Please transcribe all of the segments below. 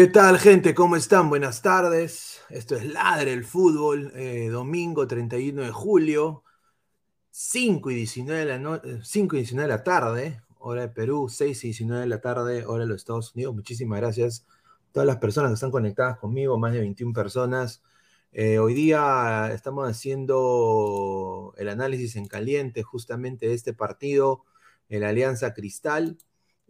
¿Qué tal, gente? ¿Cómo están? Buenas tardes. Esto es Ladre el Fútbol, eh, domingo 31 de julio, 5 y, 19 de la 5 y 19 de la tarde, hora de Perú, 6 y 19 de la tarde, hora de los Estados Unidos. Muchísimas gracias a todas las personas que están conectadas conmigo, más de 21 personas. Eh, hoy día estamos haciendo el análisis en caliente justamente de este partido, el Alianza Cristal.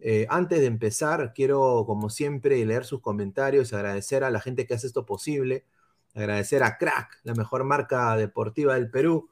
Eh, antes de empezar, quiero, como siempre, leer sus comentarios, agradecer a la gente que hace esto posible, agradecer a Crack, la mejor marca deportiva del Perú,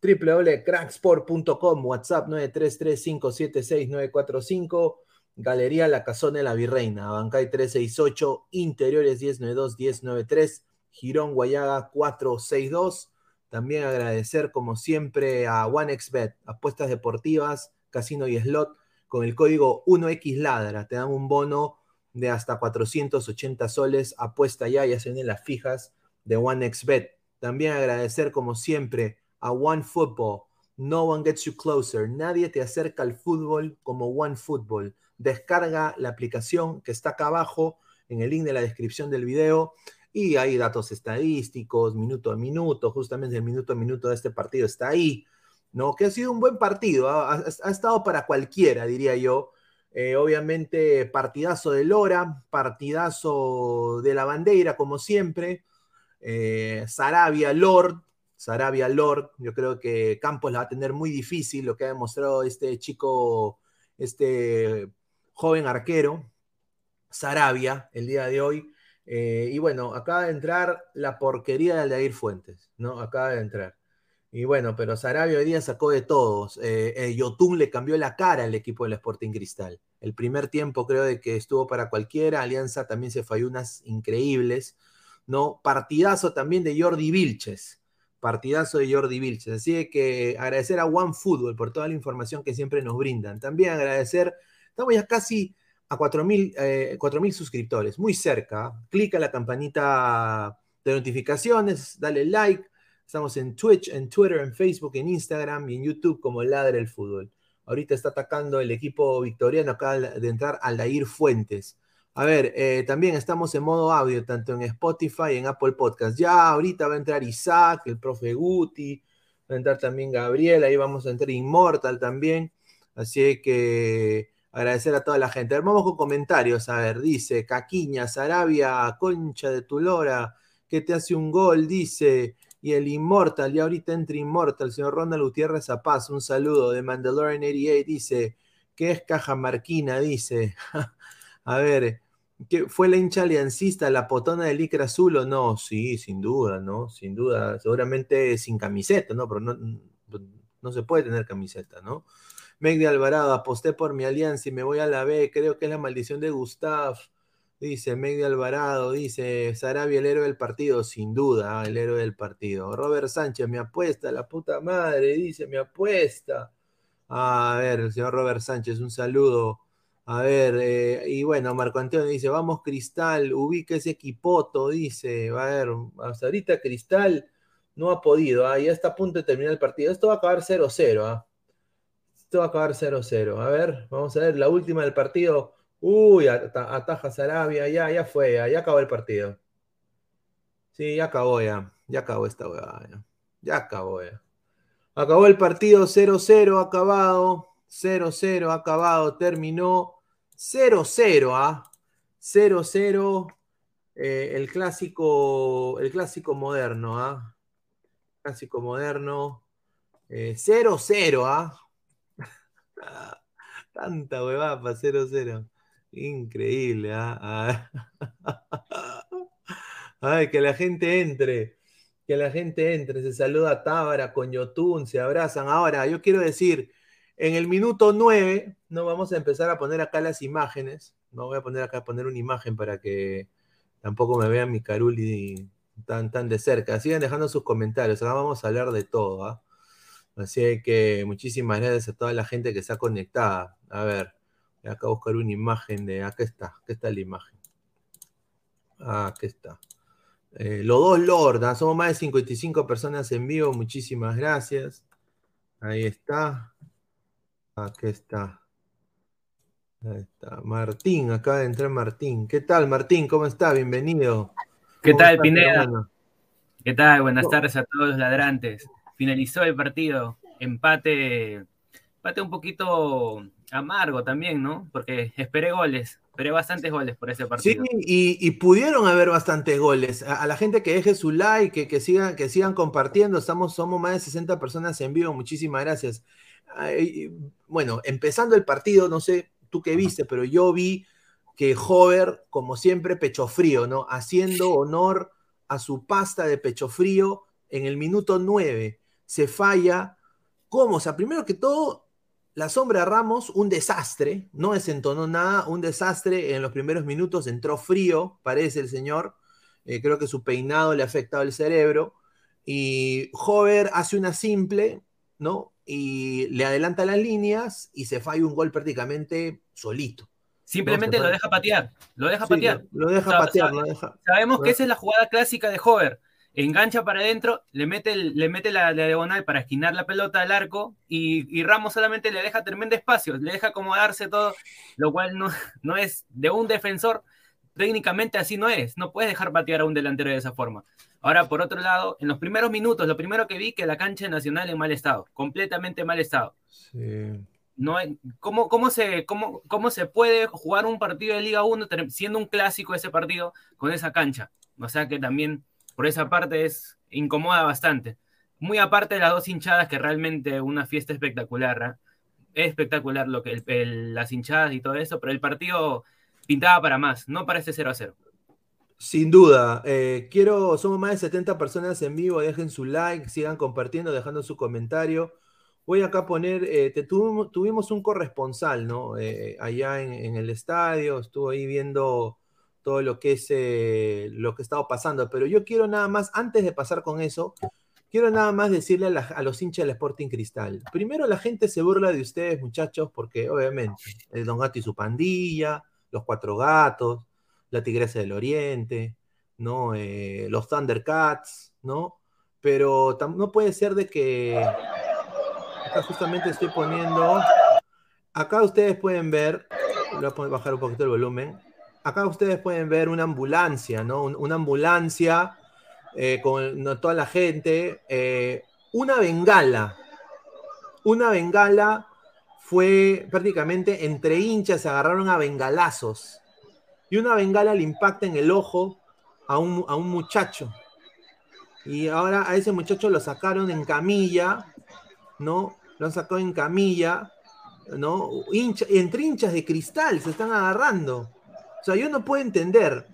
www.cracksport.com, WhatsApp 933-576-945, Galería La Casona de la Virreina, Bancay 368, Interiores 1092-1093, Girón Guayaga 462. También agradecer, como siempre, a OneXBet, apuestas deportivas, casino y slot con el código 1XLadra. Te dan un bono de hasta 480 soles. Apuesta ya, se vienen las fijas de OneXBet. También agradecer, como siempre, a OneFootball. No one gets you closer. Nadie te acerca al fútbol como OneFootball. Descarga la aplicación que está acá abajo en el link de la descripción del video. Y hay datos estadísticos, minuto a minuto. Justamente el minuto a minuto de este partido está ahí. ¿No? Que ha sido un buen partido, ha, estado para cualquiera, diría yo. Eh, obviamente, partidazo de Lora, partidazo de la bandera, como siempre. Eh, Sarabia, Lord, Sarabia, Lord. Yo creo que Campos la va a tener muy difícil, lo que ha demostrado este chico, este joven arquero, Sarabia, el día de hoy. Eh, y bueno, acaba de entrar la porquería de Aldair Fuentes, ¿no? Acaba de entrar. Y bueno, pero Sarabia hoy día sacó de todos. Eh, eh, Yotun le cambió la cara al equipo del Sporting Cristal. El primer tiempo creo de que estuvo para cualquiera. Alianza también se falló unas increíbles. ¿no? Partidazo también de Jordi Vilches. Partidazo de Jordi Vilches. Así que agradecer a OneFootball por toda la información que siempre nos brindan. También agradecer, estamos ya casi a 4.000 eh, suscriptores, muy cerca. Clica la campanita de notificaciones, dale like. Estamos en Twitch, en Twitter, en Facebook, en Instagram y en YouTube como Ladre el Fútbol. Ahorita está atacando el equipo victoriano acá de entrar Aldair Fuentes. A ver, eh, también estamos en modo audio, tanto en Spotify y en Apple Podcast. Ya ahorita va a entrar Isaac, el profe Guti, va a entrar también Gabriel, ahí vamos a entrar Immortal también. Así que agradecer a toda la gente. vamos con comentarios. A ver, dice Caquiña, Sarabia, Concha de Tulora, que te hace un gol, dice. Y el Immortal, ya ahorita entra Immortal, señor Ronald Gutiérrez Zapaz, un saludo de Mandalorian 88, dice, ¿qué es caja marquina? Dice, a ver, ¿qué ¿fue la hincha aliancista, la potona del Icra Azul o no? Sí, sin duda, ¿no? Sin duda, seguramente sin camiseta, ¿no? Pero no, no se puede tener camiseta, ¿no? Meg de Alvarado, aposté por mi alianza y me voy a la B, creo que es la maldición de Gustav. Dice Meg de Alvarado, dice Sarabia, el héroe del partido, sin duda, el héroe del partido. Robert Sánchez, mi apuesta, la puta madre, dice, mi apuesta. a ver, el señor Robert Sánchez, un saludo. A ver, eh, y bueno, Marco Antonio dice, vamos Cristal, ubica ese equipoto, dice, a ver, hasta ahorita Cristal no ha podido, ah, ya está a punto de terminar el partido. Esto va a acabar 0-0, ¿ah? Esto va a acabar 0-0. A ver, vamos a ver la última del partido. Uy, ataja Sarabia, ya, ya fue, ya, acabó el partido. Sí, ya acabó ya. Ya acabó esta huevada. Ya. acabó ya. Acabó el partido 0-0, acabado. 0-0, acabado. Terminó 0-0, ¿ah? 0-0. Eh, el clásico, el clásico moderno, ¿ah? Clásico moderno. 0-0, eh, ¿ah? Tanta huevada para 0-0. Increíble, ¿ah? Ay, que la gente entre. Que la gente entre. Se saluda a Tábara, con Yotun, se abrazan. Ahora, yo quiero decir, en el minuto 9, no vamos a empezar a poner acá las imágenes. No voy a poner acá poner una imagen para que tampoco me vean mi caruli tan, tan de cerca. Sigan dejando sus comentarios. Ahora vamos a hablar de todo, ¿ah? Así que muchísimas gracias a toda la gente que está conectada. A ver, acá buscar una imagen de. Acá está, acá está la imagen. Ah, aquí está. Eh, los dos Lord, ¿ah? somos más de 55 personas en vivo. Muchísimas gracias. Ahí está. Aquí está. Ahí está. Martín, acaba de entrar Martín. ¿Qué tal, Martín? ¿Cómo está? Bienvenido. ¿Qué tal, Pineda? ¿Qué tal? Buenas tardes a todos los ladrantes finalizó el partido. Empate, empate un poquito amargo también, ¿no? Porque esperé goles, esperé bastantes goles por ese partido. Sí, y, pudieron haber bastantes goles. A, la gente que deje su like, que, sigan, que sigan compartiendo, estamos, somos más de 60 personas en vivo, muchísimas gracias. bueno, empezando el partido, no sé tú qué viste, pero yo vi que Hover, como siempre, pecho frío, ¿no? Haciendo honor a su pasta de pecho frío en el minuto 9 se falla. ¿Cómo? O sea, primero que todo, la sombra de Ramos, un desastre, no desentonó nada, un desastre en los primeros minutos, entró frío, parece el señor, eh, creo que su peinado le ha afectado el cerebro, y Hover hace una simple, ¿no? Y le adelanta las líneas y se falla un gol prácticamente solito. Simplemente lo deja patear, lo deja patear. Lo, deja patear, Sabemos que esa es la jugada clásica de Hover engancha para adentro, le mete, le mete la, diagonal para esquinar la pelota al arco y, Ramos solamente le deja tremendo espacio, le deja acomodarse todo, lo cual no, no es de un defensor, técnicamente así no es, no puedes dejar patear a un delantero de esa forma. Ahora, por otro lado, en los primeros minutos, lo primero que vi que la cancha nacional en mal estado, completamente mal estado. No, ¿cómo, cómo, se, cómo, ¿Cómo se puede jugar un partido de Liga 1 siendo un clásico ese partido con esa cancha? O sea que también por esa parte es incomoda bastante. Muy aparte de las dos hinchadas, que realmente una fiesta espectacular. ¿eh? Es espectacular lo que las hinchadas y todo eso, pero el partido pintaba para más, no para ese 0 a 0. Sin duda, eh, quiero, somos más de 70 personas en vivo, dejen su like, sigan compartiendo, dejando su comentario. Voy acá a poner, eh, tuvimos, un corresponsal, ¿no? allá en, en, el estadio, estuvo ahí viendo todo lo que es eh, lo que estaba pasando. Pero yo quiero nada más, antes de pasar con eso, quiero nada más decirle a, los hinchas del Sporting Cristal. Primero, la gente se burla de ustedes, muchachos, porque obviamente el Don Gato y su pandilla, los cuatro gatos, la Tigresa del Oriente, ¿no? Eh, los Thundercats, ¿no? Pero no puede ser de que... Acá justamente estoy poniendo... Acá ustedes pueden ver, voy a bajar un poquito el volumen. Acá ustedes pueden ver una ambulancia, ¿no? Una ambulancia eh, con toda la gente. Eh, una bengala. Una bengala fue prácticamente entre hinchas, se agarraron a bengalazos. Y una bengala le impacta en el ojo a un, a un muchacho. Y ahora a ese muchacho lo sacaron en camilla, ¿no? Lo han sacado en camilla ¿no? entre hinchas de cristal se están agarrando. O sea, yo no puedo entender.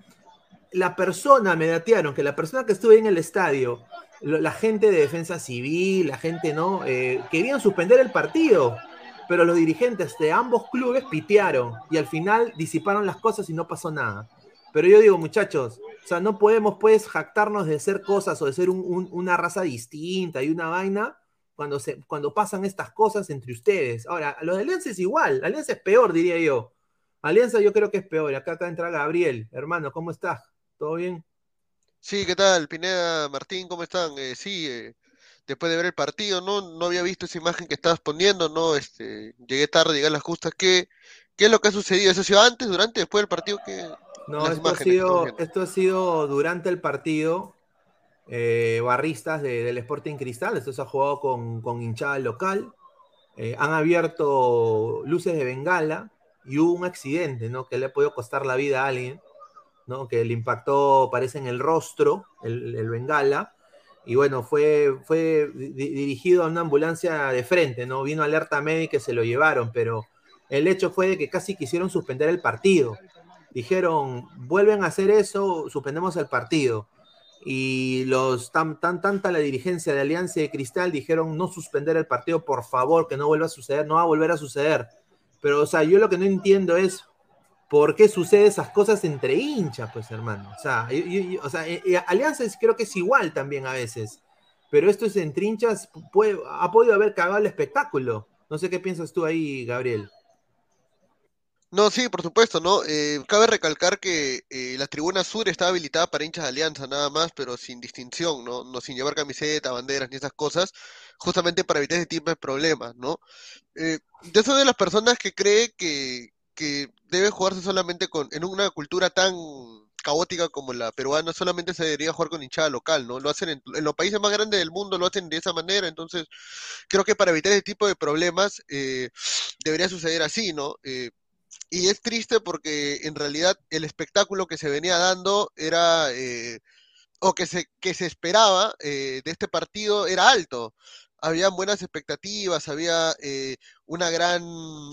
La persona, me datearon, que la persona que estuvo en el estadio, la gente de defensa civil, la gente, ¿no? Eh, querían suspender el partido, pero los dirigentes de ambos clubes pitearon y al final disiparon las cosas y no pasó nada. Pero yo digo, muchachos, o sea, no podemos pues jactarnos de ser cosas o de ser una raza distinta y una vaina cuando, se, cuando pasan estas cosas entre ustedes. Ahora, los de Alianza es igual, Alianza es peor, diría yo. Alianza yo creo que es peor. Acá, acá entra Gabriel. Hermano, ¿cómo estás? ¿Todo bien? Sí, ¿qué tal? Pineda, Martín, ¿cómo están? Eh, sí, eh, después de ver el partido, ¿no? No había visto esa imagen que estabas poniendo, ¿no? Este, llegué tarde, llegué a las justas. ¿Qué, ¿Qué es lo que ha sucedido? ¿Eso ha sido antes, durante, después del partido? no, esto ha, sido, esto ha sido durante el partido. Eh, barristas del Sporting Cristal, esto se ha jugado con, con hinchada local, han abierto luces de bengala y hubo un accidente, ¿no? Que le ha podido costar la vida a alguien, ¿no? Que le impactó, parece, en el rostro, el, bengala, y bueno, fue, fue dirigido a una ambulancia de frente, ¿no? Vino alerta médica y se lo llevaron, pero el hecho fue de que casi quisieron suspender el partido. Dijeron, vuelven a hacer eso, suspendemos el partido y los tan, tan tanta la dirigencia de Alianza de Cristal dijeron no suspender el partido, por favor, que no vuelva a suceder, no va a volver a suceder. Pero, o sea, yo lo que no entiendo es por qué sucede esas cosas entre hinchas, pues, hermano. O sea, o sea eh, eh, Alianza creo que es igual también a veces. Pero esto es entre hinchas, puede, ha podido haber cagado el espectáculo. No sé qué piensas tú ahí, Gabriel. No, sí, por supuesto, ¿no? Eh, cabe recalcar que eh, la tribuna sur está habilitada para hinchas de Alianza, nada más, pero sin distinción, ¿no? No sin llevar camiseta, banderas ni esas cosas, justamente para evitar ese tipo de problemas, ¿no? Eh, yo soy de las personas que cree que, que debe jugarse solamente con, en una cultura tan caótica como la peruana, solamente se debería jugar con hinchada local, ¿no? Lo hacen en, en, los países más grandes del mundo, lo hacen de esa manera, entonces creo que para evitar ese tipo de problemas eh, debería suceder así, ¿no? Eh, y es triste porque en realidad el espectáculo que se venía dando era, eh, o que se, que se esperaba eh, de este partido era alto. Habían buenas expectativas, había eh, una gran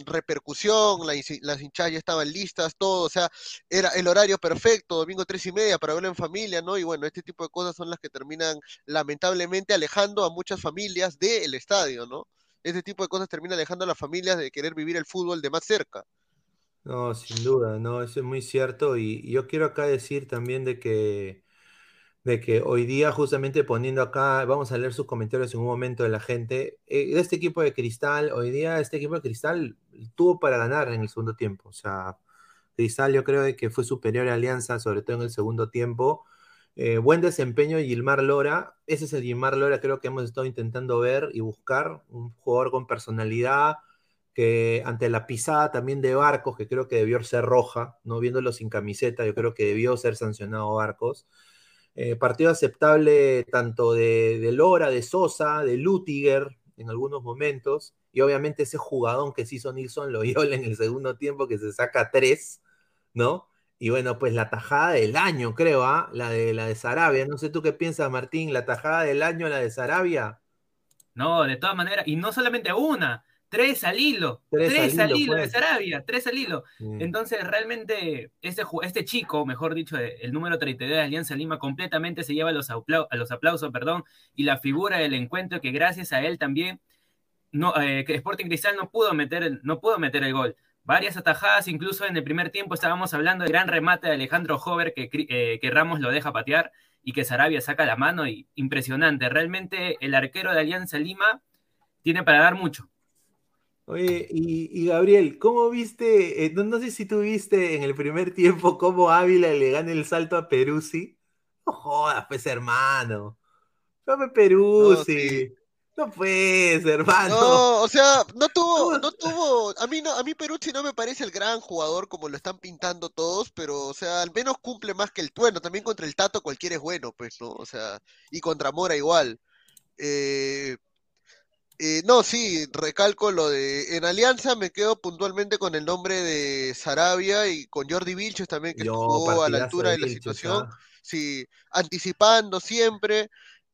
repercusión, las hinchadas ya estaban listas, todo, o sea, era el horario perfecto, domingo tres y media para verlo en familia, ¿no? Y bueno, este tipo de cosas son las que terminan lamentablemente alejando a muchas familias del estadio, ¿no? Este tipo de cosas termina alejando a las familias de querer vivir el fútbol de más cerca. No, sin duda, no, eso es muy cierto. Y, yo quiero acá decir también de que, de que hoy día, justamente poniendo acá, vamos a leer sus comentarios en un momento de la gente, eh, este equipo de Cristal, hoy día este equipo de Cristal tuvo para ganar en el segundo tiempo. O sea, Cristal yo creo que fue superior a Alianza, sobre todo en el segundo tiempo. Eh, buen desempeño de Gilmar Lora. Ese es el Gilmar Lora, creo que hemos estado intentando ver y buscar. Un jugador con personalidad, que ante la pisada también de Barcos, que creo que debió ser roja, no viéndolo sin camiseta, yo creo que debió ser sancionado Barcos. Eh, partido aceptable tanto de, de, Lora, de Sosa, de Lutiger en algunos momentos, y obviamente ese jugadón que se hizo Nilsson Loyola en el segundo tiempo, que se saca tres, ¿no? Y bueno, pues la tajada del año, creo, ¿ah? La de la de Sarabia. No sé tú qué piensas, Martín, la tajada del año, la de Sarabia. No, de todas maneras, y no solamente una, Tres al hilo, tres, al hilo, de Sarabia, tres al hilo. Entonces, realmente, este, este chico, mejor dicho, el número 32 de Alianza Lima, completamente se lleva a los, a los aplausos, perdón, y la figura del encuentro que gracias a él también, no, eh, que Sporting Cristal no pudo, meter, no pudo meter el gol. Varias atajadas, incluso en el primer tiempo estábamos hablando del gran remate de Alejandro Hover que, eh, que Ramos lo deja patear y que Sarabia saca la mano y impresionante. Realmente el arquero de Alianza Lima tiene para dar mucho. Oye, y, Gabriel, ¿cómo viste? Eh, no, sé si tú viste en el primer tiempo cómo Ávila le gana el salto a Peruzzi. No jodas, pues, hermano. Dame Perú, No, sí. No pues, hermano. No, o sea, no tuvo, no tuvo, a mí no, a mí Peruzzi no me parece el gran jugador como lo están pintando todos, pero o sea, al menos cumple más que el, bueno, también contra el Tato cualquiera es bueno, pues, ¿no? O sea, y contra Mora igual. Eh, eh, no, sí, recalco lo de, en Alianza me quedo puntualmente con el nombre de Sarabia y con Jordi Vilches también, que Yo, jugó a la altura de la Vilches, situación. ah. Sí, anticipando siempre.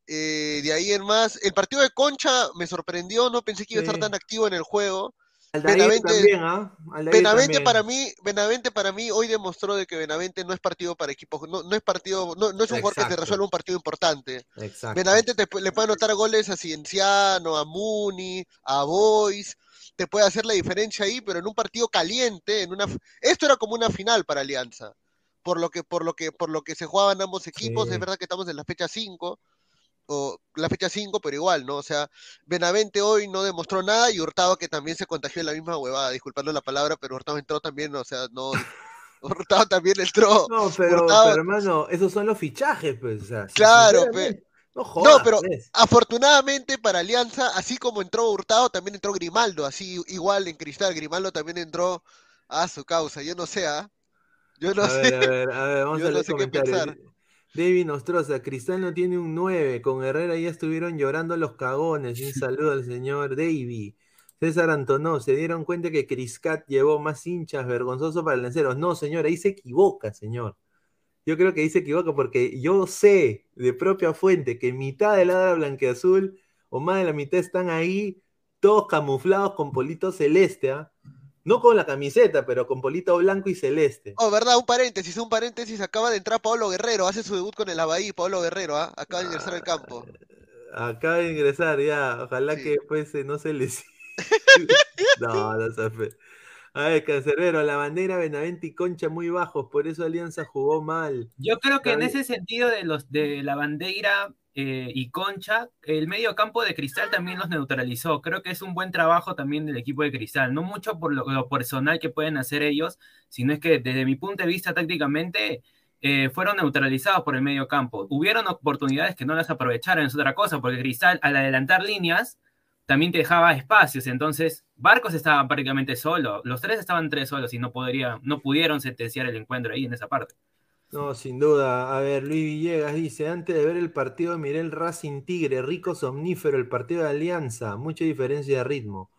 eh, de ahí en más, el partido de Concha me sorprendió, no pensé que iba a estar Sí. tan activo en el juego. Benavente- también. Aldair Benavente para mí, Benavente para mí hoy demostró de que Benavente no es partido para equipos, no, no es partido, no, no es un jugador que te resuelve un partido importante. Exacto. Benavente te le puede anotar goles a Cienciano, a Muni, a Boys, te puede hacer la diferencia ahí, pero en un partido caliente, en una esto era como una final para Alianza. Por lo que por lo que por lo que se jugaban ambos equipos, Sí. es verdad que estamos en la fecha 5 o la fecha 5, pero igual, ¿no? O sea, Benavente hoy no demostró nada y Hurtado que también se contagió de la misma huevada, disculpando la palabra, pero Hurtado entró también, o sea, no Hurtado también entró. No, pero, Hurtado- pero, hermano, esos son los fichajes, pues. O sea, Claro, sinceramente, No jodas, No, pero pues. afortunadamente para Alianza, así como entró Hurtado, también entró Grimaldo, así igual en Cristal, Grimaldo también entró a su causa, yo no sé, ¿ah? Yo no a sé. ver, a ver, a ver, vamos Yo a no sé qué pensar. David Nostroza, Cristal no tiene un 9, con Herrera ya estuvieron llorando los cagones. Un saludo al señor David. César Antonó, se dieron cuenta que Criscat llevó más hinchas, vergonzoso para el lanceros. No, señor, ahí se equivoca, señor. Yo creo que ahí se equivoca porque yo sé de propia fuente que mitad de la blanqueazul o más de la mitad están ahí, todos camuflados con polito celeste, ¿ah? No con la camiseta, pero con polito blanco y celeste. Oh, verdad, un paréntesis, un paréntesis, acaba de entrar Pablo Guerrero, hace su debut con el Abahí, Pablo Guerrero, ¿ah? Acaba de ingresar al campo. Acaba de ingresar ya. Ojalá Sí. que pues eh, no se les. no, no se fe. A ver, Cancerbero, la bandera Benavente y Concha muy bajos, por eso Alianza jugó mal. Yo creo que en ese sentido de los de la bandera eh, y Concha, el medio campo de Cristal también los neutralizó. Creo que es un buen trabajo también del equipo de Cristal. No mucho por lo, personal que pueden hacer ellos, sino es que desde mi punto de vista tácticamente eh, fueron neutralizados por el medio campo. Hubieron oportunidades que no las aprovecharon, es otra cosa, porque Cristal al adelantar líneas también te dejaba espacios. Entonces, Barcos estaba prácticamente solo. Los tres estaban tres solos y no, podría, no pudieron sentenciar el encuentro ahí en esa parte. No, sin duda. A ver, Luis Villegas dice, antes de ver el partido miré el Racing Tigre, rico somnífero, el partido de Alianza, mucha diferencia de ritmo.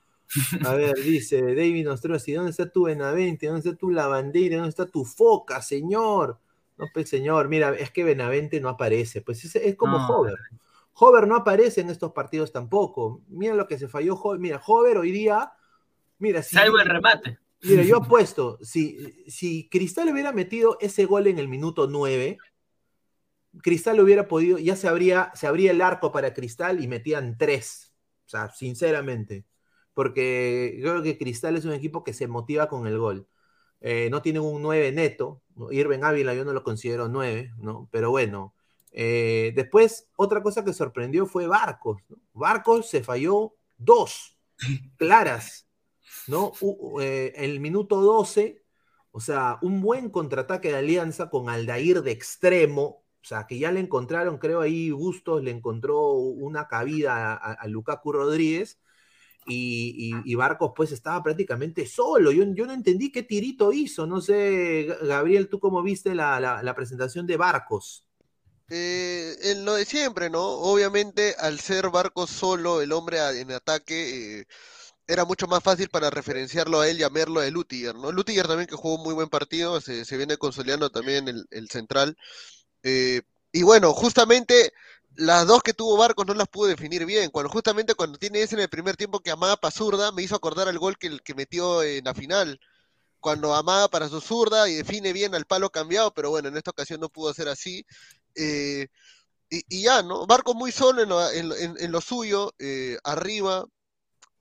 A ver, dice David Nostrosi, ¿dónde está tu Benavente? ¿Dónde está tu lavandera? ¿Dónde está tu foca, señor? No, pues señor, mira, es que Benavente no aparece, pues es, es como No. Hover. Hover no aparece en estos partidos tampoco. Mira lo que se falló Hover. Mira, Hover hoy día, mira, si Salvo el remate. Mira, yo apuesto, si, si Cristal hubiera metido ese gol en el minuto 9, Cristal hubiera podido, ya se abría, se abría el arco para Cristal y metían tres. O sea, sinceramente. Porque creo que Cristal es un equipo que se motiva con el gol. Eh, no tienen un 9 neto. Irving Ávila yo no lo considero 9, ¿no? Pero bueno. Eh, después, otra cosa que sorprendió fue Barcos. ¿no? Barcos se falló dos claras. ¿No? Eh, el minuto 12, o sea, un buen contraataque de Alianza con Aldair de extremo, o sea, que ya le encontraron, creo ahí Bustos le encontró una cabida a, Lukaku Rodríguez y, Barcos pues estaba prácticamente solo. Yo, no entendí qué tirito hizo, no sé, Gabriel, ¿tú cómo viste la, presentación de Barcos? Eh, en lo de siempre, ¿no? Obviamente, al ser Barcos solo, el hombre en ataque, eh, era mucho más fácil para referenciarlo a él y a Lutiger, ¿no? Lutiger también que jugó un muy buen partido, se, viene consolidando también el, el central. Eh, y bueno, justamente las dos que tuvo Barcos no las pudo definir bien. Cuando justamente cuando tiene ese en el primer tiempo que amaga para zurda, me hizo acordar al gol que, que metió en la final. Cuando amaga para su zurda y define bien al palo cambiado, pero bueno, en esta ocasión no pudo ser así. Eh, y, ya, ¿no? Barcos muy solo en lo, en lo- en- en lo suyo, eh, arriba.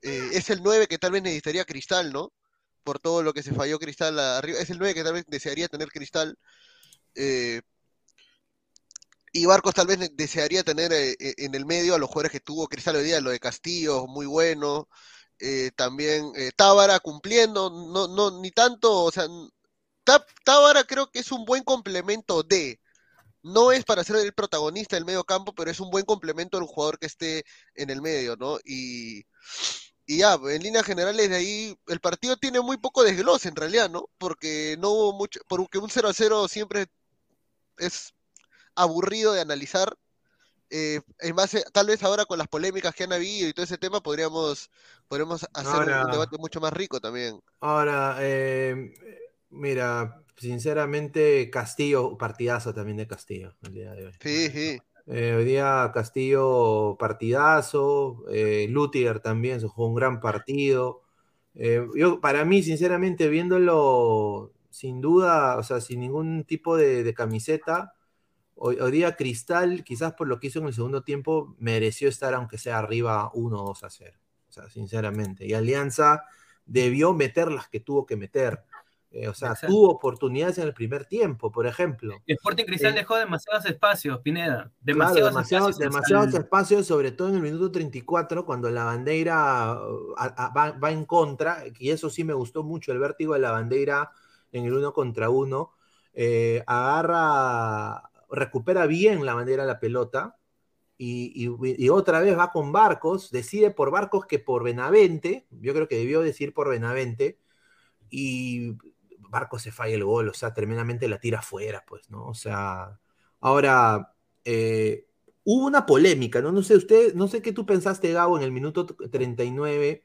Eh, es el 9 que tal vez necesitaría Cristal, ¿no? Por todo lo que se falló Cristal arriba. Es el 9 que tal vez desearía tener Cristal. eh, y Barcos tal vez desearía tener eh, eh, en el medio a los jugadores que tuvo Cristal hoy día, lo de Castillo, muy bueno. también Tábara cumpliendo, no, no, ni tanto, o sea, Tábara creo que es un buen complemento de, no es para ser el protagonista del medio campo, pero es un buen complemento al jugador que esté en el medio, ¿no? Y, y ya, en líneas generales de ahí, el partido tiene muy poco desglose en realidad, ¿no? Porque no hubo mucho, porque un 0 a 0 siempre es aburrido de analizar. Eh, en base, tal vez ahora con las polémicas que han habido y todo ese tema, podríamos, podríamos hacer Ahora- un debate mucho más rico también. Ahora, eh, mira, sinceramente, Castillo, partidazo también de Castillo el día de hoy. Sí, sí. Eh, hoy día Castillo, partidazo. Eh, Lutiger también se jugó un gran partido. Eh, yo, para mí, sinceramente, viéndolo sin duda, o sea, sin ningún tipo de, camiseta, hoy, hoy día Cristal, quizás por lo que hizo en el segundo tiempo, mereció estar aunque sea arriba 1 o 2 a 0. O sea, sinceramente. Y Alianza debió meter las que tuvo que meter. Eh, o sea, Exacto. tuvo oportunidades en el primer tiempo, por ejemplo. Sporting Cristal Eh, dejó demasiados espacios, Pineda. Claro, Demasiados, espacios. demasiados espacios, sobre todo en el minuto 34, cuando la bandera a- a- va, va en contra, y eso sí me gustó mucho, el vértigo de la bandera en el uno contra uno, eh, agarra, recupera bien la bandera la pelota, y, y- y otra vez va con Barcos, decide por Barcos que por Benavente, yo creo que debió decir por Benavente, y Barcos se falla el gol, o sea, tremendamente la tira afuera, pues, ¿no? O sea, ahora, eh, hubo una polémica, ¿no? No sé, usted, no sé qué tú pensaste, Gabo, en el minuto 39,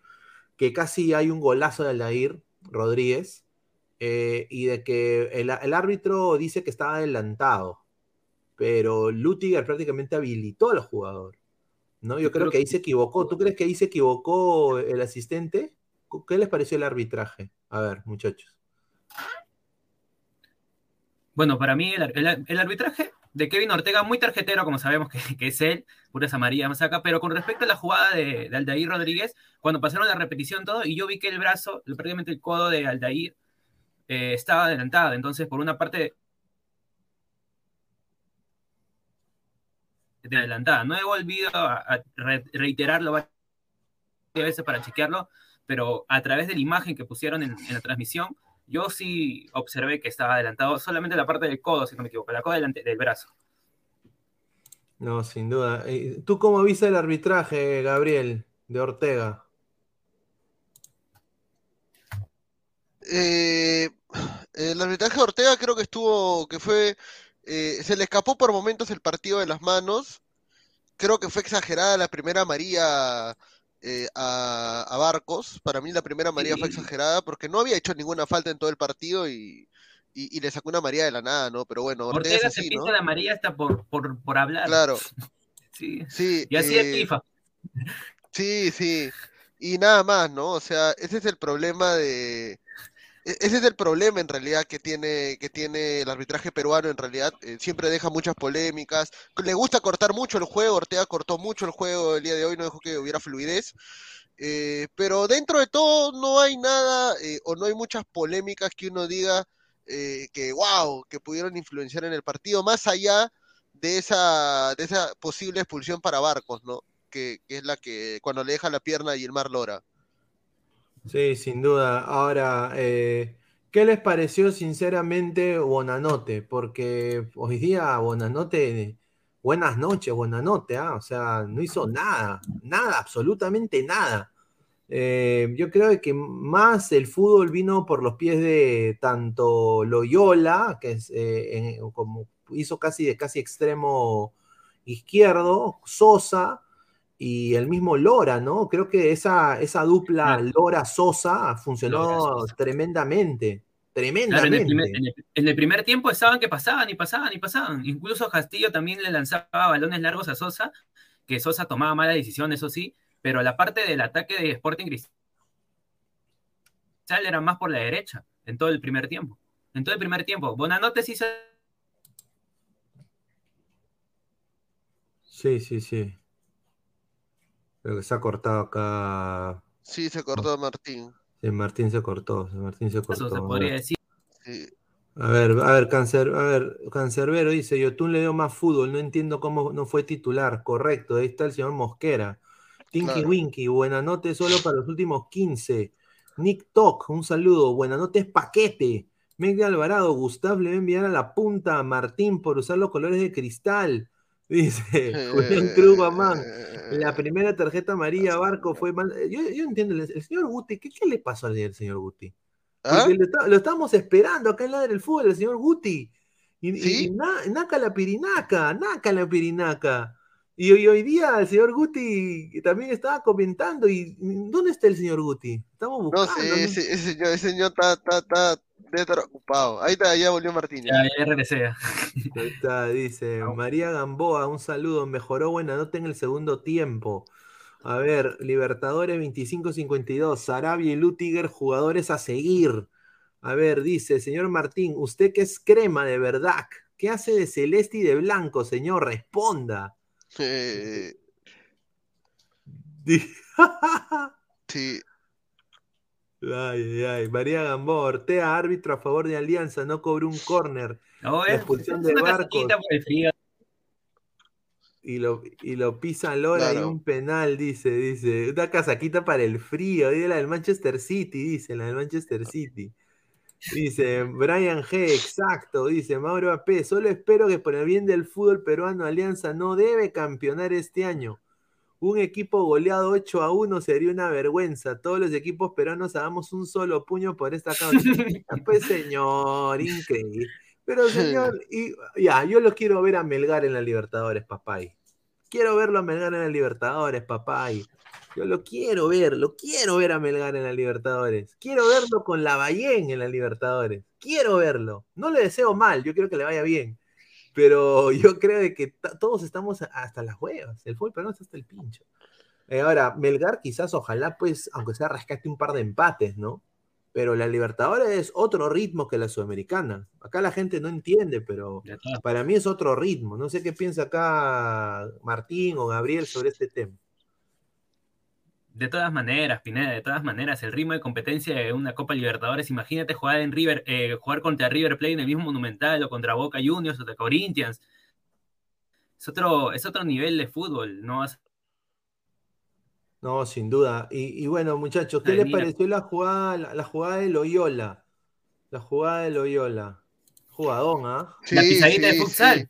que casi hay un golazo de Aldair Rodríguez, eh, y de que el, el árbitro dice que estaba adelantado, pero Lutiger prácticamente habilitó al jugador, ¿no? Yo creo creo que ahí se equivocó. ¿Tú crees que ahí se equivocó el asistente? ¿Qué les pareció el arbitraje? A ver, muchachos. Bueno, para mí el, ar- el ar- el arbitraje de Kevin Ortega, muy tarjetero, como sabemos que, es él, puras amarillas más acá, pero con respecto a la jugada de, de Aldair Rodríguez, cuando pasaron la repetición todo, y yo vi que el brazo, prácticamente el codo de Aldair, eh, estaba adelantado, entonces por una parte de adelantada. No he volvido a, a re- reiterarlo varias veces para chequearlo, pero a través de la imagen que pusieron en, en la transmisión, yo sí observé que estaba adelantado solamente la parte del codo, si no me equivoco, la coda delante del brazo. No, sin duda. Eh, ¿Tú cómo viste el arbitraje, Gabriel, de Ortega? Eh, el arbitraje de Ortega creo que estuvo, que fue, eh, se le escapó por momentos el partido de las manos. Creo que fue exagerada la primera amarilla eh, a, a Barcos. Para mí la primera amarilla fue exagerada porque no había hecho ninguna falta en todo el partido y, y, y le sacó una amarilla de la nada, ¿no? Pero bueno, Ortega Ortega se pinta ¿no? la amarilla hasta por, por, por hablar. Claro, Sí. sí. Y así eh, es FIFA. Sí, sí. Y nada más, ¿no? O sea, ese es el problema de... e- Ese es el problema en realidad que tiene, que tiene el arbitraje peruano en realidad. eh, siempre deja muchas polémicas. Le gusta cortar mucho el juego. Ortega cortó mucho el juego el día de hoy, no dejó que hubiera fluidez. Eh, pero dentro de todo no hay nada eh, o no hay muchas polémicas que uno diga eh, que wow, que pudieron influenciar en el partido, más allá de esa, de esa posible expulsión para Barcos, ¿no? Que, que es la que cuando le deja la pierna y el Mar Lora. Sí, sin duda. Ahora, eh, ¿qué les pareció sinceramente Bonanote? Porque hoy día Bonanote, buenas noches, Bonanote, ¿ah? O sea, no hizo nada, nada, absolutamente nada. Eh, yo creo que más el fútbol vino por los pies de tanto Loyola, que es, eh, como hizo casi de casi extremo izquierdo, Sosa y el mismo Lora, ¿no? Creo que esa, esa dupla. Lora-Sosa funcionó tremendamente, Claro, en, tremendamente. el primer, en, el, en el primer tiempo estaban que pasaban y pasaban y pasaban. Incluso Castillo también le lanzaba balones largos a Sosa, que Sosa tomaba malas decisiones, eso sí, pero la parte del ataque de Sporting Cristal era más por la derecha en todo el primer tiempo. En todo el primer tiempo. Bonanote sí se Sí, sí, sí. Creo que se ha cortado acá. Sí, se cortó Martín. Sí, Martín se cortó, Martín se cortó. se a podría ver. decir. Sí. A ver, a ver, Cancer, a ver, Cancerbero dice, Yotun le dio más fútbol, no entiendo cómo no fue titular, correcto, ahí está el señor Mosquera. Tinky Claro. Winky, buena nota solo para los últimos 15. Nick Tok, un saludo, buena nota es paquete. Meg de Alvarado, Gustav le va a enviar a la punta a Martín por usar los colores de cristal. Dice Julián Krugerman. La primera tarjeta amarilla Barco fue mal. Yo, yo entiendo, el, señor Guti, ¿qué, qué le pasó al señor Guti? ¿Ah? Lo, está- lo estamos esperando acá en la del fútbol, el señor Guti. Y, y- ¿Sí? y na- naca la pirinaca, naca la pirinaca. Y, hoy- hoy día el señor Guti también estaba comentando. ¿Y dónde está el señor Guti? Estamos No buscando. sé, ¿no? ese, ese señor, ese señor está, está, está, debe estar ocupado. Ahí está, ya volvió Martín. Ya, ya regresé. ya. Ahí está, dice María Gamboa, un saludo, mejoró buena nota en el segundo tiempo. A ver, Libertadores 25-52, Sarabia y Lutiger, jugadores a seguir. A ver, dice, señor Martín, usted que es crema de verdad, ¿qué hace de celeste y de blanco, señor? Responda. Eh, Di- sí, Ay, ay. María Gamboa, Ortega, árbitro a favor de Alianza, no cobró un córner. No, La es, expulsión es de una Barcos. por el frío. Y lo, y lo pisa Lora y Claro. un penal, dice, dice. Una casaquita para el frío. Y la del Manchester City, dice, la del Manchester City. Dice Brian G, exacto, dice Mauro AP, solo espero que por el bien del fútbol peruano Alianza no debe campeonar este año. Un equipo goleado 8 a 1 sería una vergüenza. Todos los equipos peruanos hagamos un solo puño por esta causa. Pues señor, increíble. Pero señor, y, ya, yo lo quiero ver a Melgar en la Libertadores, papay. Quiero verlo a Melgar en la Libertadores, papay. Yo lo quiero ver, lo quiero ver a Melgar en la Libertadores. Quiero verlo con la Bayén en la Libertadores. Quiero verlo. No le deseo mal, yo quiero que le vaya bien. Pero yo creo de que todos estamos hasta las huevas. El fútbol peruano está hasta el pincho. Eh, ahora, Melgar quizás, ojalá, pues, aunque sea rescate un par de empates, ¿no? Pero la Libertadores es otro ritmo que la Sudamericana. Acá la gente no entiende, pero para mí es otro ritmo. No sé qué piensa acá Martín o Gabriel sobre este tema. De todas maneras, Pineda, de todas maneras, el ritmo de competencia de una Copa Libertadores, imagínate jugar en River, eh, jugar contra River Plate en el mismo Monumental o contra Boca Juniors o contra Corinthians. Es otro, es otro nivel de fútbol, ¿no? Vas- No, sin duda. Y, y bueno, muchachos, ¿qué Ay, les mira. pareció la jugada, la, la jugada de Loyola? La jugada de Loyola. Jugadón, ¿ah? La sí, pisadita de sí, futsal.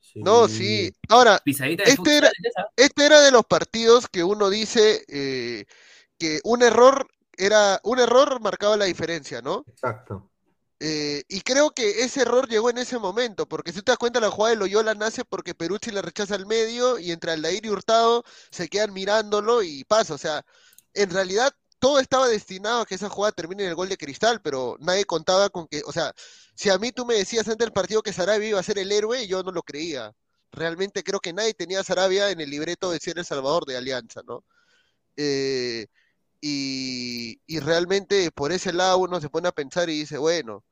sí. No, sí. Ahora, Pisadita de Este futsal, era- este era de los partidos que uno dice eh, que un error era, un error marcaba la diferencia, ¿no? Exacto. Eh, y creo que ese error llegó en ese momento, porque si te das cuenta, la jugada de Loyola nace porque Peruzzi le rechaza al medio y entre Aldair y Hurtado se quedan mirándolo y pasa. O sea, en realidad todo estaba destinado a que esa jugada termine en el gol de Cristal, pero nadie contaba con que, o sea, si a mí tú me decías antes del partido que Sarabia iba a ser el héroe, yo no lo creía. Realmente creo que nadie tenía a Sarabia en el libreto de ser el salvador de Alianza, ¿no? Eh, y, y realmente por ese lado uno se pone a pensar y dice, bueno,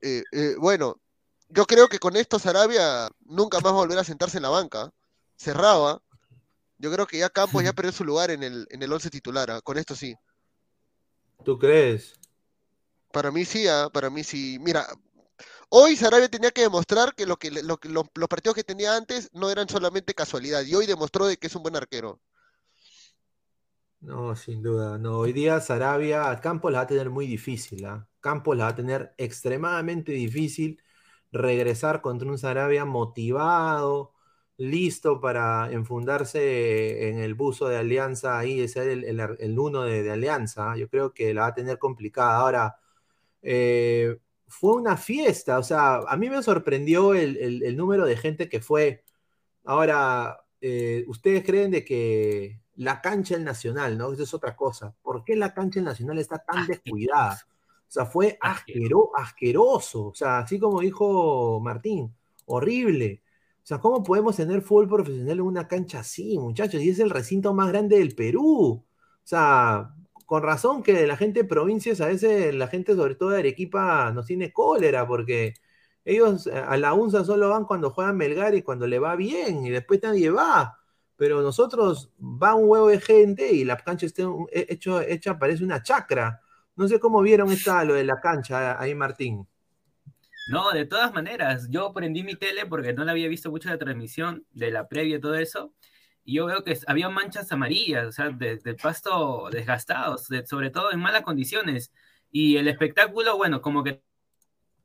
eh, eh, bueno, yo creo que con esto Sarabia nunca más va a volver a sentarse en la banca. Cerraba. Yo creo que ya Campos ya perdió su lugar en el, en el once titular. ah, Con esto sí. ¿Tú crees? Para mí sí, ah, para mí sí. Mira, hoy Sarabia tenía que demostrar que, lo que, le- lo que- lo- los partidos que tenía antes no eran solamente casualidad. Y hoy demostró de que es un buen arquero. No, sin duda. No, hoy día Sarabia, Campos la va a tener muy difícil, ¿ah? Campos la va a tener extremadamente difícil regresar contra un Sarabia motivado, listo para enfundarse en el buzo de Alianza ahí, de ser el, el, uno de, de Alianza. ¿ah? Yo creo que la va a tener complicada. Ahora, eh, fue una fiesta, o sea, a mí me sorprendió el, el- el número de gente que fue. Ahora, eh, ¿ustedes creen de que la cancha del Nacional, ¿no? Eso es otra cosa. ¿Por qué la cancha del Nacional está tan descuidada? O sea, fue asquero- asqueroso. O sea, así como dijo Martín, horrible. O sea, ¿cómo podemos tener fútbol profesional en una cancha así, muchachos? Y es el recinto más grande del Perú. O sea, con razón que la gente de provincias, a veces la gente sobre todo de Arequipa nos tiene cólera porque ellos eh, a la UNSA solo van cuando juegan Melgar y cuando le va bien y después nadie va. Pero nosotros va un huevo de gente y la cancha está hecho, hecha parece una chacra. No sé cómo vieron esta, lo de la cancha ahí, Martín. No, de todas maneras, yo prendí mi tele porque no la había visto mucho la transmisión de la previa y todo eso, y yo veo que había manchas amarillas, o sea, de, pasto desgastados, de- sobre todo en malas condiciones. Y el espectáculo, bueno, como que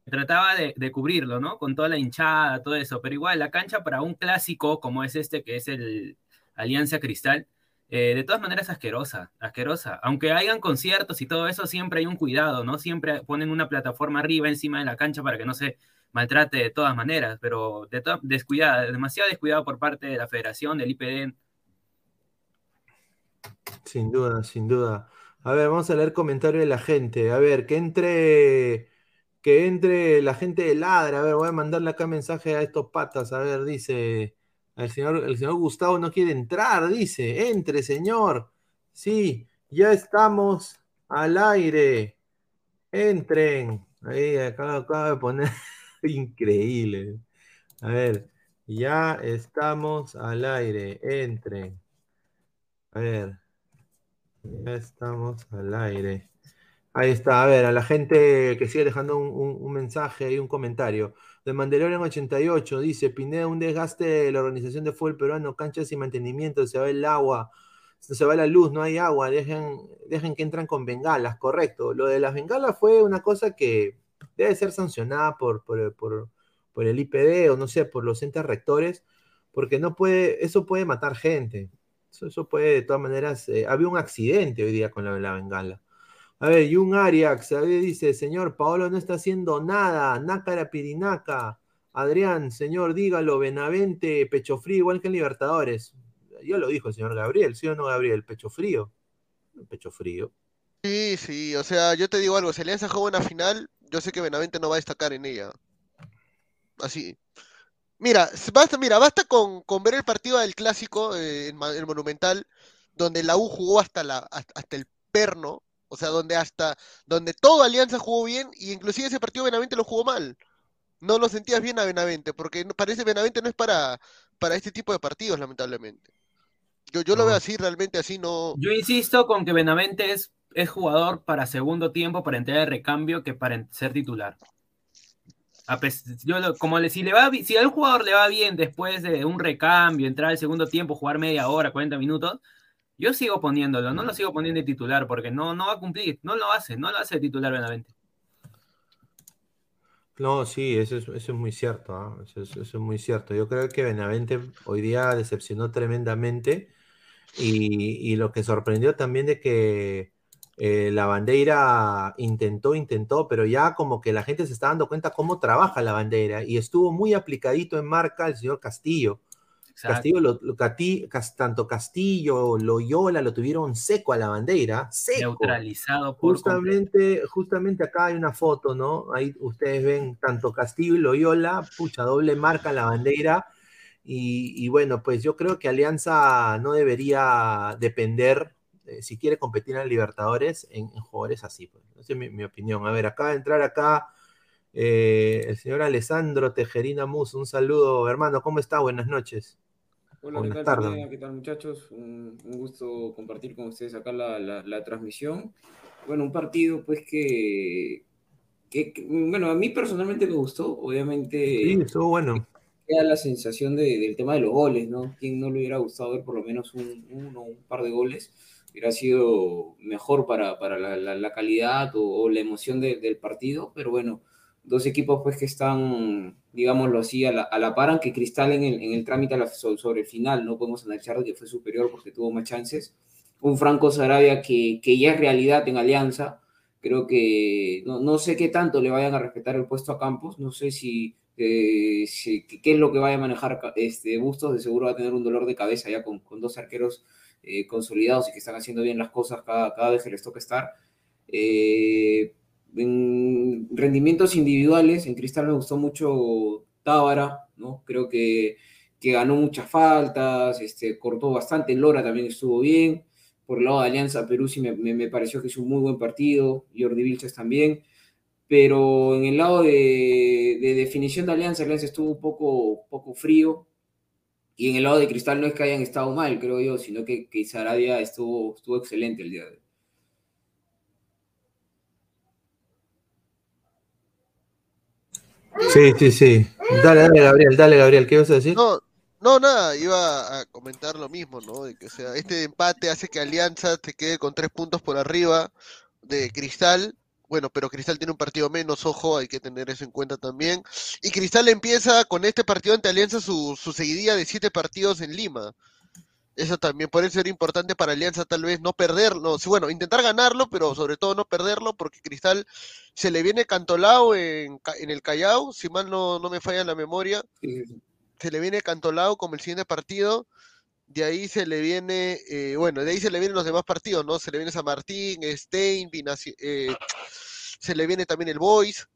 trataba de, cubrirlo, ¿no? Con toda la hinchada, todo eso, pero igual la cancha para un clásico como es este, que es el Alianza Cristal, eh, de todas maneras asquerosa, asquerosa. Aunque hayan conciertos y todo eso, siempre hay un cuidado, ¿no? Siempre ponen una plataforma arriba encima de la cancha para que no se maltrate de todas maneras, pero de descuidada, demasiado descuidado por parte de la federación, del IPD. Sin duda, sin duda. A ver, vamos a leer comentarios de la gente. A ver, que entre, que entre la gente de Ladra. A ver, voy a mandarle acá mensaje a estos patas. A ver, dice, el señor, el señor Gustavo no quiere entrar, dice. Entre, señor. Sí, ya estamos al aire. Entren. Ahí, acá acabo de poner. Increíble. A ver, ya estamos al aire. Entren. A ver. Ya estamos al aire. Ahí está, a ver, a la gente que sigue dejando un, mensaje y un comentario. De Mandalorian 88 dice: Pineda, un desgaste de la organización de fútbol peruano, canchas y mantenimiento, se va el agua, se va la luz, no hay agua, dejen, dejen que entran con bengalas, correcto. Lo de las bengalas fue una cosa que debe ser sancionada por, por, por el IPD o no sé, por los entes rectores, porque no puede, eso puede matar gente. Eso, puede, de todas maneras, eh, había un accidente hoy día con la, la bengala. A ver, y un Ariax, a ver, dice, señor, Paolo no está haciendo nada, Nácara Pirinaca. Adrián, señor, dígalo, Benavente, pecho frío, igual que en Libertadores. Yo lo dijo el señor Gabriel, ¿sí o no, Gabriel? Pecho frío. Pecho frío. Sí, sí, o sea, yo te digo algo, si Alianza juega una final, yo sé que Benavente no va a destacar en ella. Así, Mira, basta, mira, basta con, ver el partido del clásico eh, el Monumental, donde la U jugó hasta la hasta el perno, o sea, donde hasta donde toda Alianza jugó bien y inclusive ese partido Benavente lo jugó mal. No lo sentías bien a Benavente, porque parece Benavente no es para para este tipo de partidos, lamentablemente. Yo, yo lo veo así, realmente así no. Yo insisto con que Benavente es, es jugador para segundo tiempo, para entrar de recambio, que para ser titular yo como le, si le va si al jugador le va bien después de un recambio, entrar al segundo tiempo, jugar media hora, 40 minutos, yo sigo poniéndolo, no lo sigo poniendo de titular porque no, no va a cumplir, no lo hace, no lo hace de titular Benavente. No, sí, eso es, eso es muy cierto, ¿ah? eso, es, muy cierto. Yo creo que Benavente hoy día decepcionó tremendamente y, y lo que sorprendió también de que eh, la bandera intentó, intentó, pero ya como que la gente se está dando cuenta cómo trabaja la bandera y estuvo muy aplicadito en marca el señor Castillo. Castillo, lo, tanto Castillo, Loyola lo tuvieron seco a la bandera, seco. Neutralizado por justamente, justamente acá hay una foto, ¿no? Ahí ustedes ven tanto Castillo y Loyola, pucha, doble marca la bandera. Y, y bueno, pues yo creo que Alianza no debería depender eh, si quiere competir en Libertadores en, jugadores así. Pues. Esa es mi, opinión. A ver, acaba de entrar acá eh, el señor Alessandro Tejerina Mus. Un saludo, hermano. ¿Cómo está? Buenas noches. Hola, ¿qué tal, ¿qué tal muchachos? Un, gusto compartir con ustedes acá la, transmisión. Bueno, un partido pues que, bueno, a mí personalmente me gustó, obviamente. Sí, estuvo bueno. Queda la sensación del tema de los goles, ¿no? ¿Quién no le hubiera gustado ver por lo menos un, uno un par de goles? hubiera sido mejor para, la, calidad o, la emoción del partido, pero bueno, dos equipos pues que están, digámoslo así, a la, a la par, que Cristal en el, en el trámite sobre el final, no podemos analizar que fue superior porque tuvo más chances. Un Franco Sarabia que, que ya es realidad en Alianza, creo que no, no, sé qué tanto le vayan a respetar el puesto a Campos, no sé si, eh, qué es lo que vaya a manejar este Bustos, de seguro va a tener un dolor de cabeza ya con, con dos arqueros eh, consolidados y que están haciendo bien las cosas cada, cada vez que les toca estar. Eh, en rendimientos individuales, en Cristal me gustó mucho Tábara, ¿no? Creo que, que ganó muchas faltas, este, cortó bastante, Lora también estuvo bien. Por el lado de Alianza Perú sí me, me, pareció que hizo un muy buen partido, Jordi Vilches también. Pero en el lado de, de definición de Alianza, Alianza estuvo un poco, poco frío, y en el lado de Cristal no es que hayan estado mal, creo yo, sino que, que Sarabia estuvo, estuvo excelente el día de hoy. Sí, sí, sí. Dale, dale, Gabriel, dale, Gabriel, ¿qué vas a decir? No, no, nada, iba a comentar lo mismo, ¿no? De que, o sea, este empate hace que Alianza te quede con tres puntos por arriba de Cristal, bueno, pero Cristal tiene un partido menos, ojo, hay que tener eso en cuenta también. Y Cristal empieza con este partido ante Alianza su, su seguidilla de siete partidos en Lima. Eso también puede ser importante para Alianza, tal vez no perderlo. Bueno, intentar ganarlo, pero sobre todo no perderlo, porque Cristal se le viene cantolao en, en el Callao, si mal no, no me falla la memoria. Se le viene cantolao como el siguiente partido. De ahí se le viene, eh, bueno, de ahí se le vienen los demás partidos, ¿no? Se le viene San Martín, Stein, Binaci- eh, se le viene también el Boys,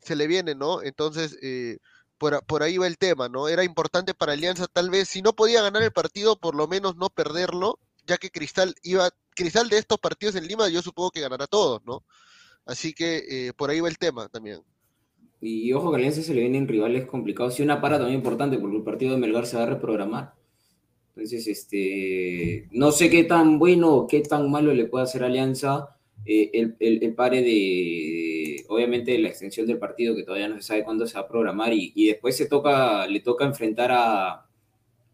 se le viene, ¿no? Entonces, eh, por, ahí va el tema, ¿no? Era importante para Alianza, tal vez, si no podía ganar el partido, por lo menos no perderlo, ya que Cristal iba, Cristal de estos partidos en Lima, yo supongo que ganará todos, ¿no? Así que eh, por ahí va el tema también. Y ojo que a Alianza se le vienen rivales complicados y una para también importante porque el partido de Melgar se va a reprogramar. Entonces, este, no sé qué tan bueno o qué tan malo le puede hacer Alianza eh, el, el- pare de- obviamente, la extensión del partido que todavía no se sabe cuándo se va a programar y, y después se toca, le toca enfrentar a,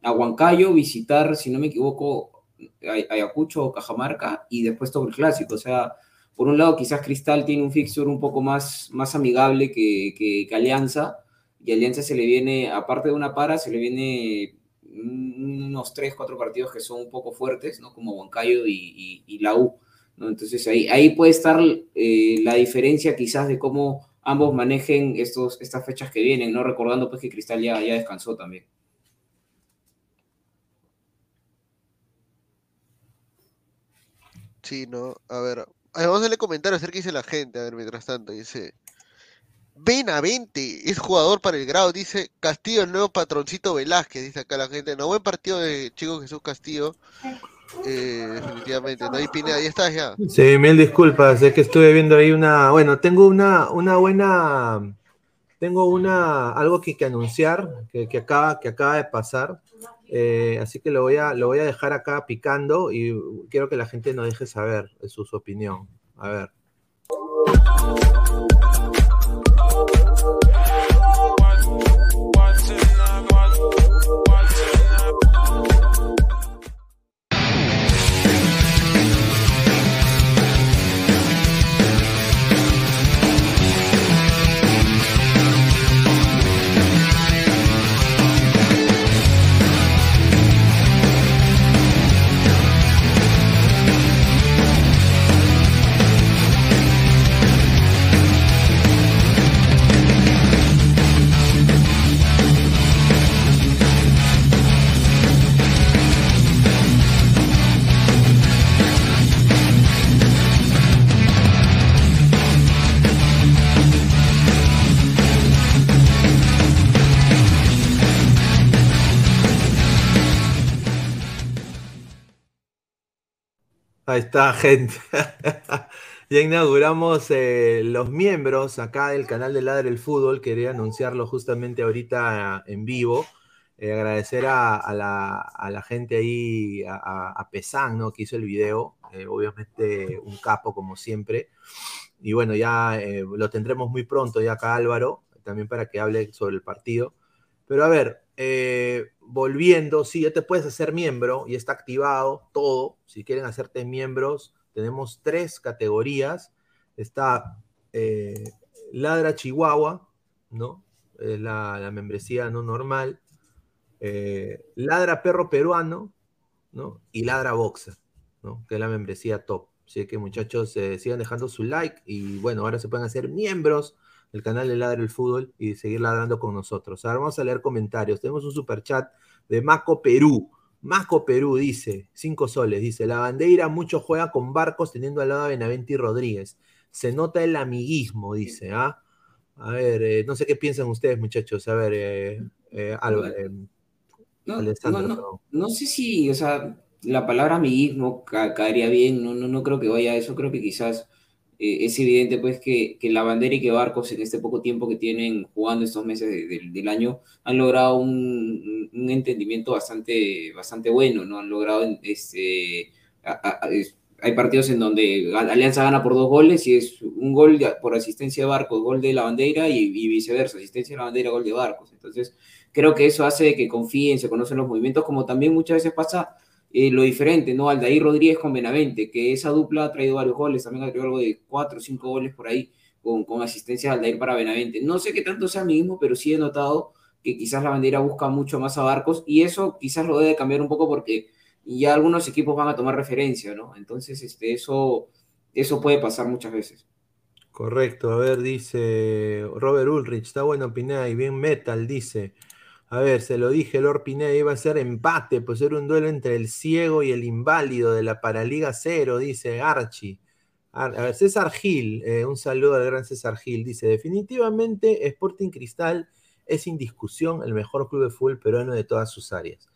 a Huancayo, visitar, si no me equivoco, Ay- Ayacucho o Cajamarca y después todo el clásico. O sea, por un lado quizás Cristal tiene un fixture un poco más, más amigable que, que, Alianza y Alianza se le viene, aparte de una para, se le viene unos tres, cuatro partidos que son un poco fuertes, ¿no? Como Huancayo y, y- y la U, Entonces ahí, ahí puede estar eh, la diferencia quizás de cómo ambos manejen estos, estas fechas que vienen, ¿no? Recordando pues que Cristal ya, ya descansó también. Sí, ¿no? A ver, vamos a darle comentarios, a ver qué dice la gente, a ver, mientras tanto, dice... Benavente es jugador para el grado, dice Castillo, el nuevo patroncito Velázquez, dice acá la gente. No, buen partido de Chico Jesús Castillo. Eh, definitivamente, hay Pineda, ahí estás ya. Sí, mil disculpas, es que estuve viendo ahí una, bueno, tengo una, una buena, tengo una, algo que, que anunciar, que, que acaba, que acaba de pasar, eh, así que lo voy, a, lo voy a dejar acá picando y quiero que la gente nos deje saber su opinión. A ver. Ahí está, gente. ya inauguramos eh, los miembros acá del canal de Ladre el Fútbol. Quería anunciarlo justamente ahorita en vivo. Eh, agradecer a, la, a la gente ahí, a, a, ¿no? que hizo el video. Eh, obviamente un capo como siempre. Y bueno, ya lo tendremos muy pronto ya acá Álvaro, también para que hable sobre el partido. Pero a ver, eh, volviendo, sí, ya te puedes hacer miembro y está activado todo. Si quieren hacerte miembros, tenemos tres categorías. Está eh, Ladra Chihuahua, ¿no? Es la, membresía no normal. Eh, Ladra Perro Peruano, ¿no? Y Ladra Boxer, ¿no? Que es la membresía top. Así que muchachos, sigan dejando su like y bueno, ahora se pueden hacer miembros del canal de Ladra el Fútbol y seguir ladrando con nosotros. Ahora vamos a leer comentarios. Tenemos un super chat de Maco Perú. Maco Perú dice, cinco soles, dice, la bandera mucho juega con barcos teniendo al lado a Benavente y Rodríguez. Se nota el amiguismo, dice, ¿ah? A ver, eh, no sé qué piensan ustedes, muchachos. A ver, eh, eh, Álvaro, eh, No, Alessandro, no, no, no sé si, o sea, la palabra amiguismo ca- caería bien, no, no, no creo que vaya a eso, creo que quizás eh, es evidente pues que, que la bandera y que Barcos en este poco tiempo que tienen jugando estos meses de- del- año han logrado un, un entendimiento bastante, bastante bueno, ¿no? Han logrado, este, hay partidos en donde Alianza gana por dos goles y es un gol de- por asistencia de Barcos, gol de la bandera y, y viceversa, asistencia de la bandera, gol de Barcos. Entonces, creo que eso hace que confíen, se conocen los movimientos, como también muchas veces pasa eh, lo diferente, ¿no? Aldair Rodríguez con Benavente, que esa dupla ha traído varios goles, también ha traído algo de cuatro o cinco goles por ahí con, con asistencia de Aldair para Benavente. No sé qué tanto sea mismo, pero sí he notado que quizás la bandera busca mucho más a Barcos y eso quizás lo debe cambiar un poco porque ya algunos equipos van a tomar referencia, ¿no? Entonces, este, eso, eso puede pasar muchas veces. Correcto, a ver, dice Robert Ulrich, está bueno Pineda y bien metal, dice. A ver, se lo dije, Lord Pineda iba a ser empate, pues era un duelo entre el ciego y el inválido de la Paraliga Cero, dice Archie. A ver, César Gil, eh, un saludo al gran César Gil, dice, definitivamente Sporting Cristal es sin discusión el mejor club de fútbol peruano de todas sus áreas.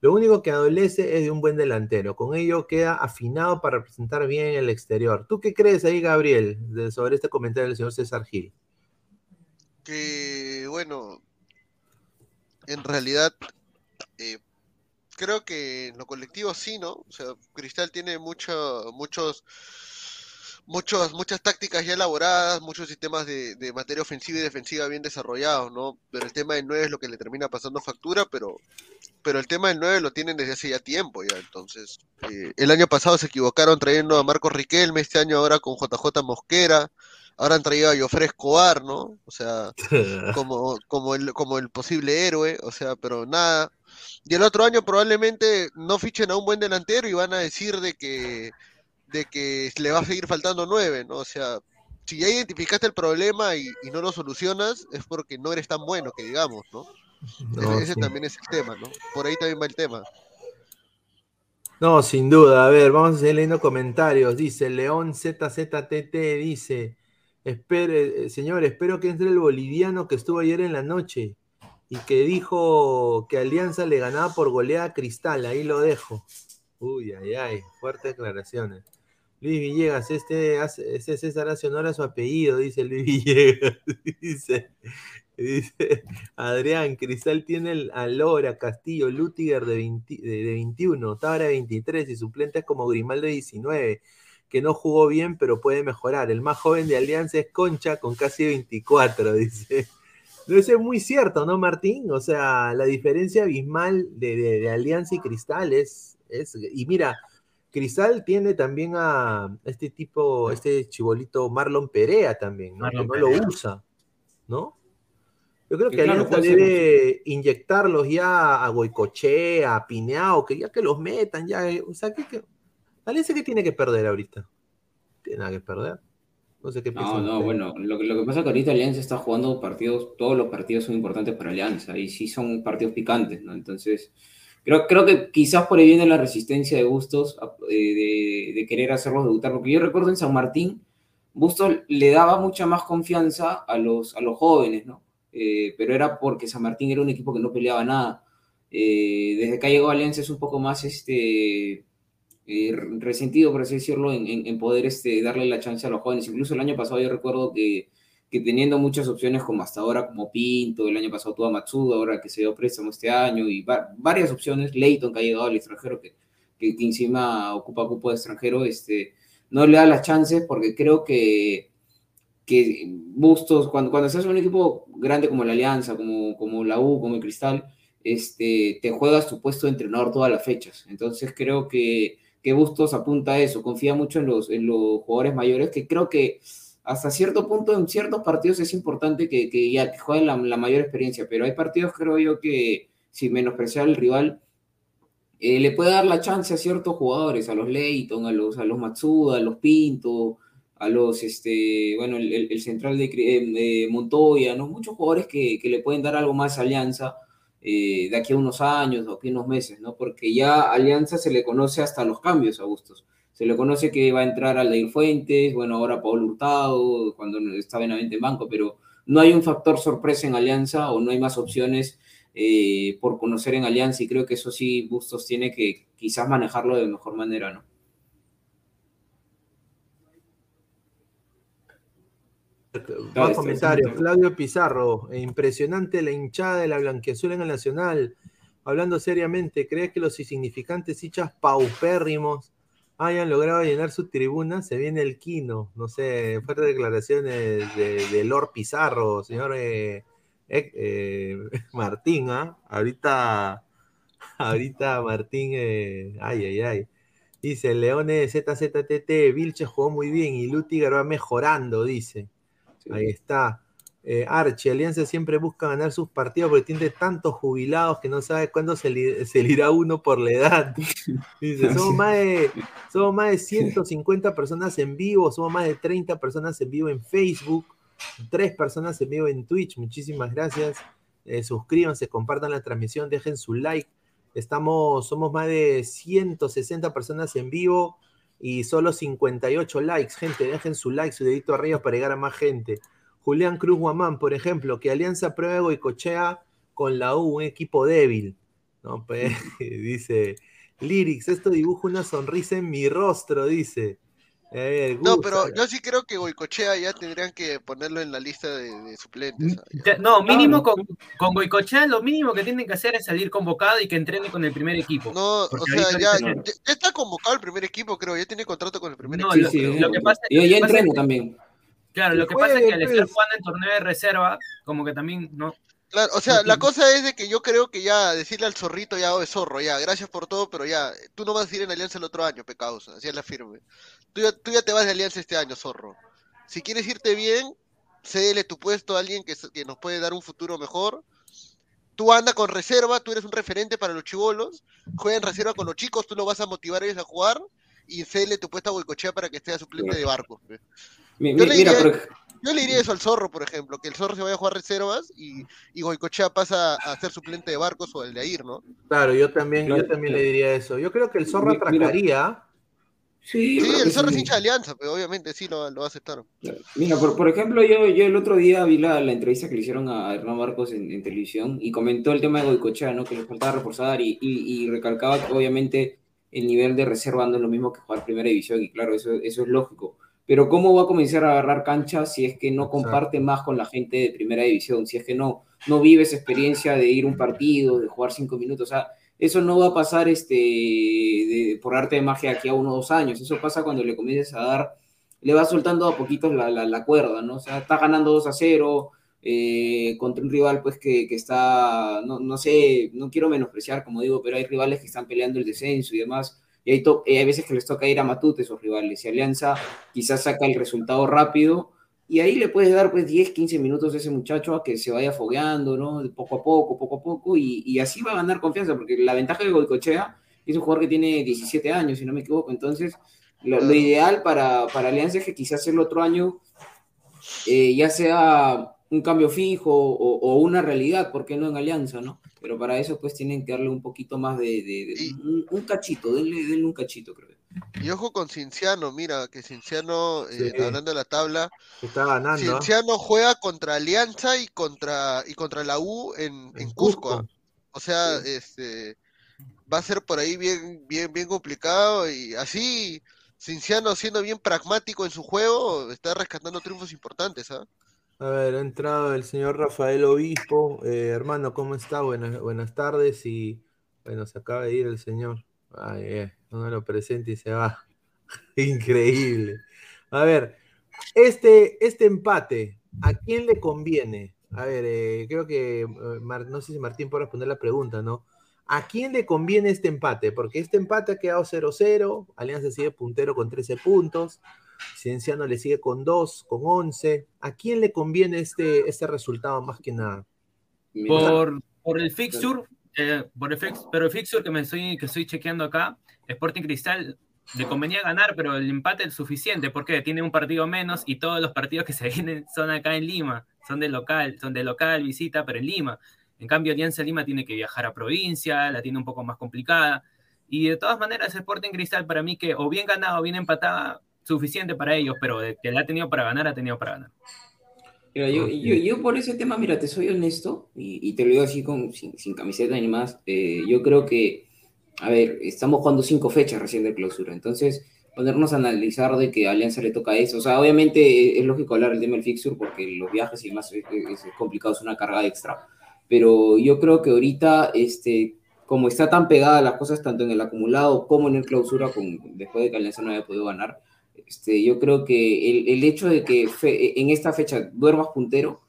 Lo único que adolece es de un buen delantero. Con ello queda afinado para representar bien el exterior. ¿Tú qué crees ahí, Gabriel, sobre este comentario del señor César Gil? Que, bueno, en realidad, eh, creo que en lo colectivo sí, ¿no? O sea, Cristal tiene mucho, muchos muchos, muchas tácticas ya elaboradas, muchos sistemas de, de, materia ofensiva y defensiva bien desarrollados, ¿no? Pero el tema del 9 es lo que le termina pasando factura, pero, pero el tema del 9 lo tienen desde hace ya tiempo, ya. Entonces, eh, el año pasado se equivocaron trayendo a Marcos Riquelme, este año ahora con JJ Mosquera, ahora han traído a Jofre Escobar, ¿no? O sea, como, como, el, como el posible héroe, o sea, pero nada. Y el otro año probablemente no fichen a un buen delantero y van a decir de que de que le va a seguir faltando nueve, ¿no? O sea, si ya identificaste el problema y, y no lo solucionas, es porque no eres tan bueno, que digamos, ¿no? No, ese sí. también es el tema, ¿no? Por ahí también va el tema. No, sin duda. A ver, vamos a seguir leyendo comentarios. Dice León ZZTT, dice, espere, eh, señor, espero que entre el boliviano que estuvo ayer en la noche y que dijo que Alianza le ganaba por goleada a Cristal. Ahí lo dejo. Uy, ay, ay, fuertes declaraciones. Luis Villegas, este, este César hace honor a su apellido, dice Luis Villegas. dice, dice Adrián, Cristal tiene a Lora, Castillo, Lutiger de, 20 de, de 21, Tabra de 23 y suplentes como Grimaldo de 19, que no jugó bien pero puede mejorar. El más joven de Alianza es Concha con casi 24, dice. No, eso es muy cierto, ¿no, Martín? O sea, la diferencia abismal de, de- de Alianza y Cristal es, es- Y mira, Cristal tiene también a este tipo, este chibolito Marlon Perea también, ¿no? Que no Perea. lo usa, ¿no? Yo creo que claro, Alianza debe inyectarlos ya a Goicochea, a Pineao, que ya que los metan, ya. eh, O sea, ¿qué, qué? Alianza qué tiene que perder ahorita? Tiene nada que perder. No sé qué No, no, bueno, lo, que- lo que pasa es que ahorita Alianza está jugando partidos, todos los partidos son importantes para Alianza y sí son partidos picantes, ¿no? Entonces, creo, creo que quizás por ahí viene la resistencia de Bustos eh, de, de querer hacerlos debutar, porque yo recuerdo en San Martín, Bustos le daba mucha más confianza a los, a los jóvenes, ¿no? Eh, pero era porque San Martín era un equipo que no peleaba nada. Eh, desde que ha llegado Alianza es un poco más este, eh, resentido, por así decirlo, en, poder este, darle la chance a los jóvenes. Incluso el año pasado yo recuerdo que, teniendo muchas opciones como hasta ahora, como Pinto, el año pasado tuvo Matsuda, ahora que se dio préstamo este año, y va- varias opciones, Leighton que ha llegado al extranjero, que, encima ocupa cupo de extranjero, este, no le da las chances porque creo que Bustos, cuando, cuando estás en un equipo grande como la Alianza, como, como la U, como el Cristal, este, te juegas tu puesto de entrenador todas las fechas. Entonces creo que, que Bustos apunta a eso, confía mucho en los, en los jugadores mayores, que creo que hasta cierto punto en ciertos partidos es importante que, que ya que jueguen la, mayor experiencia, pero hay partidos creo yo que sin menospreciar al rival, eh, le puede dar la chance a ciertos jugadores, a los Leighton, a los, a los Matsuda, a los Pinto, a los, este, bueno, el, central de, eh, Montoya, ¿no? Muchos jugadores que, que le pueden dar algo más Alianza eh, de aquí a unos años, de aquí a unos meses, ¿no? Porque ya Alianza se le conoce hasta los cambios a Bustos. Se le conoce que va a entrar Aldair Fuentes, bueno, ahora Paul Hurtado, cuando estaba en en banco, pero no hay un factor sorpresa en Alianza o no hay más opciones eh, por conocer en Alianza y creo que eso sí Bustos tiene que quizás manejarlo de mejor manera, ¿no? Más comentarios. Claudio Pizarro, impresionante la hinchada de la blanquiazul en el Nacional. Hablando seriamente, ¿crees que los insignificantes hinchas paupérrimos hayan logrado llenar su tribuna? Se viene el quino. No sé, fuertes declaraciones de, de Lord Pizarro, señor eh, eh, eh, Martín. ¿ah? Ahorita Ahorita Martín, eh, ay, ay, ay. Dice, Leones ZZTT, Vilche jugó muy bien y Lutiger va mejorando, dice. Ahí está. Eh, Archie, Alianza siempre busca ganar sus partidos porque tiene tantos jubilados que no sabe cuándo se, li- se le irá uno por la edad. Dice, somos más, de, somos más de 150 personas en vivo, somos más de 30 personas en vivo en Facebook, 3 personas en vivo en Twitch. Muchísimas gracias. Eh, suscríbanse, compartan la transmisión, dejen su like. Estamos, somos más de 160 personas en vivo y solo 58 likes. Gente, dejen su like, su dedito arriba para llegar a más gente. Julián Cruz Guamán, por ejemplo, que Alianza prueba y cochea con la U, un equipo débil. ¿no? Pues, dice, Lyrics, esto dibuja una sonrisa en mi rostro, dice. Ver, No, pero yo sí creo que Goicochea ya tendrían que ponerlo en la lista de, de suplentes. No, mínimo con, con Goicochea lo mínimo que tienen que hacer es salir convocado y que entrene con el primer equipo. No, o sea, ya, está convocado el primer equipo, creo, ya tiene contrato con el primer No, equipo. Sí, sí, lo que pasa- yo ya entreno también. Claro, lo que pasa es que al estar pues. jugando en torneo de reserva, como que también no. Claro, o sea, la cosa es de que yo creo que ya decirle al zorrito ya, oye, zorro, ya, gracias por todo, pero ya, tú no vas a ir en Alianza el otro año, pecados, así es la firme. Tú ya, tú ya te vas de Alianza este año, zorro. Si quieres irte bien, cédele tu puesto a alguien que, que nos puede dar un futuro mejor. Tú anda con reserva, tú eres un referente para los chivolos, juega en reserva con los chicos, tú lo vas a motivar a ellos a jugar y cédele tu puesto a Boicochea para que esté a suplente de barco. Mi- Yo le diría- Yo le diría eso al zorro, por ejemplo, que el zorro se vaya a jugar reservas y, y Goicochea pasa a ser suplente de barcos o el de Air, ¿no? Claro, yo también, yo también claro. le diría eso. Yo creo que el zorro Mi- mira. Sí, Sí, el que zorro es sí. hincha de alianza, pero obviamente sí lo, lo va a aceptar. Mira, por, por ejemplo, yo, yo el otro día vi la, la entrevista que le hicieron a Hernán Marcos en, en televisión y comentó el tema de Goicochea, ¿no? Que le faltaba reforzar y, y, y recalcaba que obviamente el nivel de reserva no es lo mismo que jugar primera división y claro, eso, eso es lógico. Pero ¿cómo va a comenzar a agarrar cancha si es que no Exacto. comparte más con la gente de primera división? Si es que no, no vive esa experiencia de ir a un partido, de jugar cinco minutos, o sea, eso no va a pasar este, de- por arte de magia aquí a uno o dos años, eso pasa cuando le comiences a dar le va soltando a poquitos la, la, cuerda, ¿no? O sea, está ganando 2 a 0 eh, contra un rival, pues, que, que está, no, no sé, no quiero menospreciar, como digo, pero hay rivales que están peleando el descenso y demás, y hay, eh, hay veces que les toca ir a matute esos rivales, y Alianza quizás saca el resultado rápido, y ahí le puedes dar, pues, 10, 15 minutos a ese muchacho a que se vaya fogueando, ¿no? De poco a poco, poco a poco, y, y así va a ganar confianza, porque la ventaja de Goicochea es un jugador que tiene 17 años, si no me equivoco, entonces lo, lo ideal para, para Alianza es que quizás el otro año eh, ya sea un cambio fijo o, o una realidad, ¿por qué no en Alianza, no? Pero para eso pues tienen que darle un poquito más de, de- un, un cachito, denle, denle un cachito, creo. Y ojo con Cinciano, mira, que Cinciano, eh, Sí. hablando de la tabla, Está ganando. ¿ah? Cinciano juega contra Alianza y contra, y contra la U en, en En Cusco. Cusco. O sea, Sí. este va a ser por ahí bien, bien, bien complicado y así Cinciano siendo bien pragmático en su juego, está rescatando triunfos importantes, ¿ah? A ver, ha entrado el señor Rafael Obispo. Eh, hermano, ¿cómo está? Buenas, buenas tardes. Y bueno, se acaba de ir el señor. Ay, eh, uno lo presenta y se va. Increíble. A ver, este, este empate, ¿a quién le conviene? A ver, eh, creo que, eh, Mar- no sé si Martín puede responder la pregunta, ¿no? ¿A quién le conviene este empate? Porque este empate ha quedado 0-0, Alianza sigue puntero con 13 puntos, Cienciano le sigue con 2, con 11. ¿A quién le conviene este, este resultado más que nada? Por, por el fixture, eh, por el fix- pero el fixture que me estoy, que estoy chequeando acá, Sporting Cristal le convenía ganar, pero el empate es suficiente porque tiene un partido menos y todos los partidos que se vienen son acá en Lima, son de local, son de local, visita, pero en Lima. En cambio, Alianza Lima tiene que viajar a provincia, la tiene un poco más complicada. Y de todas maneras, Sporting Cristal para mí que o bien ganada o bien empatada, suficiente para ellos, pero que la ha tenido para ganar, ha tenido para ganar. Mira, yo, yo, yo por ese tema, mira, te soy honesto y, y te lo digo así con, sin, sin camiseta ni más. eh, yo creo que, a ver, estamos jugando cinco fechas recién de clausura, entonces ponernos a analizar de que a Alianza le toca eso. O sea, obviamente eh, es lógico hablar del tema del fixture porque los viajes y más es, es- es complicado, es una carga extra. Pero yo creo que ahorita, este, como está tan pegada las cosas tanto en el acumulado como en el clausura, con, después de que Alianza no haya podido ganar, este, yo creo que el, el hecho de que fe- en esta fecha duermas puntero,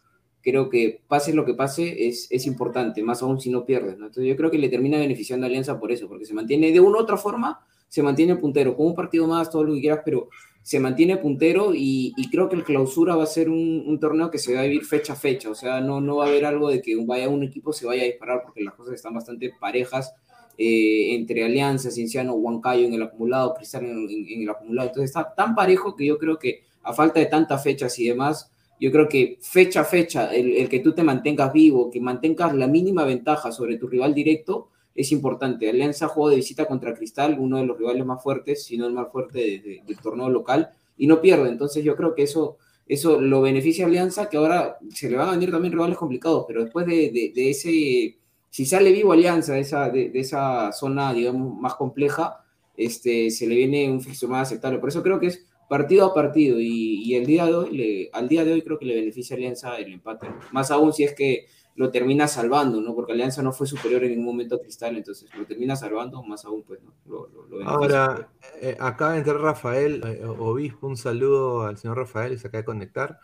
creo que pase lo que pase es, es importante, más aún si no pierdes. ¿no? Entonces yo creo que le termina beneficiando a Alianza por eso, porque se mantiene de una u otra forma, se mantiene puntero, con un partido más, todo lo que quieras, pero se mantiene puntero y, creo que el clausura va a ser un, torneo que se va a vivir fecha a fecha, o sea, no, no va a haber algo de que vaya un equipo se vaya a disparar porque las cosas están bastante parejas eh, entre Alianza, Cienciano, Huancayo en el acumulado, Cristal en, en, el acumulado, entonces está tan parejo que yo creo que a falta de tantas fechas y demás, yo creo que fecha a fecha, el, el que tú te mantengas vivo, que mantengas la mínima ventaja sobre tu rival directo, es importante. Alianza jugó de visita contra Cristal, uno de los rivales más fuertes, si no el más fuerte de, de, del torneo local, y no pierde. Entonces yo creo que eso, eso lo beneficia a Alianza, que ahora se le van a venir también rivales complicados, pero después de, de, de ese, si sale vivo Alianza de esa, de, esa zona, digamos, más compleja, este, se le viene un fixo más aceptable. Por eso creo que es partido a partido y, el día de hoy, al día de hoy creo que le beneficia a Alianza el empate. Más aún si es que lo termina salvando, ¿no? Porque Alianza no fue superior en ningún momento a Cristal, entonces lo termina salvando, más aún, pues, ¿no? Ahora, eh, acaba de entrar Rafael eh, Obispo, un saludo al señor Rafael, que se acaba de conectar.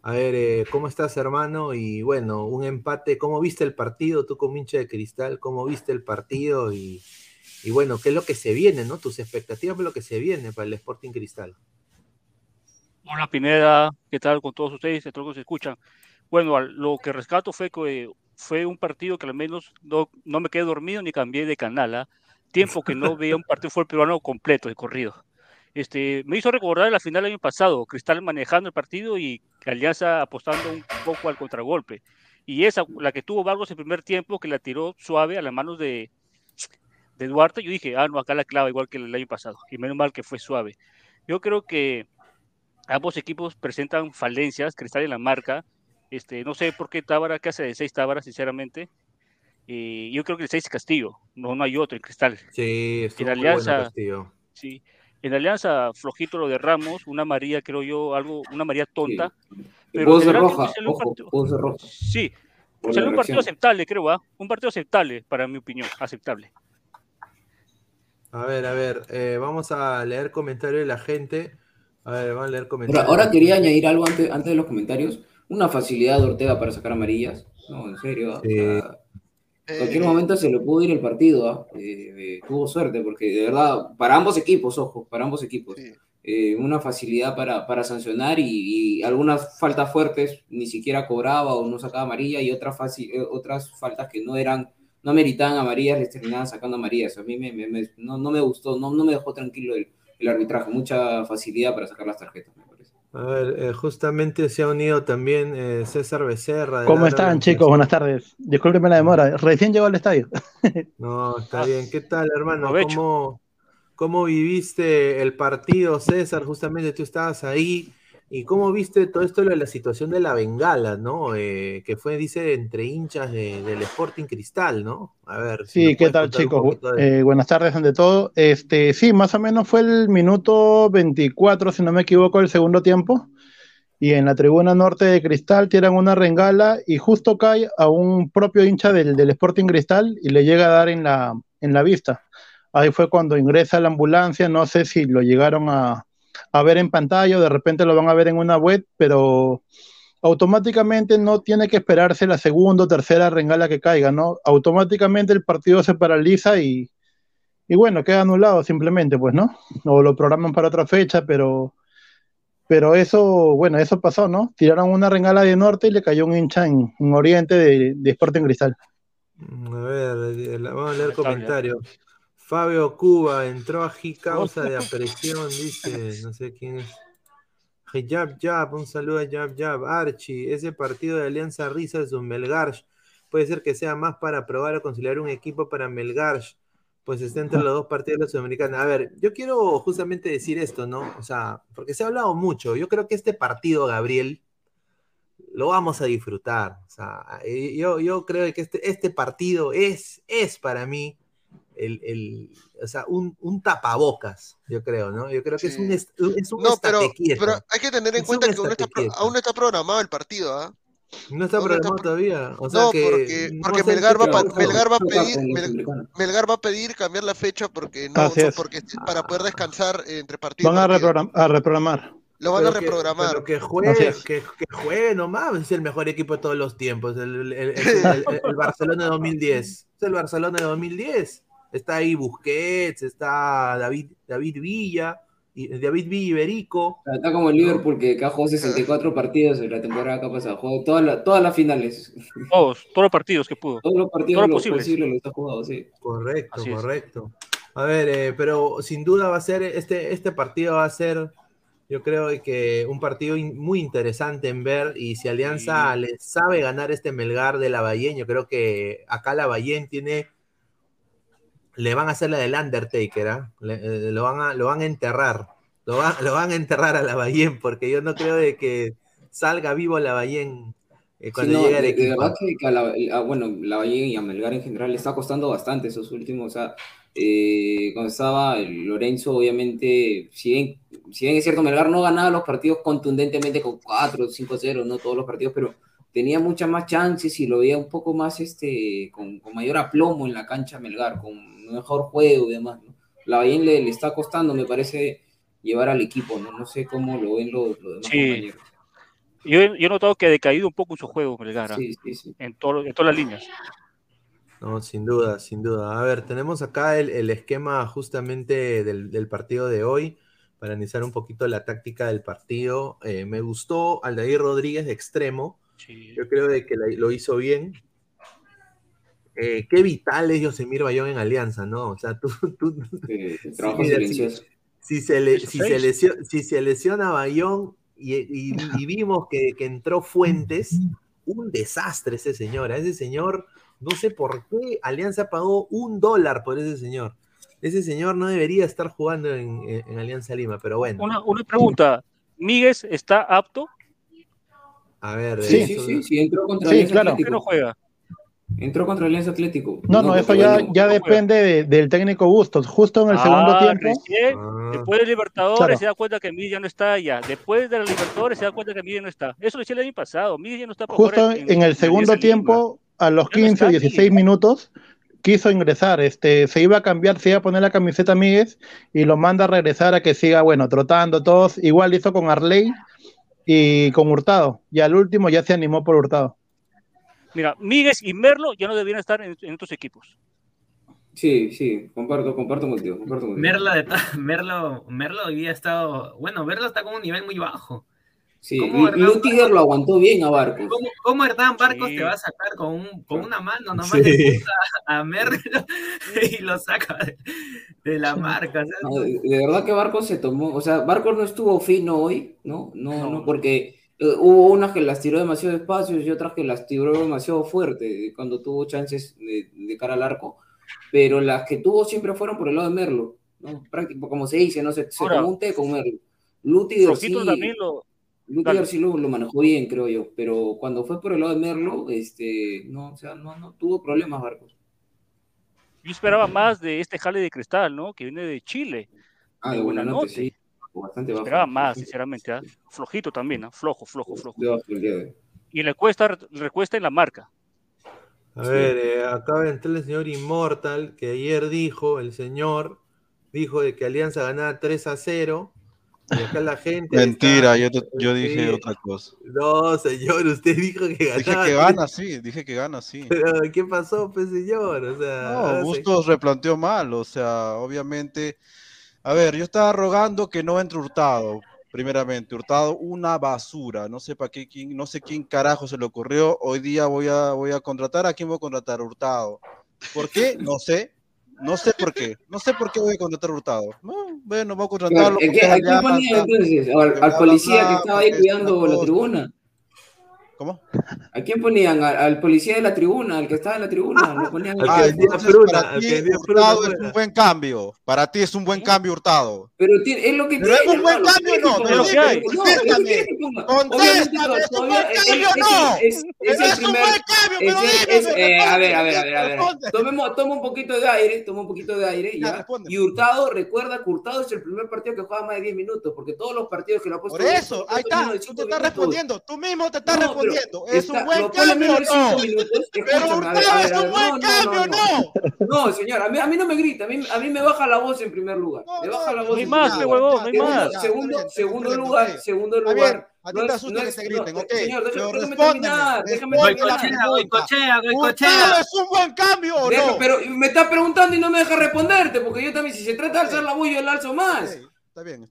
A ver, eh, ¿cómo estás, hermano? Y bueno, un empate, ¿cómo viste el partido? Tú como hincha de Cristal, ¿cómo viste el partido? Y, y bueno, ¿qué es lo que se viene, no? Tus expectativas de lo que se viene para el Sporting Cristal. Hola Pineda, ¿qué tal con todos ustedes? Los que se escuchan. Bueno, lo que rescato fue que fue un partido que al menos no, no me quedé dormido ni cambié de canal. ¿eh? Tiempo que no veía un partido fue el peruano completo, de corrido. Este, me hizo recordar la final del año pasado, Cristal manejando el partido y Alianza apostando un poco al contragolpe. Y esa, la que tuvo Vargas el primer tiempo, que la tiró suave a las manos de, de Duarte, yo dije, ah, no, acá la clava igual que el año pasado. Y menos mal que fue suave. Yo creo que ambos equipos presentan falencias, Cristal en la marca, este, no sé por qué Tábara, que hace de seis Tábara, sinceramente. Eh, yo creo que el 6 es Castillo, no, no hay otro en Cristal. Sí, en Alianza, bueno sí, en Alianza flojito lo de Ramos, una María, creo yo, algo, una María tonta. Sí. Pero de roja, ojo, partido, roja. Sí, salió un partido aceptable, creo, ¿ah? un partido aceptable, para mi opinión, aceptable. A ver, a ver, eh, vamos a leer comentarios de la gente. A ver, vamos a leer comentarios. Ahora, ahora quería añadir algo antes, antes de los comentarios una facilidad de Ortega para sacar amarillas. No, en serio. Sí. O sea, en cualquier momento se le pudo ir el partido. ¿eh? Eh, tuvo suerte, porque de verdad, para ambos equipos, ojo, para ambos equipos. Sí. Eh, una facilidad para, para sancionar y, y, algunas faltas fuertes ni siquiera cobraba o no sacaba amarilla y otras, otras faltas que no eran no meritaban amarillas les terminaban sacando amarillas. A mí me, me, me, no, no, me gustó, no, no me dejó tranquilo el, el arbitraje, mucha facilidad para sacar las tarjetas. A ver, eh, justamente se ha unido también eh, César Becerra. ¿Cómo están, chicos? Buenas tardes. Discúlpenme la demora. Recién llegó al estadio. no, está bien. ¿Qué tal, hermano? ¿Cómo, ¿Cómo viviste el partido, César? Justamente tú estabas ahí. ¿Y cómo viste todo esto de la situación de la bengala, no? Eh, que fue, dice, entre hinchas de, del Sporting Cristal, ¿no? A ver. Si sí, ¿qué tal, chicos? De... Eh, buenas tardes ante todo. Este, sí, más o menos fue el minuto 24, si no me equivoco, el segundo tiempo. Y en la tribuna norte de Cristal tiran una rengala y justo cae a un propio hincha del, del Sporting Cristal y le llega a dar en la, en la vista. Ahí fue cuando ingresa la ambulancia, no sé si lo llegaron a, a ver en pantalla o de repente lo van a ver en una web, pero automáticamente no tiene que esperarse la segunda o tercera rengala que caiga, ¿no? Automáticamente el partido se paraliza y, y bueno, queda anulado simplemente, pues, ¿no? O lo programan para otra fecha, pero, pero eso, bueno, eso pasó, ¿no? Tiraron una rengala de norte y le cayó un hincha en, en Oriente de, de Sporting Cristal. A ver, vamos a leer comentarios. Fabio Cuba entró a causa de apresión, dice, no sé quién es. Jab Jab, un saludo a Jab Jab. Archie, ese partido de Alianza Risa es un Melgarch. Puede ser que sea más para probar o conciliar un equipo para Melgarch, pues está entre los dos partidos de la Sudamericana. A ver, yo quiero justamente decir esto, ¿no? O sea, porque se ha hablado mucho. Yo creo que este partido, Gabriel, lo vamos a disfrutar. O sea, yo, yo creo que este, este partido es, es para mí el, el, o sea, un, un, tapabocas, yo creo, ¿no? Yo creo que sí. es un, es un No, pero, pero, hay que tener en es cuenta que aún, está, aún no está programado el partido, ¿ah? ¿eh? No está programado está... todavía. O sea no, que porque, porque Melgar, va, Melgar, va a pedir, Melgar va a pedir cambiar la fecha porque no, no porque para poder descansar entre partidos. Van a, reprogramar, a reprogramar. Lo van a Pero que- reprogramar. pero que juegue, que, que juegue nomás, es el mejor equipo de todos los tiempos. El, el- el- el- el- el Barcelona de 2010. Es el Barcelona de 2010. Está ahí Busquets, está David, David Villa, y David Villa Iberico. Está como el Liverpool que acá jugó 64 partidos en la temporada que pasada. Jugó todas las todas las finales. Todos, todos los partidos que pudo. Todos los partidos Todos lo los posibles. posibles los ha jugado, sí. Correcto, Así es. correcto. A ver, eh, pero sin duda va a ser, este, este partido va a ser, yo creo que un partido in- muy interesante en ver y si Alianza le sabe ganar este Melgar de Lavallén, yo creo que acá Lavallén tiene, le van a hacer la del Undertaker, ¿ah? Le- eh, lo, van a, lo van a enterrar, lo, van- lo van a enterrar a Lavallén porque yo no creo de que salga vivo Lavallén eh, cuando Sí, no, llegue de, de verdad que, a la, a- bueno, la y a Melgar en general le está costando bastante esos últimos. O sea, eh, cuando estaba Lorenzo, obviamente, si bien, si bien es cierto, Melgar no ganaba los partidos contundentemente con 4 o 5-0, no todos los partidos, pero tenía muchas más chances y lo veía un poco más este, con, con mayor aplomo en la cancha Melgar, con mejor juego y demás. ¿no? La Valle le, le está costando, me parece, llevar al equipo, ¿no? No sé cómo lo ven los, los demás Sí. compañeros. Yo, he- yo he notado que ha decaído un poco en su juego, Melgar, ¿ah? Sí, sí, sí. en, todo- en todas las líneas. No, sin duda, sin duda. A ver, tenemos acá el, el esquema justamente del, del partido de hoy para analizar un poquito la táctica del partido. Eh, me gustó Aldair Rodríguez de extremo. Yo creo de que la- lo hizo bien. Eh, qué vital es Yosemir Bayón en Alianza, ¿no? O sea, tú... tú Sí, trabajo silencioso. Si, si se, le- si, se lesiona, si se lesiona Bayón y, y- y vimos que, que entró Fuentes, un desastre ese señor. A ese señor, no sé por qué Alianza pagó un dólar por ese señor. Ese señor no debería estar jugando en, en- en Alianza Lima, pero bueno. Una, una pregunta, ¿Míguez está apto? A ver, Sí, eso- sí, sí, sí, entró contra Sí, Alianza claro. ¿Por qué no juega? Entró contra Alianza Atlético. No, no, eso ya, ya depende de- del técnico Bustos. Justo en el segundo Ah, tiempo. recién, Ah. después de Libertadores Claro. se da cuenta que Miguel ya no está allá. Después de la Libertadores se da cuenta que Miguel no está. Eso lo decía el año pasado. Miguel ya no está para Justo jugar en el segundo Lima. tiempo, a los Ya no 15 o está 16 minutos, quiso ingresar. Este, se iba a cambiar, se iba a poner la camiseta Míguez y lo manda a regresar a que siga, bueno, trotando todos. Igual hizo con Arley y con Hurtado. Y al último ya se animó por Hurtado. Mira, Míguez y Merlo ya no deberían estar en, en otros equipos. Sí, sí, comparto, comparto contigo, comparto contigo. Merlo, de Merlo, Merlo hoy día ha estado. Bueno, Merlo está con un nivel muy bajo. Sí, ¿Cómo Lu- Hernán Lutiger lo aguantó bien a Barcos. ¿Cómo, cómo Hernán Barcos Sí. te va a sacar con, un, con una mano? Nomás Sí. le puta a Merlo y lo saca de, de la marca. No, de, de verdad que Barcos se tomó, o sea, Barcos no estuvo fino hoy, ¿no? No, no, porque eh, hubo unas que las tiró demasiado despacio y otras que las tiró demasiado fuerte cuando tuvo chances de, de cara al arco, pero las que tuvo siempre fueron por el lado de Merlo, ¿no? Práctico, como se dice, ¿no? Se, se Ahora, tomó un té con Merlo. Flojito también lo. Lo, lo manejó bien, creo yo, pero cuando fue por el lado de Merlo, este, no, o sea, no, no tuvo problemas Barcos. Yo esperaba más de este jale de cristal, ¿no? Que viene de Chile. Ah, de de buena Buenanote. nota, sí, bastante bajo. Esperaba más, sinceramente. ¿ah? Flojito también, ¿ah? flojo, flojo, flojo. Y le cuesta, le cuesta en la marca. A ver, eh, acaba de entrar el señor Immortal, que ayer dijo, el señor, dijo de que Alianza ganaba 3 a 0. Y acá la gente. Mentira, está- yo, yo dije Sí. otra cosa. No, señor, usted dijo que ganaba. Dije que 3. gana, sí, dije que gana, sí. Pero, ¿qué pasó, pues, señor? O sea, No, ahora se- Bustos replanteó mal, o sea, obviamente. A ver, yo estaba rogando que no entre Hurtado, primeramente. Hurtado, una basura. No sé para qué, quién, no sé quién carajo se le ocurrió. Hoy día voy a, voy a contratar. ¿A quién voy a contratar? Hurtado. ¿Por qué? No sé. No sé por qué. No sé por qué voy a contratar a Hurtado. No, bueno, voy a contratarlo. ¿A quién, ponía entonces? ¿Al, policía que estaba ahí cuidando la tribuna? ¿Cómo? ¿A quién ponían? ¿Al, al policía de la tribuna? ¿Al que estaba en la tribuna? ¿Lo ponían que vendía entonces fruta, para ti Hurtado es un buen cambio. Para ti es un buen cambio, Hurtado. Pero tiene- es lo que Pero es tiene, un buen cambio, ¿Qué ¿no? ¿qué Contéstame. Contéstame, ¿es un buen es- cambio o es- no? es- es el es un buen cambio, pero es- dime, es- eh, a ver, a ver, a ver, a ver. Tomemos, toma un poquito de aire, toma un poquito de aire, Ya. Y Hurtado, recuerda que Hurtado es el primer partido que juega más de 10 minutos, porque todos los partidos que lo ha puesto Por eso, ahí está, tú te estás respondiendo, tú mismo te estás es un buen cambio. No. Minutos, pero no, señor, a mí, a mí, no me grita, a mí, a mí me baja la voz en primer lugar. No hay más. Segundo, segundo lugar, segundo lugar. A ti te asusta que te griten. Señor, déjame terminar. Déjame terminar. Es un buen cambio. Pero me estás preguntando y no me dejas responderte, porque yo también, si se trata de alzar la voz, yo la alzo más.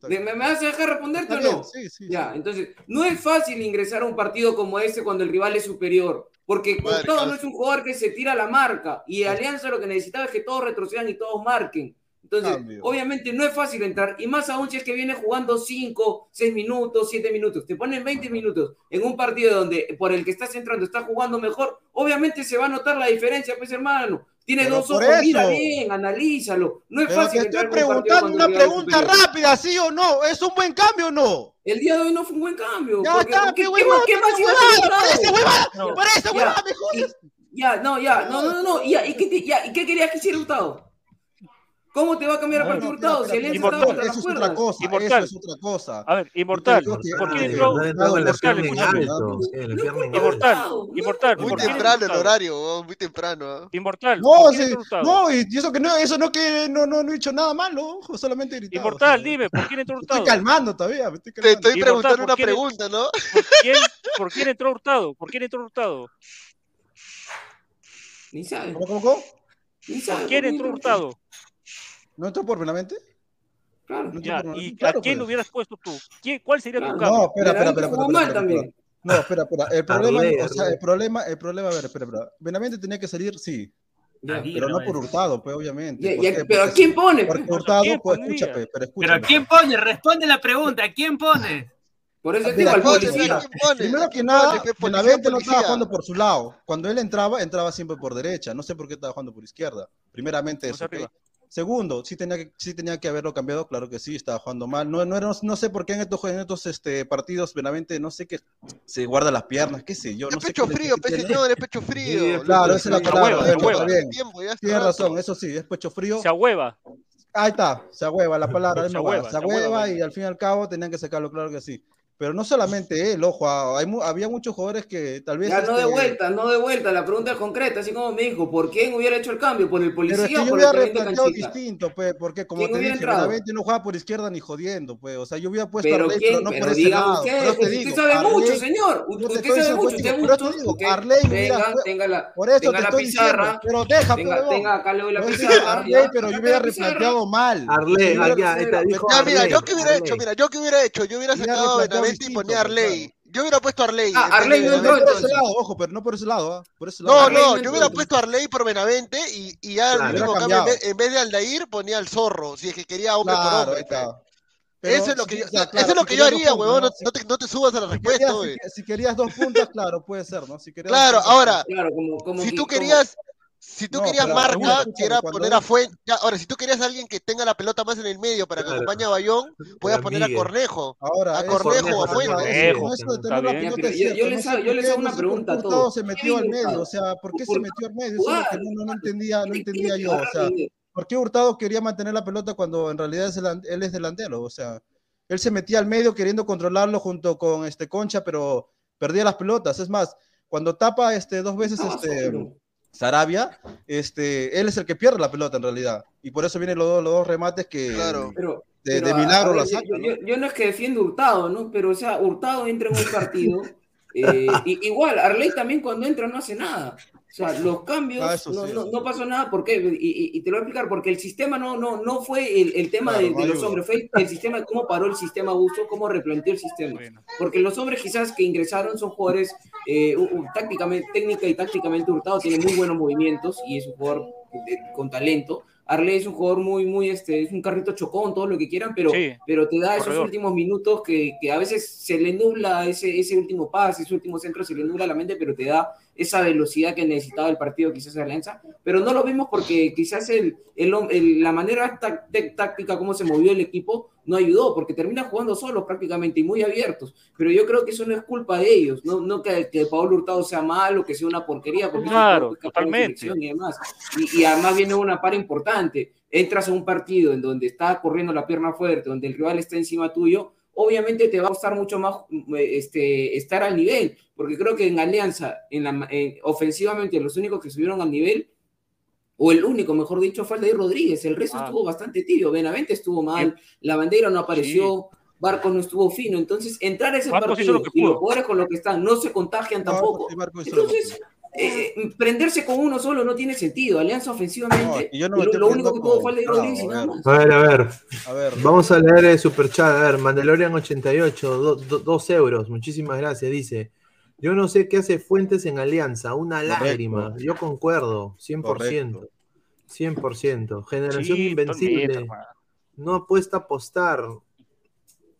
¿Me, vas a dejar responderte o no? Sí, sí, ya, entonces, no es fácil ingresar a un partido como ese cuando el rival es superior. Porque Hurtado no es un jugador que se tira la marca. Y Alianza lo que necesitaba es que todos retrocedan y todos marquen. Entonces, obviamente no es fácil entrar. Y más aún si es que viene jugando 5, 6 minutos, 7 minutos. Te ponen 20 minutos en un partido donde por el que estás entrando está jugando mejor. Obviamente se va a notar la diferencia, pues hermano. Tiene dos ojos, mira bien, analízalo. No es fácil. Te estoy preguntando una pregunta rápida, ¿sí o no? ¿Es un buen cambio o no? El día de hoy no fue un buen cambio. Ya porque, está, ¿qué, qué, ¿qué más iba a Parece huevada, no, parece. Ya, no, ya, no, no, no, ya, ¿y qué, ya, ¿y qué querías que hiciera Gustavo? ¿Cómo te va a cambiar a partido Hurtado? Si Alianza eso es otra cosa, inmortal. Eso es otra cosa. A ver, Inmortal. ¿Por qué entró? Inmortal, Inmortal. Inmortal. Muy temprano el horario, muy temprano. Inmortal. No, no, y eso que no, eso no que no, no, he hecho nada malo, solamente gritado. Inmortal, dime, ¿por quién entró Hurtado? Estoy calmando todavía. Te estoy preguntando una pregunta, ¿no? ¿Por quién entró Hurtado? ¿Por quién entró Hurtado? Ni sabe. ¿Cómo, cómo, ¿Por quién entró Hurtado? ¿No entró por Benavente? Claro. ¿No ya, por Benavente? ¿Y claro, a quién lo hubieras puesto tú? ¿Quién, ¿Cuál sería claro. tu cambio? No, espera, espera, espera. espera, espera, espera. No, espera, espera. El problema, o sea, el problema, el problema, a ver, espera, espera. Benavente tenía que salir, sí. Ah, pero no por eh. Hurtado, pues, obviamente. Pero pues? ¿a quién pone? Porque Hurtado, pues, escucha, pe, pero escucha. ¿Pero a quién pone? Responde la pregunta, ¿a quién pone? Por eso digo al policía. Primero que nada, Benavente no estaba jugando por su lado. Cuando él entraba, entraba siempre por derecha. No sé por qué estaba jugando por izquierda. Primeramente eso. Okay. Segundo, sí tenía, que, sí tenía que haberlo cambiado, claro que sí, estaba jugando mal. No, no, no, no sé por qué en estos, en estos este, partidos, Benavente, no sé qué, se guarda las piernas, qué sé yo. No sé pecho frío, pe señor, es pecho frío. Sí, claro, esa es la palabra. Se ahueva, Tienes razón, eso sí, es pecho frío. Se ahueva. Ahí está, se ahueva la palabra. Se ahueva, se ahueva, se ahueva y al fin y al cabo tenían que sacarlo, claro que sí. Pero no solamente él, ojo, hay, había muchos jugadores que tal vez. Ya no de este, vuelta, no de vuelta, la pregunta es concreta, así como me dijo, ¿por quién hubiera hecho el cambio? ¿Por el policía pero yo por hubiera replanteado distinto, pues, porque como te dije, no jugaba por izquierda ni jodiendo, pues, o sea, yo hubiera puesto no señor, pues, usted, sabe mucho, usted la, pizarra, pero deja, pues, tenga, acá le doy la pizarra. Pero yo hubiera replanteado mal. Y ponía pues, Arley. Yo hubiera puesto Arley. Ah, Arley no entró por ese lado, ojo, pero no por ese lado. ¿eh? Por ese lado. No, no, yo hubiera puesto Arley por Benavente y, y ya claro, el cambio, en vez, de Aldair, ponía al zorro, si es que quería hombre claro, por hombre. Eso es lo que, yo, haría, puntos, huevón. No, no, te, no, te, subas a la respuesta, si, si, querías dos puntas, claro, puede ser, ¿no? Si querías claro, ahora, como, como, si tú querías, si tú no, querías marca, que era poner a Fuente. ahora, si tú querías a alguien que tenga la pelota más en el medio para que claro. acompañe a Bayón, podías poner a Cornejo. Ahora, a Cornejo o a Fuente. Yo les hago una pregunta a todos. se metió al medio, o sea, ¿por qué se metió al medio? Eso es lo que no, entendía, no entendía yo. O sea, ¿por qué Hurtado quería mantener la pelota cuando en realidad él es delantero? O sea, él se metía al medio queriendo controlarlo junto con este Concha, pero perdía las pelotas. Es más, cuando tapa este, dos veces este Sarabia, este, él es el que pierde la pelota en realidad. Y por eso vienen los, dos, los dos remates que de, pero milagro la saca, yo, ¿no? Es que defiendo Hurtado, ¿no? Pero, o sea, Hurtado entra en un partido. Eh, y, igual, Arley también cuando entra no hace nada sea, los cambios, no, pasó nada, ¿por qué? Y, te lo voy a explicar, porque el sistema no, no, no fue el, tema de, los hombres, fue el, el, sistema, cómo paró el sistema Busto, cómo replanteó el sistema. Porque los hombres quizás que ingresaron son jugadores eh, tácticamente, técnica y tácticamente hurtados, tienen muy buenos movimientos y es un jugador eh, con talento, Arley es un jugador muy, muy, este, es un carrito chocón, todo lo que quieran, pero, sí, pero te da corredor. esos últimos minutos que, que, a veces se le nubla ese, ese último pase, ese último centro se le nubla la mente, pero te da esa velocidad que necesitaba el partido quizás de Alianza, pero no lo vimos porque quizás el, el, el, la manera táctica, como se movió el equipo, no ayudó, porque termina jugando solos prácticamente y muy abiertos, pero yo creo que eso no es culpa de ellos, no, no que, que Pablo Hurtado sea malo, que sea una porquería, porque claro, totalmente. Y, demás. Y, y además viene una par importante, entras a un partido en donde está corriendo la pierna fuerte, donde el rival está encima tuyo, obviamente te va a costar mucho más este, estar al nivel, porque creo que en Alianza, en la, ofensivamente, los únicos que subieron al nivel, o el único, mejor dicho, fue de Rodríguez, el resto Ah. estuvo bastante tibio, Benavente estuvo mal, la bandera no apareció, Barco no estuvo fino, entonces entrar a ese Barcos partido lo y los pudo. jugadores con lo que están no se contagian tampoco, entonces eh, prenderse con uno solo no tiene sentido, Alianza ofensivamente, y yo no lo, lo único que tuvo fue el de Rodríguez y nada a más. A ver, a ver. A ver. Vamos a leer el superchat. A ver, Mandalorian 88, do- do- dos euros. Muchísimas gracias. Dice: Yo no sé qué hace Fuentes en Alianza. Una Correcto. lágrima. Yo concuerdo. 100%. Correcto. 100%. Generación Sí, invencible. No apuesta a apostar.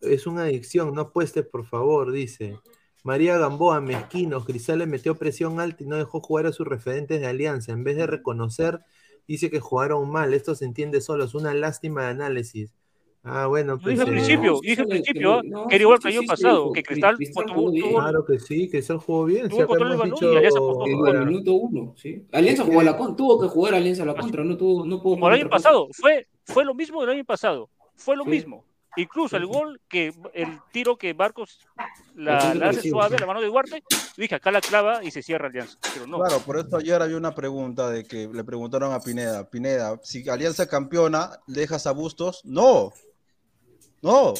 Es una adicción. No apuestes, por favor. Dice. María Gamboa, mezquinos. Cristal le metió presión alta y no dejó jugar a sus referentes de Alianza. En vez de reconocer, dice que jugaron mal. Esto se entiende solo. Es una lástima de análisis. Ah, bueno, Lo pues. dije al eh, principio, dije al principio, que era igual que el año pasado, que Cristal tuvo, tuvo- Claro que sí, Cristal jugó bien. Tuvo control del balón y Alianza apostó el minuto uno, sí. Alianza jugó a la contra, tuvo que jugar Alianza a la contra, no tuvo, no pudo Como el año pasado, fue, fue lo mismo del año pasado, fue lo Sí. mismo. Incluso el gol que el tiro que Barcos La hace suave, sí. la mano de Duarte, dije acá la clava y se cierra Alianza. Pero no. Claro, por eso ayer había una pregunta de que le preguntaron a Pineda, Pineda, si Alianza campeona, ¿dejas a Bustos? No, no,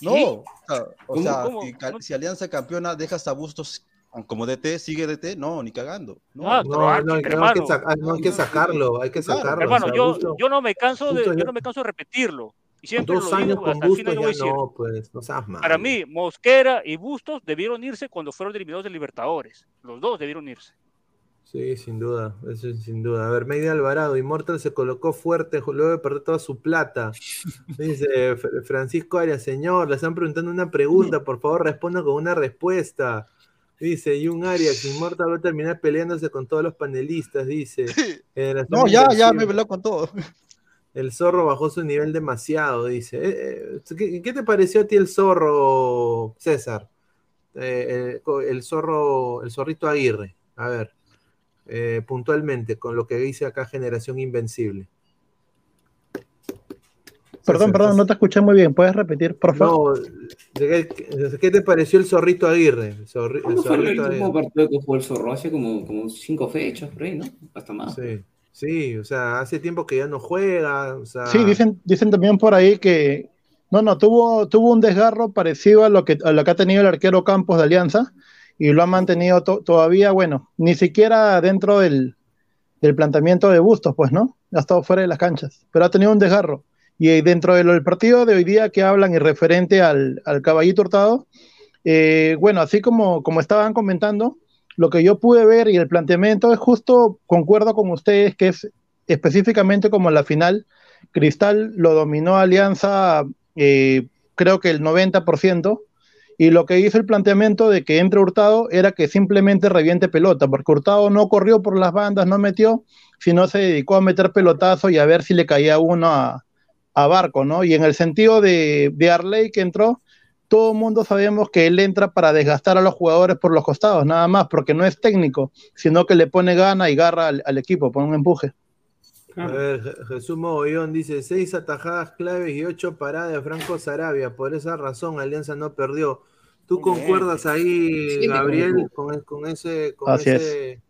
no. ¿Sí? O sea, o ¿Cómo? sea, ¿Cómo? Si, Alianza campeona, ¿dejas a Bustos como DT? ¿Sigue DT? No, ni cagando. No, Ah, No, no, hay que hermano. sacar- no hay que sacarlo, hay que Claro. sacarlo. Hermano, o sea, yo, Bustos- yo no me canso de, yo no me canso de repetirlo. Y siempre dos lo años digo, con hasta el final Bustos ya decir. no, pues, no seas mal. Para mí, Mosquera y Bustos debieron irse cuando fueron eliminados de Libertadores. Los dos debieron irse. Sí, sin duda, eso es sin duda. A ver, Media Alvarado, Immortal se colocó fuerte luego de perder toda su plata. Dice Fr- Francisco Arias, señor, le están preguntando una pregunta, por favor responda con una respuesta. Dice Jun Arias, Immortal va a terminar peleándose con todos los panelistas, dice. No ya, ya me veló con todo. El zorro bajó su nivel demasiado, dice. Eh, eh, ¿qué, qué te pareció a ti el zorro, César? Eh, el zorro, el zorrito Aguirre. A ver, eh, puntualmente, con lo que dice acá Generación Invencible. Perdón, perdón, no te escuché muy bien. ¿Puedes repetir, por favor? No, ¿de ¿qué, qué te pareció el zorrito Aguirre? El, zorri- el ¿Cuándo fue el último partido que jugó el Zorro? Hace como, como cinco fechas, por ahí, ¿no? Hasta más. Sí, sí, o sea, hace tiempo que ya no juega. O sea, Sí, dicen, dicen también por ahí que no, no, tuvo, tuvo un desgarro parecido a lo que, a lo que ha tenido el arquero Campos de Alianza y lo ha mantenido to- todavía, bueno, ni siquiera dentro del, del planteamiento de Bustos, pues, ¿no? Ha estado fuera de las canchas, pero ha tenido un desgarro. Y dentro del partido de hoy día que hablan y referente al, al caballito hurtado, eh, bueno, así como, como estaban comentando, lo que yo pude ver y el planteamiento es justo, concuerdo con ustedes, que es específicamente como la final, Cristal lo dominó Alianza, eh, creo que el 90%, y lo que hizo el planteamiento de que entre Hurtado era que simplemente reviente pelota, porque Hurtado no corrió por las bandas, no metió, sino se dedicó a meter pelotazo y a ver si le caía uno a, a Barco, ¿no? Y en el sentido de, de Arley que entró, todo el mundo sabemos que él entra para desgastar a los jugadores por los costados, nada más, porque no es técnico, sino que le pone gana y garra al, al equipo, pone un empuje. A ver, Je- Jesús Mogollón dice: seis atajadas claves y ocho paradas de Franco Sarabia. Por esa razón, Alianza no perdió. ¿Tú bien. concuerdas ahí, Sí, Gabriel, con, e- con ese. Con Así ese...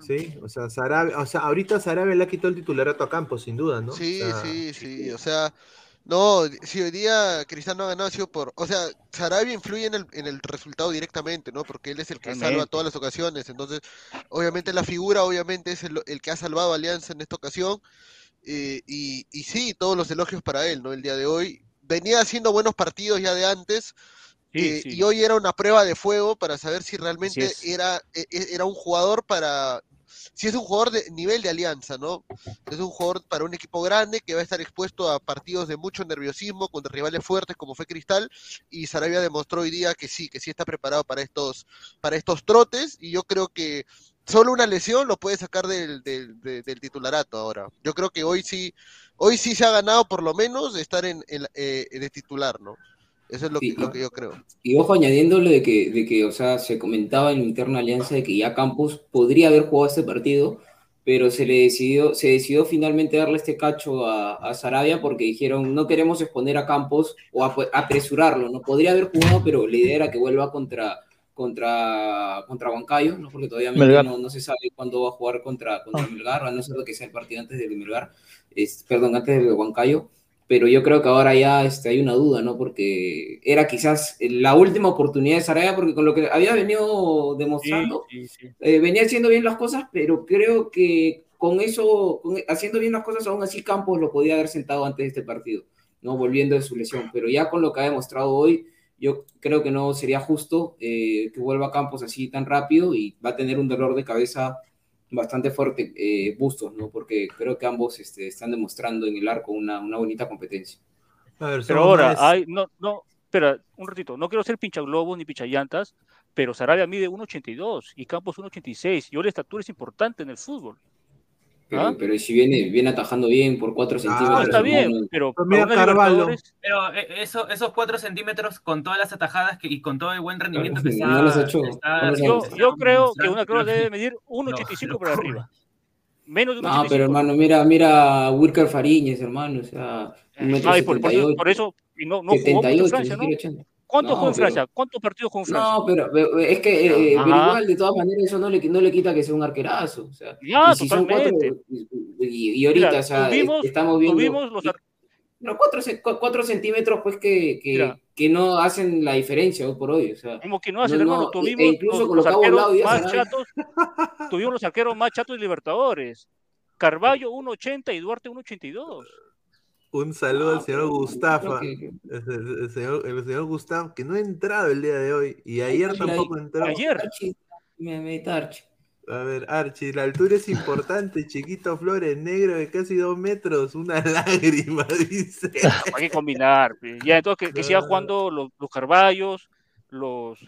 Sí, o sea, Sarabia, o sea, ahorita Sarabia le ha quitado el titularato a Campos, sin duda, ¿no? Sí, O sea, sí, sí, o sea, no, si hoy día Cristal no ha ganado ha sido por, o sea, Sarabia influye en el, en el resultado directamente, ¿no? Porque él es el que salva Totalmente. todas las ocasiones, entonces, obviamente la figura, obviamente es el, el que ha salvado a Alianza en esta ocasión, eh, y, y sí, todos los elogios para él, ¿no? El día de hoy, venía haciendo buenos partidos ya de antes, Sí, eh, sí. y hoy era una prueba de fuego para saber si realmente era, e- e- era un jugador para, si es un jugador de nivel de alianza, ¿no? Es un jugador para un equipo grande que va a estar expuesto a partidos de mucho nerviosismo contra rivales fuertes como fue Cristal y Sarabia demostró hoy día que sí, que sí está preparado para estos, para estos trotes y yo creo que solo una lesión lo puede sacar del, del, de- del titularato ahora. Yo creo que hoy sí, hoy sí se ha ganado por lo menos estar en, en, eh, de titular, ¿no? Eso es lo, Sí, que, lo y- que yo creo. Y ojo, añadiéndole de que, de que, o sea, se comentaba en la interna alianza de que ya Campos podría haber jugado este partido, pero se le decidió, se decidió finalmente darle este cacho a, a Sarabia porque dijeron no queremos exponer a Campos o apresurarlo, no podría haber jugado, pero la idea era que vuelva contra contra, contra Huancayo, ¿no? porque todavía no, no, se sabe cuándo va a jugar contra, contra ah. Melgar, a no ser que sea el partido antes de Melgar, es, perdón, antes de Huancayo, pero yo creo que ahora ya este, hay una duda, ¿no? Porque era quizás la última oportunidad de Saraya, porque con lo que había venido demostrando, eh, venía haciendo bien las cosas, pero creo que con eso, haciendo bien las cosas, aún así Campos lo podía haber sentado antes de este partido, ¿no? Volviendo de su lesión, pero ya con lo que ha demostrado hoy, yo creo que no sería justo eh, que vuelva a Campos así tan rápido y va a tener un dolor de cabeza bastante fuerte eh, Bustos, ¿no? Porque creo que ambos este, están demostrando en el arco una, una bonita competencia. pero ahora, hay, no, no, espera, un ratito, no quiero ser pincha globos ni pincha llantas, pero Sarabia mide 1.82 y Campos 1.86 y hoy la estatura es importante en el fútbol. Pero, ¿Ah? pero, si viene, viene atajando bien por 4 centímetros. Ah, está bien, pero, pero eh, eso, esos 4 centímetros con todas las atajadas que, y con todo el buen rendimiento que está. No hecho, está yo, yo, creo que una cruz debe medir 1,85 por arriba. Menos de 1,85. No, pero hermano, mira, mira a Wilker Fariñez, hermano. O sea, un metro Ay, por, por, eso, por eso, y no, no 78, jugó Francia, ¿no? ¿Cuántos no, con Francia? ¿Cuántos partidos con Francia? No, pero, es que eh, pero igual, de todas maneras, eso no le, no le quita que sea un arquerazo. O sea, ya, y si cuatro, y, y ahorita, Mira, o sea, tuvimos, estamos viendo. Tuvimos los pero cuatro, cuatro, centímetros, pues, que, que, que, no hacen la diferencia hoy por hoy. O sea, Como que no hacen, no, hermano. No, tuvimos e incluso los, los arqueros más chatos. tuvimos los arqueros más chatos de Libertadores. Carballo 1.80 y Duarte 1.82. Un saludo al señor Gustafa, el, señor, el señor Gustavo, que no ha entrado el día de hoy y ayer tampoco entró. Ayer. A ver, Archie, la altura es importante, chiquito Flores, negro de casi dos metros, una lágrima, dice. Hay que combinar. Ya, entonces que, que siga jugando los, los Carballos, los,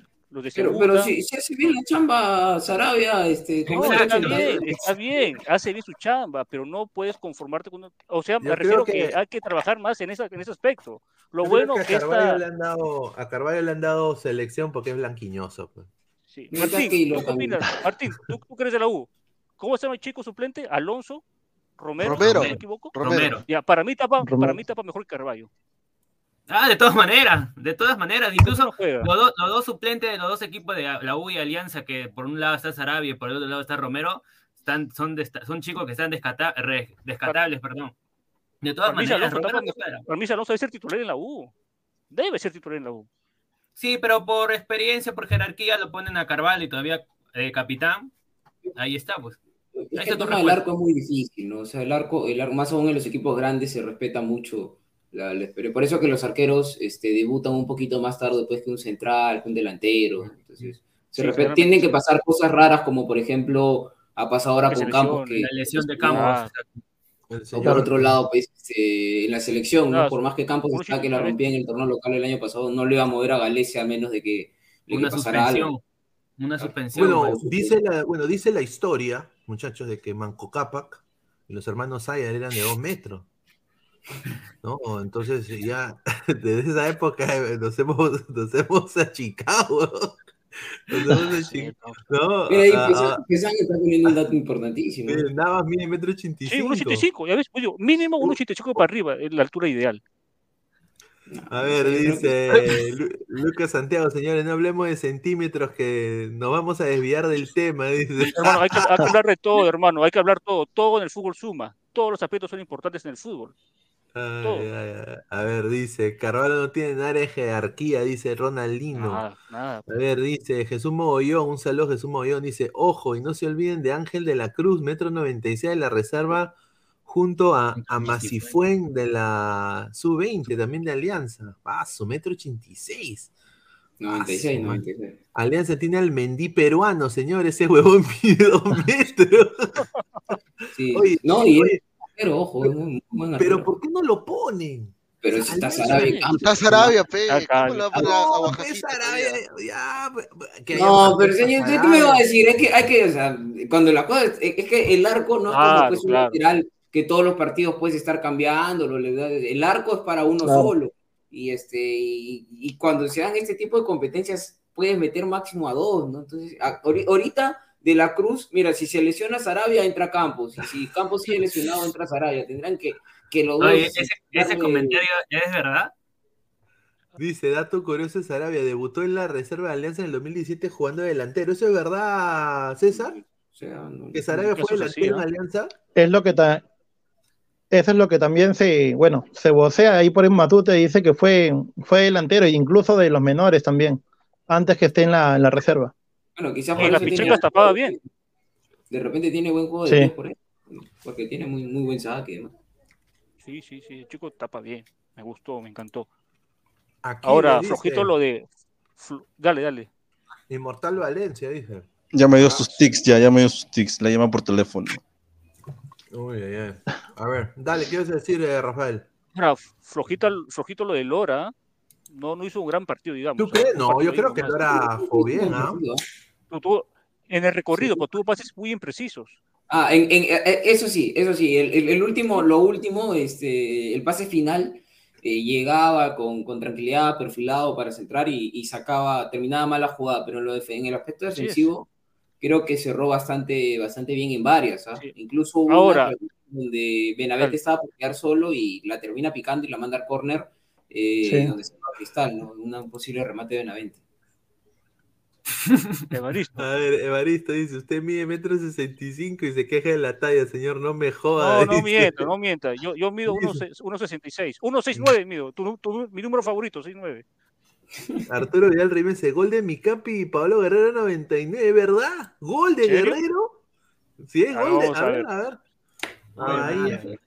pero, pero si, si, hace bien la chamba Sarabia, este, está, bien, está bien, hace bien su chamba, pero no puedes conformarte con. O sea, me refiero que... hay que trabajar más en, esa, en ese aspecto. Lo bueno que, a Carvalho, le han dado, a Carvalho le han dado selección porque es blanquiñoso. Pues. Sí. Martín, ¿tú, Martín ¿tú, ¿tú, crees de la U? ¿Cómo se llama el chico suplente? Alonso Romero, Romero. ¿me equivoco? Romero. Ya, para mí tapa, para mí tapa mejor que Carvalho. Ah, de todas maneras, de todas maneras, incluso los, dos, los, dos suplentes de los dos equipos de la U y Alianza, que por un lado está Sarabia y por el otro lado está Romero, están, son, son chicos que están descata, re, descatables, perdón. De todas maneras, Romero para mí Alonso debe ser titular en la U. Debe ser titular en la U. Sí, pero por experiencia, por jerarquía, lo ponen a Carvalho y todavía eh, capitán. Ahí está, pues. Es el tema del arco es muy difícil, ¿no? O sea, el arco, el arco, más aún en los equipos grandes se respeta mucho la, la, por eso que los arqueros este, debutan un poquito más tarde pues, que un central, que un delantero. Entonces, se sí, tienen que pasar cosas raras, como por ejemplo ha pasado ahora con Campos. Que, la lesión de Campos. Ah, por otro lado, pues, este, en la selección, ¿no? por más que Campos está que la rompía en el torneo local el año pasado, no le iba a mover a Galecia a menos de que le una pasara algo. Una suspensión. Bueno dice, la, bueno, dice la historia, muchachos, de que Manco Cápac y los hermanos Sayar eran de dos metros. ¿No? Entonces ya desde esa época eh, nos hemos, nos hemos achicado. Nos hemos achicado. ¿no? Mira, ahí ah, ah. está poniendo un dato importantísimo. Nada más mide metro 85. Sí, 1,85, ya ves, pues, mínimo 1,85 para arriba, es la altura ideal. A ver, dice Lucas Santiago, señores, no hablemos de centímetros que nos vamos a desviar del tema. Dice. Hermano, hay que, hay que hablar de todo, hermano, hay que hablar todo. Todo en el fútbol suma. Todos los aspectos son importantes en el fútbol. A ver, dice, Carvalho no tiene área de jerarquía, dice Ronaldino. A ver, dice Jesús Mogollón, un saludo Jesús Mogollón, dice, ojo, y no se olviden de Ángel de la Cruz, metro 96 de la reserva, junto a, a Macifuen de la Sub-20, también de Alianza. Paso, metro 86. 96, 96. Alianza tiene al Mendí peruano, señor, ese huevón mide dos metros. Sí. no, y pero ojo, es muy, muy Pero ¿por qué no lo ponen? Pero si está Sarabia. Está Sarabia, pe. ¿Cómo la no, Sarabia, ya, no, pero señor, ¿qué me va a decir? Es que hay que, o sea, cuando la cosa, es que el arco no es como pues, un lateral que todos los partidos puedes estar cambiando, el arco es para uno solo. Y este, y, y, cuando se dan este tipo de competencias, puedes meter máximo a dos, ¿no? Entonces, ahorita de la Cruz, mira, si se lesiona Sarabia, entra Campos. Y si Campos sigue lesionado, entra Sarabia. Tendrán que, que los Oye, dos. ese, ese comentario es verdad. Dice, dato curioso, Sarabia debutó en la reserva de Alianza en el 2017 jugando de delantero. ¿Eso es verdad, César? O sea, no- ¿Que Sarabia Eso fue delantero en. Alianza? Es lo que ta- eso es lo que también se, bueno, se vocea ahí por el Matute, dice que fue, fue delantero, e incluso de los menores también, antes que esté en la, en la reserva. Bueno, quizás Y por la eso tiene- Pichincha tapaba bien. De repente tiene buen juego de Sí. pies por ahí. Porque tiene muy, muy buen saque. ¿no? Sí, sí, sí, el chico tapa bien. Me gustó, me encantó. Aquí Ahora, flojito lo de. Dale, dale. Inmortal Valencia, dice. Ya me dio sus tics, ya, ya me dio sus tics. La llama por teléfono. Uy, ay, ay. A ver, dale, ¿qué ibas a decir, eh, Rafael? Ahora, flojito, flojito lo de Lora. No, no hizo un gran partido, digamos. ¿Tú crees? un No, yo creo que. Lora fue bien, ¿ah? Pero en el recorrido, pero tuvo pases muy imprecisos. Ah, en, en- eh, eso sí, eso sí, el, el- el último, lo último, este, el pase final, eh, llegaba con, con tranquilidad, perfilado para centrar y, y sacaba, terminaba mal la jugada, pero en, lo def- en el aspecto defensivo creo que cerró bastante, bastante bien en varias, ¿ah? Incluso hubo Ahora- una donde Benavente estaba por quedar solo y la termina picando y la manda al córner, eh, Sí. donde se va a Cristal, ¿no? Un posible remate de Benavente. Evaristo. A ver, Evaristo dice, usted mide metro sesenta y cinco y se queja de la talla, señor, no me joda. No, no dice. mienta, no mienta. Yo, yo mido 1.66. 1.69 mido. Tu, tu- mi número favorito, 6'9. Arturo Vidal Rimes, gol de Micapi y Pablo Guerrero 99, ¿verdad? ¿Gol de ¿En serio? Guerrero? Sí, es gol de... A a ver, a ver. Ahí.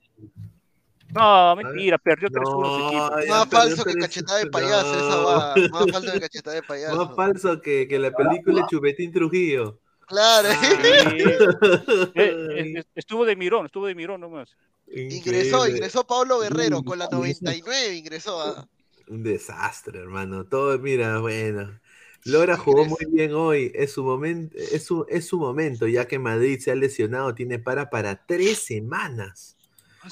No, mentira, perdió 3-1 su No, equipo. ya Más falso que cachetada de payaso, esa va. Más falso que cachetada de payaso. Más falso que, que la película Chupetín Trujillo. Claro. Eh, eh, estuvo de mirón, estuvo de mirón nomás. ingresó, Increíble. ingresó Pablo Guerrero con la Sí, sí. 99, ingresó a... Un desastre, hermano. Todo, mira, bueno. Lora jugó muy bien hoy. Es su momento, es su, es su momento, ya que Madrid se ha lesionado, tiene para para tres semanas.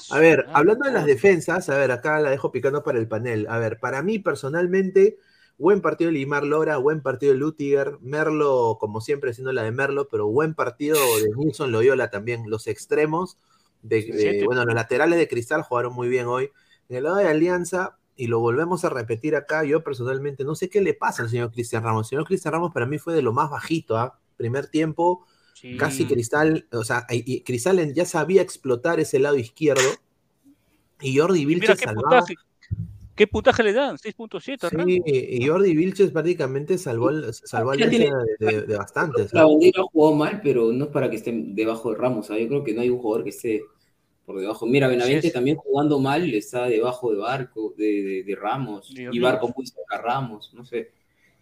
A ver, hablando de las defensas, a ver, acá la dejo picando para el panel. A ver, para mí personalmente, buen partido de Limar Lora, buen partido de Lutiger, Merlo, como siempre, haciendo la de Merlo, pero buen partido de Nilson Loyola también. Los extremos, de, bueno, los laterales de Cristal jugaron muy bien hoy. En el lado de Alianza, y lo volvemos a repetir acá, yo personalmente no sé qué le pasa al señor Cristian Ramos. El señor Cristian Ramos para mí fue de lo más bajito, ¿ah? Primer tiempo, Sí. casi Cristal, o sea, y- Cristal en- ya sabía explotar ese lado izquierdo. Y Jordi Vilches mira qué salvaba. puntaje, qué puntaje le dan, 6.7. Sí, rango. y Jordi Vilches prácticamente salvó, al- salvó a Ya Alianza tiene- de, de bastantes. La bandera jugó mal, pero no es para que esté debajo de Ramos. ¿ah? Yo creo que no hay un jugador que esté por debajo. Mira, Benavente también jugando mal está debajo de Barco, de, de- de Ramos. Dios y. Barco muy cerca a Ramos, no sé.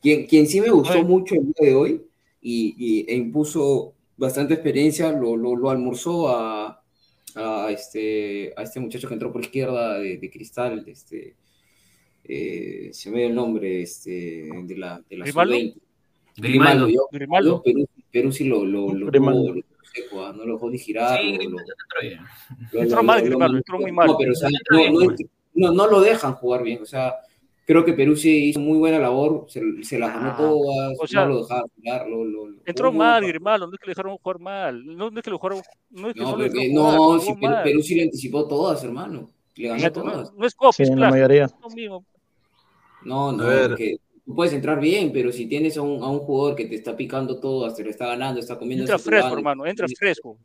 Quien, quien sí me gustó mucho el día de hoy y, y- e impuso bastante experiencia, lo, lo, lo almorzó a, a este, a este muchacho que entró por izquierda de, de Cristal, este, eh, se me dio el nombre, este, de la, de la ¿Grimaldo? sub-20. Grimaldo. yo- Grimaldo. Perú, Perú sí lo, lo, lo, Grimaldo. tuvo- lo tuvo seco, ah, no lo dejó ni girar. Sí, lo- Grimaldo lo- entró mal lo- Grimaldo, lo- entró muy no, mal. pero, o sea, Entró no, bien, no, pues. no, no lo dejan jugar bien. O sea, creo que Perú sí hizo muy buena labor, se, se las ganó Ah, todas, o sea, no lo dejaban jugar. Lo, lo, lo- Entró mal Grimaldo, no es que le dejaron jugar mal. No, no es que lo jugaron, no es que No, solo le porque- dejaron jugar, no, si Perú, sí le anticipó todas, hermano. Le ganó No, todas. no es copia, Sí, es la mayoría. Lo. No, no, porque tú puedes entrar bien, pero si tienes a un, a un jugador que te está picando todas, te lo está ganando, está comiendo Entra fresco, hermano, entra fresco.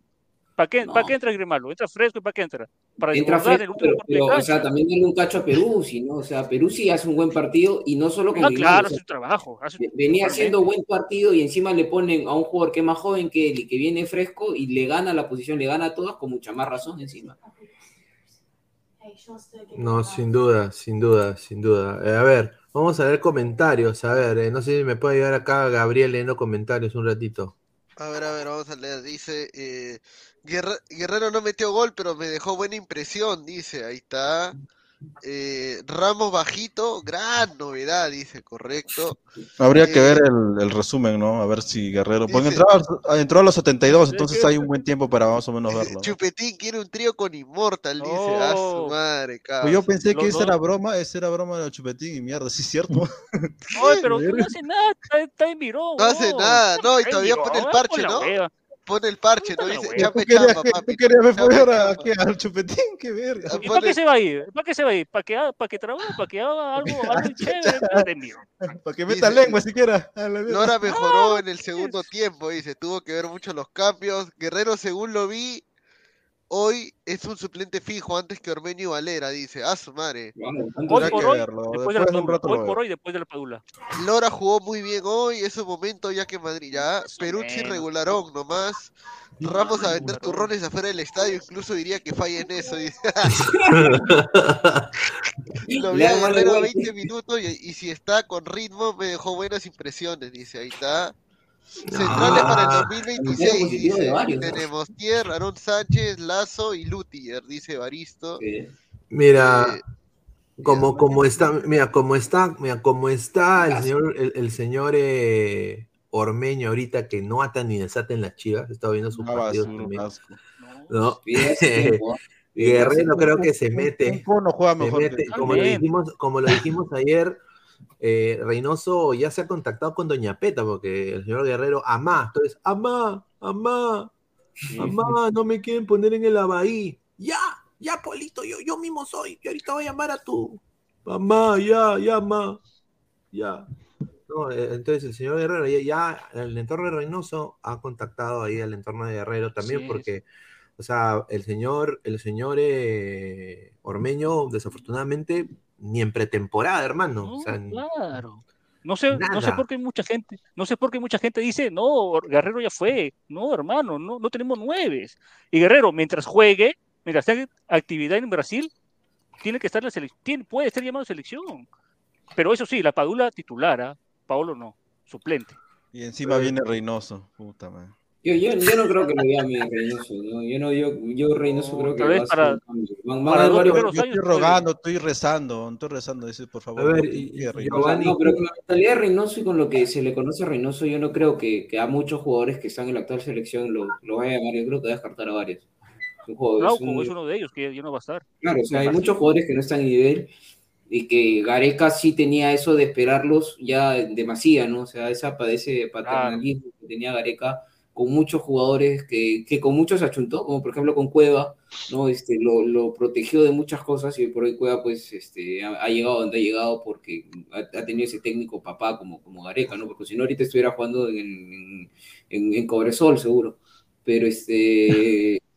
¿Para qué, No. ¿Para qué entra Grimaldo? Entra fresco y ¿para qué entra? Para Entra el fresco, último pero, de o sea, también dale un cacho a Perú, no, o sea, Perú sí hace un buen partido y no solo con Ah, Grimaldo, claro, o sea, es su trabajo. hace- Venía haciendo buen partido y encima le ponen a un jugador que es más joven que él y que viene fresco y le gana la posición, le gana a todas con mucha más razón encima. No, sin duda, sin duda, sin duda. Eh, a ver, vamos a ver comentarios. A ver, eh, no sé si me puede ayudar acá Gabriel leyendo comentarios un ratito. A ver, a ver, vamos a leer. Dice, eh, Guerre- Guerrero no metió gol, pero me dejó buena impresión, dice. Ahí está. Eh, Ramos bajito, gran novedad, dice, correcto. Habría que Eh, ver el, el resumen, ¿no? A ver si Guerrero. Porque Dice- entró, a- entró a los 72, entonces hay un buen tiempo para más o menos verlo. ¿no? Chupetín quiere un trío con Immortal, dice. A su madre, Pues cabrón. yo pensé que esa era broma, esa era broma de Chupetín y mierda, sí es cierto. Oye, pero no hace nada, está, está en mirón. No hace nada, no, y todavía pone el parche, ¿no? Pone el parche, ¿no? Dice, ¿Tú querías, chamba, papi. tú querías chamba. ¿qué? al Chupetín? ¡Qué verga! ¿Y para qué se va a ir? ¿Para qué se va a ir? ¿Para que, haga- para que trabaje? ¿Para que haga algo, algo chévere? Para que meta Dice- lengua siquiera. Lora mejoró en el segundo tiempo, dice, tuvo que ver mucho los cambios. Guerrero, según lo vi, hoy es un suplente fijo antes que Ormeño y Valera, dice. A su madre. Hoy por hoy, verlo, después de después la de un padula. rato Hoy lo por veo. hoy, después de la padula. Lora jugó muy bien hoy, es un momento ya que Madrid, ya. Perucci regularón nomás. Ramos a vender turrones afuera del estadio, incluso diría que falla en eso. Dice. Lo vi a hago mal Guerrero a igual. 20 minutos y, y si está con ritmo me dejó buenas impresiones, dice. Ahí está. Centrales para el Ah, 2026, positivo de dice. varios, ¿no? Tenemos Tier, Aaron Sánchez, Lazo y Lutier, dice Baristo. Sí. Mira, Eh, como, como está, mira, como está, mira, como está el señor, el, el señor eh, Ormeño ahorita que no ata ni desata en las chivas, estaba viendo sus Una partidos también, asco. ¿no? ¿ah? Guerrero creo que se mete, cono juega se mejor. mete, que- como lo dijimos, como lo dijimos ayer, eh, Reynoso ya se ha contactado con Doña Peta, porque el señor Guerrero, amá, entonces, amá, amá, amá, no me quieren poner en el abaí. Ya, ya, Polito, yo, yo mismo soy, yo ahorita voy a llamar a tu mamá, ya, ya, mamá, ya. No, eh, entonces el señor Guerrero, ya, ya el entorno de Reynoso ha contactado ahí al entorno de Guerrero también, porque, o sea, el señor, el señor eh, Ormeño, desafortunadamente, ni en pretemporada, hermano. No, o sea, claro. No sé, no sé por qué mucha gente, no sé por qué mucha gente dice, no, Guerrero ya fue. No, hermano, no, no tenemos nueves. Y Guerrero, mientras juegue, mientras tenga actividad en Brasil, tiene que estar en la selección, puede ser llamado a selección. Pero eso sí, la Padula titular, ¿ah? Paolo no, suplente. Y encima viene Reynoso. Puta madre. Yo, yo, yo no creo que lo llame a Reynoso, ¿no? Yo, no, yo, yo Reynoso No, creo que a hacer para-. Van, van varios- Yo estoy rogando, estoy rezando, estoy rezando, dice, por favor. A ver, no Giovanni, no, pero con la mentalidad de Reynoso y con lo que se le conoce a Reynoso, yo no creo que, que a muchos jugadores que están en la actual selección lo, lo vaya a llamar. Yo creo que va a descartar a varios. Jugador- es un- es uno de ellos que ya no va a estar. Claro, o sea, hay muchos jugadores que no están en nivel y que Gareca sí tenía eso de esperarlos ya demasiado, ¿no? O sea, esa, ese paternalismo que tenía Gareca con muchos jugadores que, que con muchos achuntó, como por ejemplo con Cueva, ¿no? Este, lo, lo protegió de muchas cosas y por hoy Cueva pues este, ha, ha llegado donde ha llegado porque ha, ha tenido ese técnico papá como, como Gareca, ¿no? Porque si no ahorita estuviera jugando en, en, en, en Cobresol seguro. Pero este...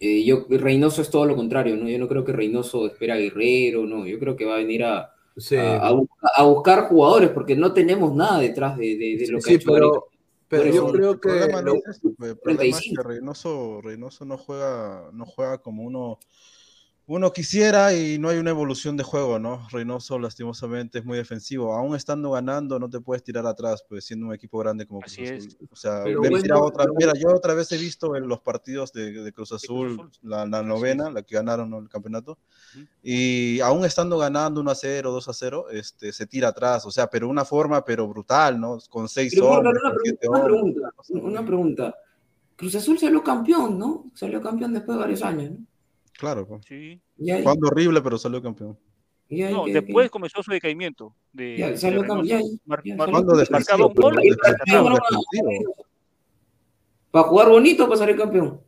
Eh, yo, Reynoso es todo lo contrario, ¿no? Yo no creo que Reynoso espera a Guerrero, no. Yo creo que va a venir a, sí, a, a busca- a buscar jugadores porque no tenemos nada detrás de, de- de lo que sí, ha hecho pero, Pero yo creo El problema que no es el problema es que 35. Reynoso, Reynoso no juega, no juega como uno, uno quisiera y no hay una evolución de juego, ¿no? Reynoso lastimosamente es muy defensivo. Aún estando ganando, no te puedes tirar atrás, pues siendo un equipo grande como Cruz Así es. Azul. O sea, bueno, tirar otra, pero- mira, yo otra vez he visto en los partidos de, de Cruz Azul, Azul. La, la novena, la que ganaron ¿no? el campeonato, y aún estando ganando 1 a 0, 2 a 0, este, se tira atrás, o sea, pero una forma, pero brutal, ¿no? Con seis Pero, hombres, una, pregunta, una pregunta, una pregunta. Cruz Azul salió campeón, ¿no? Salió campeón después de varios años, ¿no? Claro, pues. Sí. Y ahí- Jugando horrible, pero salió campeón. y ahí No, después comenzó su decaimiento. De, Ya, salió campeón, un gol. Para jugar bonito, para salir campeón.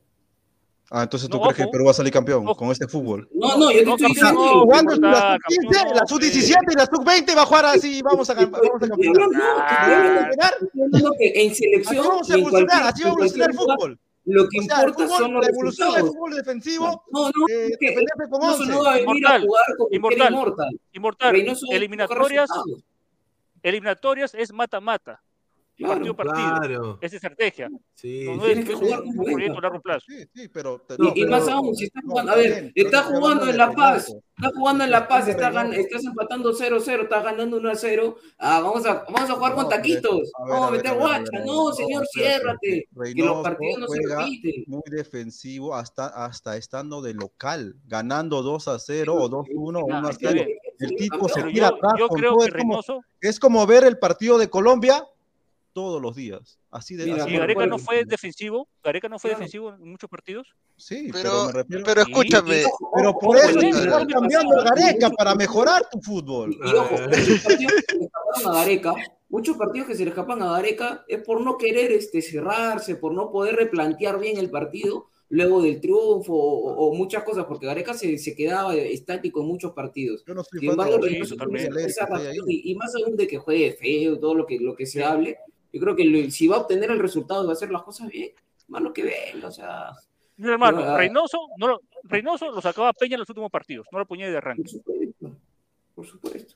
Ah, entonces tú No, crees que. Perú va a salir campeón Ojo. con este fútbol. No, no, yo te No, estoy diciendo. no, Jugando está la campeón, sub-15, la no, sub-17 y la sub-20 va a jugar así, vamos a, gan- vamos a Estoy campeonar. hablando- no, te estoy ¿Vamos a hablando- campeonar? estoy hablando que en Así selección vamos a y en evolucionar, cualquier, así va a en cualquier evolucionar el lugar, fútbol. Lo que O sea, el importa fútbol, son los la evolución del resultados. fútbol defensivo, No, no, eh, es que defenderse con Reynoso 11. no va a venir a Inmortal, jugar como inmortal. Inmortal. Eliminatorias, eliminatorias es mata-mata. Partido a partido. Claro. Es estrategia. Sí, no, no tienes es que jugar un proyecto a largo plazo. Sí, sí, pero... Y, y más aún, si está jugando, a ver, está jugando en La Paz, está jugando en La Paz, está gan- estás empatando 0-0, estás ganando 1-0, ah, vamos, a, vamos a jugar con taquitos, vamos a meter guacha, no, señor, ciérrate, que los partidos no se repiten. Muy defensivo hasta, hasta estando de local, ganando 2 a 0 o 2 a 1 o 1 a está 0. bien. El tipo se Pero tira atrás. yo creo que es como ver el partido de Colombia todos los días. Así de Mira, así ¿Y Gareca no fue defensivo? ¿Gareca no fue Claro. defensivo en muchos partidos? Sí, Pero, pero me refiero. pero Sí, escúchame, Pero por Ojo, eso cambiando a Gareca para mejorar tu fútbol. Y ojo, muchos partidos que se le escaparon a Gareca, muchos partidos que se le escapan a Gareca es por no querer este, cerrarse, por no poder replantear bien el partido luego del triunfo o, o muchas cosas, porque Gareca se, se quedaba estático en muchos partidos. Yo no Sin de embargo, y, y más aún de que juegue feo, todo lo que, lo que se hable, yo creo que lo- si va a obtener el resultado y va a hacer las cosas bien, mano que venga, o sea, Mi hermano, ah, Reynoso, no lo, Reynoso lo sacaba Peña en los últimos partidos, no lo ponía de arranque. por supuesto, por supuesto.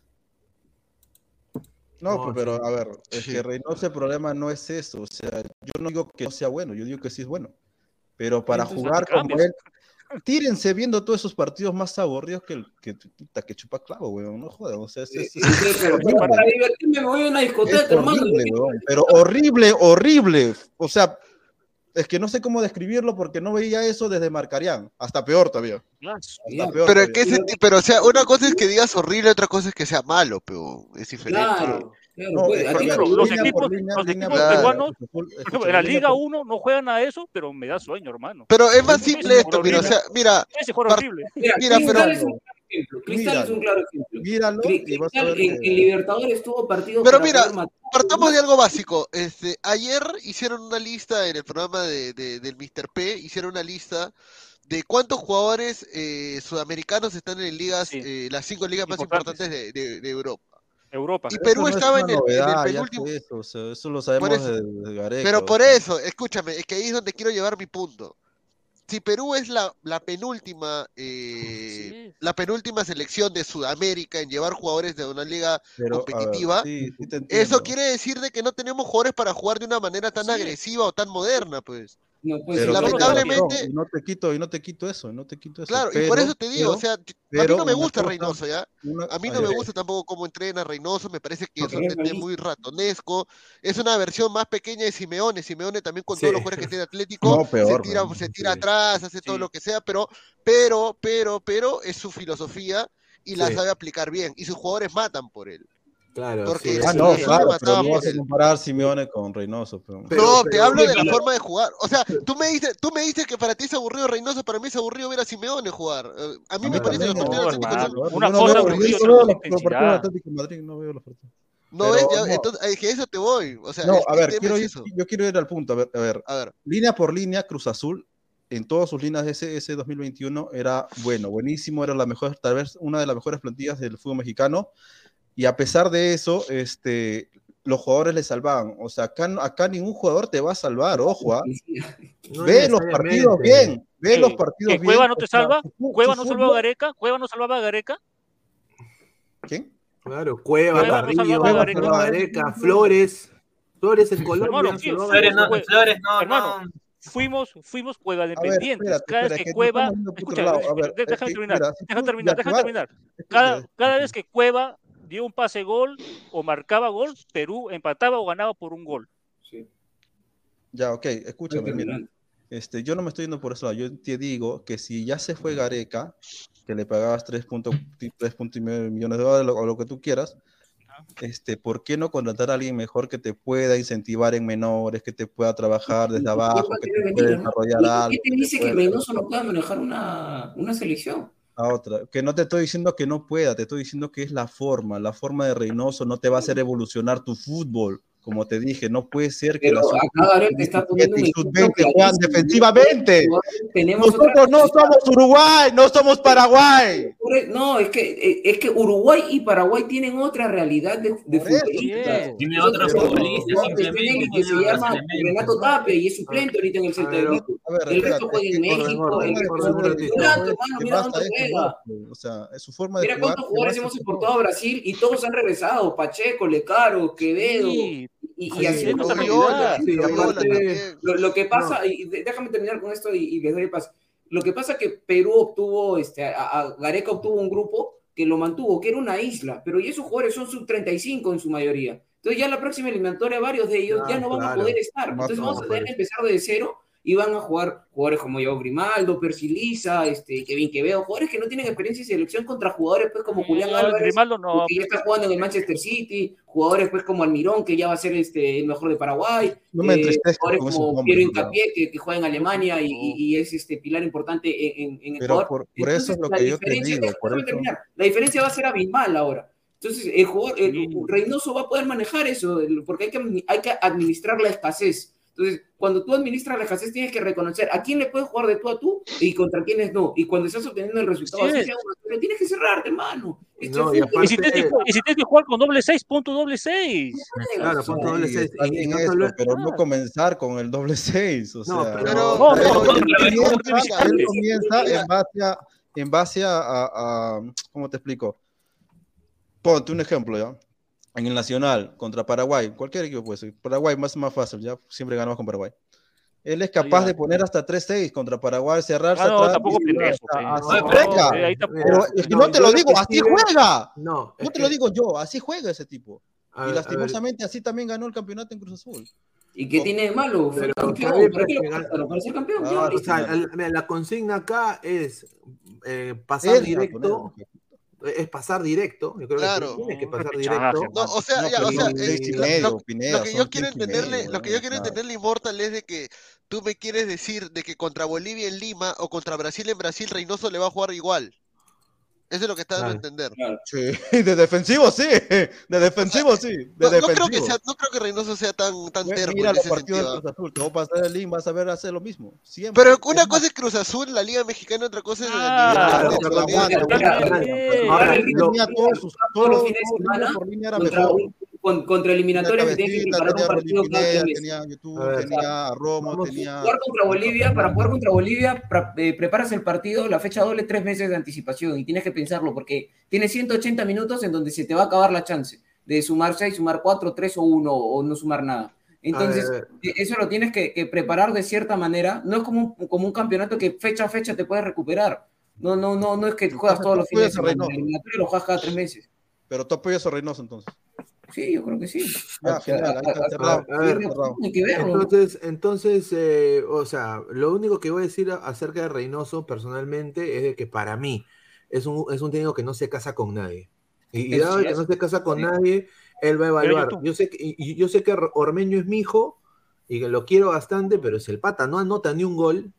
No, No, pues, pero a ver, es Sí. que Reynoso el problema no es eso. O sea, yo no digo que no sea bueno, yo digo que sí es bueno. Pero para Entonces, jugar como él, tírense viendo todos esos partidos más aburridos que el que, puta, que chupa clavo, weón. No jodas. O sea, es, es- pero, horrible. para divertirme me voy a una es discoteca, hermano. horrible, weón. Pero horrible, horrible. O sea, es que no sé cómo describirlo porque no veía eso desde Marcarián. Hasta peor todavía. Hasta peor pero es todavía. que ese ti- pero o sea, una cosa es que digas horrible, otra cosa es que sea malo, pero es diferente. Claro, claro, pues, los línea equipos- por línea, los línea equipos por línea, peruanos, en la Liga por- 1 no juegan a eso, pero me da sueño, hermano. Pero es más simple esto, mira, o sea, mira, Ese juego par- horrible. Mira, Mira, Cristal pero- es un claro ejemplo. Cristal es un claro ejemplo. Míralo Cristal ver en, Libertadores tuvo partidos Pero mira, poder partamos de algo básico. Este, ayer hicieron una lista en el programa de, de- del Mr. P, hicieron una lista de cuántos jugadores eh, sudamericanos están en ligas, Sí. eh, las cinco ligas más Importantes. importantes de, de- de Europa. Europa. Y Eso Perú no estaba en el, en penúltimo. Eso, lo sabemos eso. de, de Gareca, Pero o por sea. eso, escúchame, es que ahí es donde quiero llevar mi punto. Si Perú es la, la penúltima eh, Sí la penúltima selección de Sudamérica en llevar jugadores de una liga Pero, a ver, competitiva, sí, sí te eso quiere decir de que no tenemos jugadores para jugar de una manera tan Sí. agresiva o tan moderna, pues. No, pues, Pero lamentablemente- no te quito, y no te quito eso, no te quito eso. Claro, y por eso te digo, pero- o sea, a mí no me gusta cosa- Reynoso, ¿ya? una- A mí a no me gusta tampoco cómo entrena Reynoso, me parece que No, es un muy ratonesco, es una versión más pequeña de Simeone, Simeone también con Sí. todos los jugadores que tiene Atlético, No, peor, se tira, man, se tira sí. atrás, hace todo lo que sea, pero, pero, pero, pero, es su filosofía y la Sí. sabe aplicar bien, y sus jugadores matan por él. Claro, Porque sí, Ah, no, sí, claro, pero no vas a comparar Simeone con Reynoso. Pero... Pero- no, te pero- hablo de la pero- forma de jugar. O sea, tú me dices, tú me dices que para ti es aburrido Reynoso, para mí es aburrido ver a Simeone jugar. Eh, A mí A me mí parece que los partidos no, Atlético Una cosa otra no veo. Atlético Madrid, no veo los partidos. No, Pero es, ya, no. entonces, es que eso te voy. O sea, No, a ver, quiero es ir, yo quiero ir al punto. A ver, a ver, A ver, línea por línea, Cruz Azul, en todas sus líneas de ese, ese 2021 era bueno, buenísimo, era la mejor, tal vez una de las mejores plantillas del fútbol mexicano. Y a pesar de eso, este, los jugadores le salvaban. O sea, acá, acá ningún jugador te va a salvar, ojo. ¿ah? No Ve los partidos bien, ve ¿Qué? los partidos ¿Que bien. Cueva no te salva? ¿Cueva no salvaba a Gareca? ¿Cueva no salvaba a Gareca? ¿Quién? Claro, Cueva, Cueva Carrillo, Gareca. Gareca, Flores, Flores en Colombia. Hermano, sí, Flores no. Flores no, Hermano, no. fuimos, fuimos Cueva ver, dependientes. espérate, Cada vez que Cueva, escucha. A ver, déjame que, terminar, mira, déjame terminar, déjame terminar. escucha, Cada, cada vez que Cueva dio un pase gol o marcaba gol, Perú empataba o ganaba por un gol. Sí. Ya, ok, escúchame, mira. Este, yo no me estoy yendo por eso. Yo te digo que si ya se fue Gareca, que le pagabas 3.9 millones de dólares o lo que tú quieras, este, ¿por qué no contratar a alguien mejor que te pueda incentivar en menores, que te pueda trabajar desde abajo, que te pueda desarrollar algo? ¿Qué te dice que Reynoso no pueda manejar una, una selección? A otra. Que no te estoy diciendo que no pueda, te estoy diciendo que es la forma. La forma de Reynoso no te va a hacer evolucionar tu fútbol. Como te dije, no puede ser que Pero la acá Gareca está poniendo y ejemplo sub-20 juegan defensivamente. Tenemos Nosotros otra no somos Uruguay, no somos Paraguay. No, es que, eh, es que Uruguay y Paraguay tienen otra realidad de, de futbolistas. Tiene un jugador simplemente, que se llama. Renato Tapia y es suplente ahorita en el Celta de Vigo. El resto juega en México, el resto mira. O sea, es su forma de Mira cuántos jugadores hemos exportado a Brasil y todos han regresado. Pacheco, Lecaro, Quevedo. Y, Sí, así sí, Lo- aparte- lo, lo que pasa, y de- déjame terminar con esto y, y les doy el paso. Lo que pasa es que Perú obtuvo, este, a, a Gareca obtuvo un grupo que lo mantuvo, que era una isla, pero y esos jugadores son sub 35 en su mayoría. Entonces ya la próxima eliminatoria varios de ellos ya Ah, no van a claro. poder estar. Entonces vamos a no, tener que empezar de cero y van a jugar jugadores como yo Grimaldo, Persiliza, este, Kevin Quevedo, jugadores que no tienen experiencia en selección contra jugadores pues como Julián No, Álvarez, Grimaldo no. que ya está jugando en el Manchester City, jugadores pues como Almirón, que ya va a ser este, el mejor de Paraguay, No me eh, jugadores como nombres, Piero. Incapié, que, que juega en Alemania y, y- y es este pilar importante en, en, en Pero Ecuador. por, por eso es lo la que yo te diferencia- digo, por déjame eso. terminar. La diferencia va a ser abismal ahora. Entonces, el jugador, el- Reynoso va a poder manejar eso, porque hay que, hay que administrar la escasez. Entonces, cuando tú administras la escasez, tienes que reconocer a quién le puedes jugar de tú a tú y contra quiénes no. Y cuando estás obteniendo el resultado, Sí así sea tienes que cerrarte, hermano. Esto No, es y si, tienes que, ju- y si tienes que jugar con doble seis, pon tu doble seis. Claro, punto doble Sí, seis. está Y- y bien no eso, solo- pero no comenzar con el doble seis, o sea. No, pero- No, él comienza, pero- él comienza en base a, en base a, a- a- ¿cómo te explico? Ponte un ejemplo, ¿ya? En el Nacional, contra Paraguay, cualquier equipo puede ser. Paraguay más, más fácil, ya siempre ganamos con Paraguay. Él es capaz de poner hasta 3-6 contra Paraguay, cerrarse Ah, no, atrás. tampoco y- pendejo, hasta- así No, tampoco. Pero es que No, no te lo digo, que así sí juega. No, No te que- lo digo yo, así juega ese tipo. a Y ver, lastimosamente así también ganó el campeonato en Cruz Azul. ¿Y qué tiene de malo? Fue Pero campeón. está bien, ¿Para qué lo pero que contrataron? ¿Para ser campeón? Claro, Ya, O listo. sea, el- mira, la consigna acá es eh, pasar Él, directo. Es pasar directo. Yo creo Claro. que tiene que pasar directo. No, o sea, ya, o eh, lo- medio, lo, Pineda, lo que yo quiero entenderle, medio, lo que yo quiero Claro. entenderle Immortal es de que tú me quieres decir de que contra Bolivia en Lima o contra Brasil en Brasil Reynoso le va a jugar igual. Eso es lo que está dando a Claro. entender. Claro. Sí, de defensivo sí, de defensivo sí, de No, no creo defensivo. que sea, no creo que Reynoso sea tan, tan Mira terco en los ese partidos sentido. del Cruz Azul, te voy a pasar el link, vas a ver hacer lo mismo. Siempre. Pero una Es cosa más, es Cruz Azul, la Liga Mexicana, otra cosa es Ah, aguanta. Eh, Ahora, lo- tenía todos sus por línea era mejor. Con- contra eliminatorias que Cabecita, preparar un partido cada tres meses. tenía YouTube, A ver, tenía a Romo, vamos, tenía Jugar contra Bolivia, para jugar contra Bolivia, pra- eh, preparas el partido, la fecha doble, tres meses de anticipación y tienes que pensarlo porque tienes 180 minutos en donde se te va a acabar la chance de sumar 6, sumar 4, 3 o 1 o no sumar nada. Entonces, eh, eso lo tienes que, que preparar de cierta manera. No es como un, como un campeonato que fecha a fecha te puedes recuperar. No, no, no, no es que juegas todos los fines de semana. El eliminatorio lo juegas cada tres meses. Pero tú apoyas a Reynoso entonces. Sí, yo creo que sí. Ya, genial, ahí está cerrado. a ver, cerrado. Hay que verlo. Entonces, entonces eh, o sea, lo único que voy a decir acerca de Reynoso personalmente es de que para mí es un, es un técnico que no se casa con nadie. Y, dado sí que no se casa con nadie, él va a evaluar. Yo sé que, yo sé que Ormeño es mi hijo y que lo quiero bastante, pero si el pata no anota ni un gol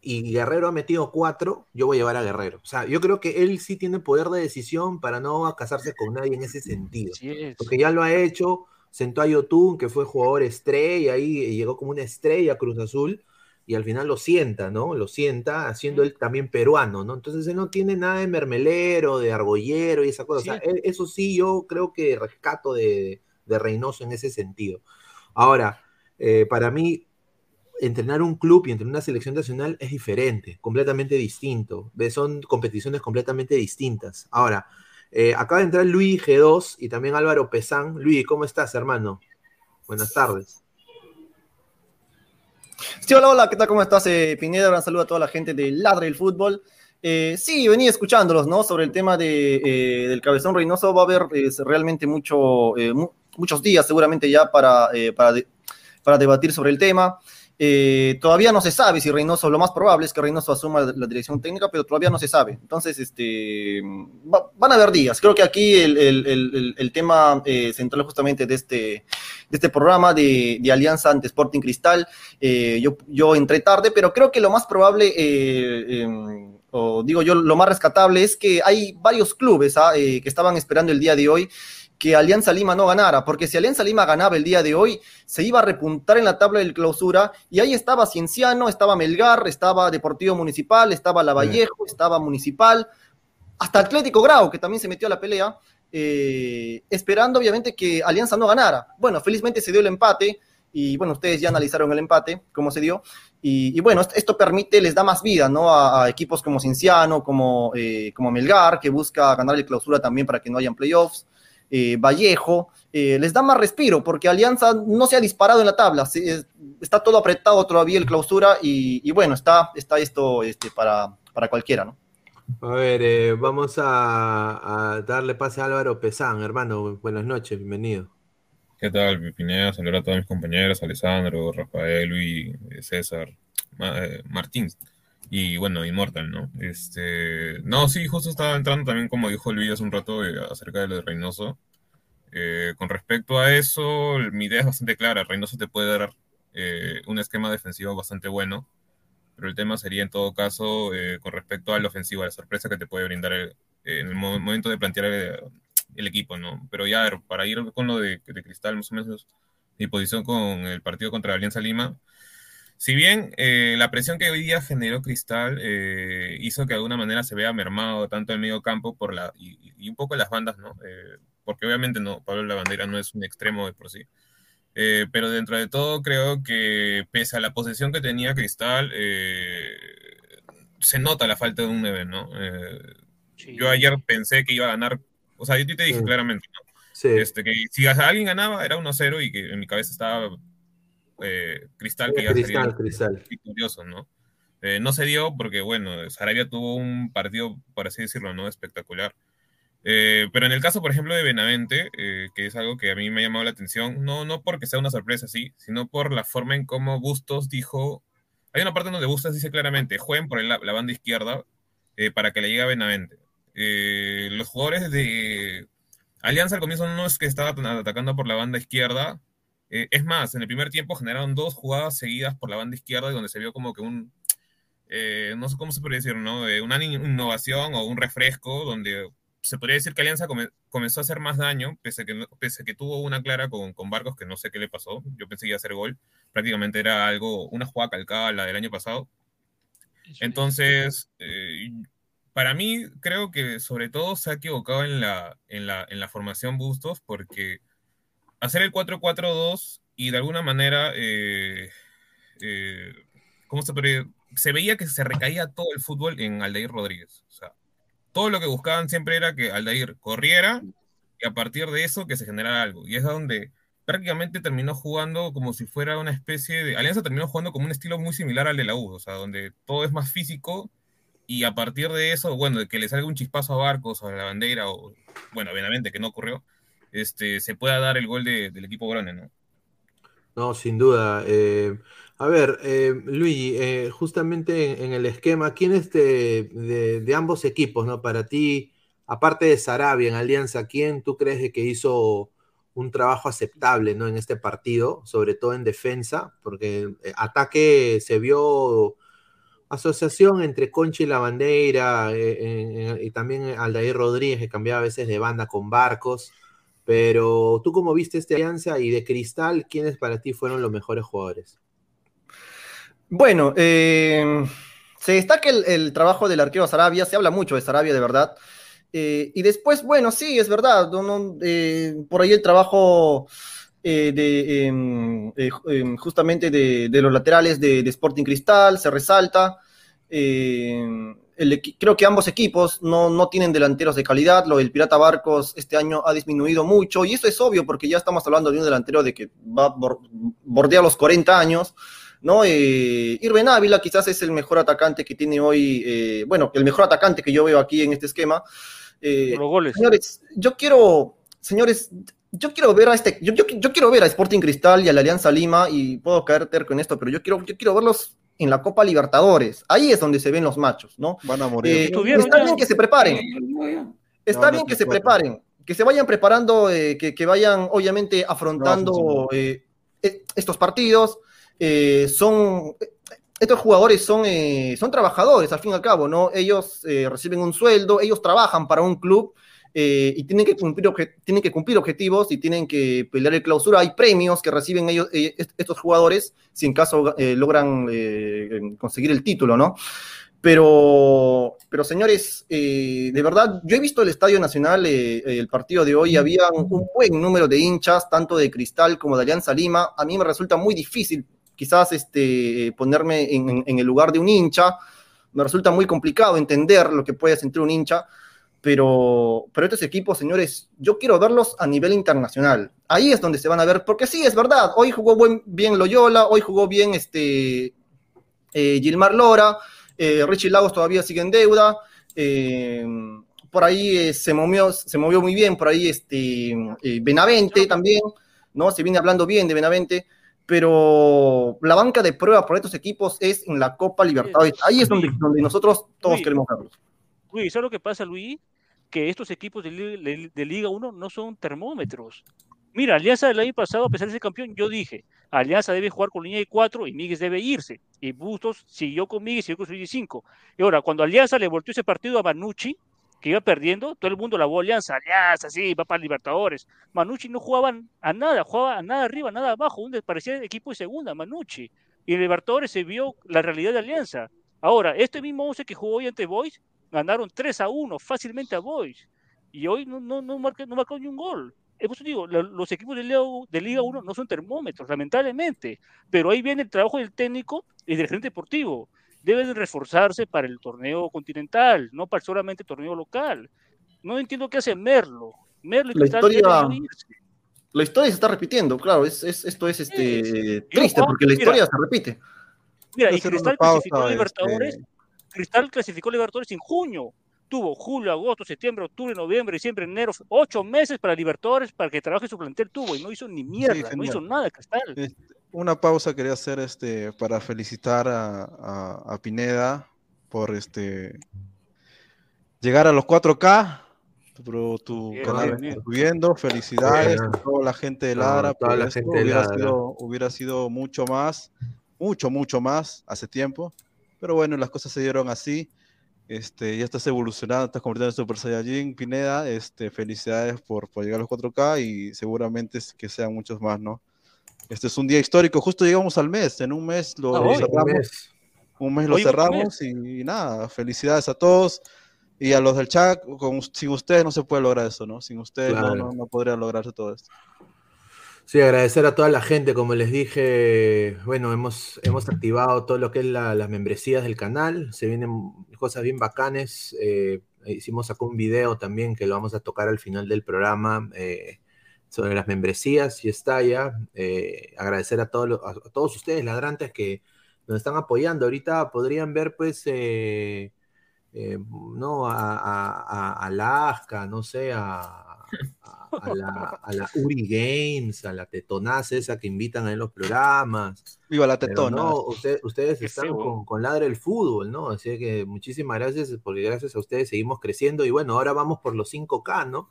y Guerrero ha metido cuatro, yo voy a llevar a Guerrero. O sea, yo creo que él sí tiene poder de decisión para no casarse con nadie en ese sentido. Porque ya lo ha hecho, sentó a Yotun, que fue jugador estrella, ahí llegó como una estrella a Cruz Azul, y al final lo sienta, ¿no? Lo sienta, haciendo él también peruano, ¿no? Entonces él no tiene nada de mermelero, de argollero y esa cosa. O sea, él- eso sí, yo creo que rescato de, de Reynoso en ese sentido. Ahora, eh, para mí, entrenar un club y entrenar una selección nacional es diferente, completamente distinto. Son competiciones completamente distintas. Ahora, eh, acaba de entrar Luis G2 y también Álvaro Pesán. Luis, ¿cómo estás, hermano? Buenas tardes. Sí, hola, hola, ¿qué tal? ¿Cómo estás, eh, Pineda? Un saludo a toda la gente de Ladre del Fútbol. Eh, sí, venía escuchándolos, ¿no? Sobre el tema de, eh, del Cabezón Reynoso. Va a haber eh, realmente mucho, eh, mu- muchos días seguramente ya para, para, de- para debatir sobre el tema. Eh, todavía no se sabe si Reynoso, lo más probable es que Reynoso asuma la, dirección técnica, pero todavía no se sabe. Entonces, este, va- van a haber días. Creo que aquí el- el- el tema eh, central justamente de este, de este programa de, de Alianza ante Sporting Cristal, eh, yo, yo entré tarde, pero creo que lo más probable, eh, em, o digo yo, lo más rescatable es que hay varios clubes ah, eh, que estaban esperando el día de hoy que Alianza Lima no ganara, porque si Alianza Lima ganaba el día de hoy, se iba a repuntar en la tabla de clausura, y ahí estaba Cienciano, estaba Melgar, estaba Deportivo Municipal, estaba Lavallejo, estaba Municipal, hasta Atlético Grau, que también se metió a la pelea, eh, esperando obviamente que Alianza no ganara. Bueno, felizmente se dio el empate, y bueno, ustedes ya analizaron el empate, cómo se dio, y, y bueno, esto, permite, les da más vida, ¿no? A, a equipos como Cienciano, como, eh, como Melgar, que busca ganar el clausura también para que no hayan playoffs. Eh, Vallejo, eh, les da más respiro, porque Alianza no se ha disparado en la tabla, se- es- está todo apretado todavía el clausura y, y bueno, está, está esto este, para, para cualquiera, ¿no? A ver, eh, vamos a, a darle pase a Álvaro Pesán, hermano. Buenas noches, bienvenido. ¿Qué tal, Pineda? Saludar a todos mis compañeros, Alessandro, Rafael, Luis, César, Ma- eh, Martín y bueno, Immortal, ¿no? Este, no, sí, justo estaba entrando también, como dijo Luis hace un rato, eh, acerca de lo de Reynoso. Eh, con respecto a eso, mi idea es bastante clara. Reynoso te puede dar eh, un esquema defensivo bastante bueno, pero el tema sería en todo caso eh, con respecto al ofensivo, a la sorpresa que te puede brindar el- en el mo- momento de plantear el, el equipo, ¿no? Pero ya, a para ir con lo de, de Cristal, más o menos mi posición con el partido contra Alianza Lima. Si bien eh, la presión que hoy día generó Cristal eh, hizo que de alguna manera se vea mermado tanto el medio campo por la, y, y un poco las bandas, ¿no? Eh, porque obviamente no, Pablo Lavandera no es un extremo de por sí. Eh, pero dentro de todo creo que pese a la posesión que tenía Cristal, eh, se nota la falta de un 9, ¿no? Eh, Yo ayer pensé que iba a ganar, o sea, yo te dije Sí. claramente, ¿no? Sí. Este, que si alguien ganaba era 1-0 y que en mi cabeza estaba eh, Cristal que ya Cristal, sería Cristal. victorioso, ¿no? Eh, no se dio porque, bueno, Sarabia tuvo un partido, por así decirlo, ¿no? Espectacular. Eh, pero en el caso, por ejemplo, de Benavente, eh, que es algo que a mí me ha llamado la atención, no, no porque sea una sorpresa, sí, sino por la forma en cómo Bustos dijo, hay una parte donde Bustos dice claramente, jueguen por el- la banda izquierda eh, para que le llegue a Benavente. Eh, los jugadores de Alianza al comienzo no es que estaban atacando por la banda izquierda, eh, es más, en el primer tiempo generaron dos jugadas seguidas por la banda izquierda y donde se vio como que un, eh, no sé cómo se podría decir, ¿no? Eh, una in- innovación o un refresco donde se podría decir que Alianza come- comenzó a hacer más daño, pese a que, pese a que tuvo una clara con, con Barcos, que no sé qué le pasó, yo pensé que iba a hacer gol, prácticamente era algo, una jugada calcada la del año pasado. Entonces, eh, para mí creo que sobre todo se ha equivocado en la, en la, en la formación Bustos, porque hacer el 4-4-2 y de alguna manera, eh, eh, ¿cómo se podría? Se veía que se recaía todo el fútbol en Aldair Rodríguez. O sea, todo lo que buscaban siempre era que Aldair corriera y a partir de eso que se generara algo. Y es donde prácticamente terminó jugando como si fuera una especie de... Alianza terminó jugando como un estilo muy similar al de la U, o sea, donde todo es más físico y a partir de eso, bueno, de que le salga un chispazo a Barcos o a la bandera o, bueno, Benavente, que no ocurrió, este, se pueda dar el gol de- del equipo grande, ¿no? No, sin duda. Eh, a ver, eh, Luigi, eh, justamente en, el esquema, ¿quién es de, de- ambos equipos, no? Para ti, aparte de Sarabia en Alianza, ¿quién tú crees que hizo un trabajo aceptable, ¿no? En este partido, sobre todo en defensa, porque eh, ataque se vio asociación entre Concha y la bandera, y también Aldair Rodríguez, que cambiaba a veces de banda con barcos. Pero tú, cómo viste esta alianza y de Cristal, ¿quiénes para ti fueron los mejores jugadores? Bueno, eh, se destaca el, trabajo del arquero Sarabia, se habla mucho de Sarabia, de verdad. Eh, y después, bueno, sí, es verdad, eh, por ahí el trabajo de, em, em, justamente de, de los laterales de, de Sporting Cristal se resalta. El creo que ambos equipos no, no tienen delanteros de calidad, lo del Pirata Barcos este año ha disminuido mucho y eso es obvio porque ya estamos hablando de un delantero de que va a bor- bordear los 40 años. ¿no? Eh, Irben Ávila quizás es el mejor atacante que tiene hoy, eh, bueno, el mejor atacante que yo veo aquí en este esquema. Eh, Por los goles. Señores, yo quiero, señores, yo quiero ver a este, yo, yo- yo quiero ver a Sporting Cristal y a la Alianza Lima, y puedo caer terco en esto, pero yo quiero, yo quiero verlos en la Copa Libertadores. Ahí es donde se ven los machos, ¿no? Van a Eh, Estuvieron está ya. bien que se preparen. Está No, bien que se preparen, que se vayan preparando, eh, que, que vayan obviamente afrontando No, eh, e- estos partidos. eh, son estos jugadores son, eh, son trabajadores al fin y al cabo, ¿no? Ellos eh, reciben un sueldo, ellos trabajan para un club eh, y tienen que, cumplir tienen que cumplir objetivos y tienen que pelear el clausura. Hay premios que reciben ellos, eh, est- estos jugadores si en caso eh, logran eh, conseguir el título, ¿no? Pero, pero señores, de verdad, yo he visto el Estadio Nacional, el partido de hoy, había un, buen número de hinchas, tanto de Cristal como de Alianza Lima. A mí me resulta muy difícil quizás este, ponerme en el lugar de un hincha, me resulta muy complicado entender lo que puede sentir un hincha, pero, pero estos equipos, señores, yo quiero verlos a nivel internacional. Ahí es donde se van a ver, porque sí, es verdad, hoy jugó buen, bien Loyola, hoy jugó bien este, eh, Gilmar Lora, eh, Richie Lagos todavía sigue en deuda, eh, por ahí se, movió, se movió muy bien, por ahí este, Benavente también, ¿no? Se viene hablando bien de Benavente, pero la banca de prueba por estos equipos es en la Copa Libertadores. Ahí es donde, donde nosotros todos Luis. queremos verlos. Luis, ¿sabes lo que pasa, Luis? Que estos equipos de, Li- de- de Liga 1 no son termómetros. Mira, Alianza del año pasado, a pesar de ser campeón, yo dije, Alianza debe jugar con línea de 4 y Miguel debe irse. Y Bustos siguió con Miguel y siguió con su línea de 5. Y ahora, cuando Alianza le volteó ese partido a Manucci, que iba perdiendo, todo el mundo la a Alianza, Alianza, sí, va para Libertadores. Manucci no jugaba a nada, jugaba a nada arriba, nada abajo, donde parecía equipo de segunda, Manucci. Y Libertadores se vio la realidad de Alianza. Ahora, este mismo 11 que jugó hoy ante Boys, ganaron 3 a 1 fácilmente a Boys. Y hoy no, no, no, marca, no marcó ni un gol. Es por eso digo, lo- los equipos de Liga, de Liga 1 no son termómetros, lamentablemente. Pero ahí viene el trabajo del técnico y del gerente deportivo. Deben reforzarse para el torneo continental, no para solamente el torneo local. No entiendo qué hace Merlo. Merlo y La Cristal historia, la historia se está repitiendo, claro, es, es- esto es este, Sí. triste Yo, porque la mira, historia se repite. Mira, y Cristal pausa, clasificó a Libertadores. este- Cristal clasificó a Libertadores en junio. Tuvo julio, agosto, septiembre, octubre, noviembre, diciembre, enero, ocho meses para Libertadores para que trabaje su plantel tuvo y no hizo ni mierda, no hizo nada Cristal. Este, Una pausa quería hacer este para felicitar a, a- a Pineda por este llegar a los 4K. Tu, tu Bien, canal bien, está bien. subiendo. Felicidades Bien. a toda la gente de Lara. la gente de hubiera, Lara. sido, hubiera sido mucho más, mucho, mucho más hace tiempo. Pero bueno, las cosas se dieron así. Este, ya estás evolucionando, estás convirtiendo en Super Saiyajin, Pineda. Este, felicidades por, por llegar a los 4K y seguramente es que sean muchos más, ¿no? Este es un día histórico, justo llegamos al mes, en un mes lo, Ah, lo hoy. cerramos, Un mes. un mes lo Hoy cerramos y, y nada, felicidades a todos y a los del chat, con, sin ustedes no se puede lograr eso, ¿no? Sin ustedes no, Claro. no, no podría lograrse todo esto. Sí, agradecer a toda la gente, como les dije, bueno, hemos, hemos activado todo lo que es la- las membresías del canal, se vienen cosas bien bacanes, eh, hicimos acá un video también que lo vamos a tocar al final del programa eh, sobre las membresías, y está ya, eh, agradecer a todos, a, todos ustedes, ladrantes, que nos están apoyando, ahorita podrían ver pues... no, a Alaska, no sé, a, a, a la, a la Uri Games, a la tetonaza esa que invitan en los programas. Viva la tetona. no, usted- ustedes están con, con Ladre el Fútbol, ¿no? Así que muchísimas gracias, porque gracias a ustedes seguimos creciendo y bueno, ahora vamos por los 5K, ¿no?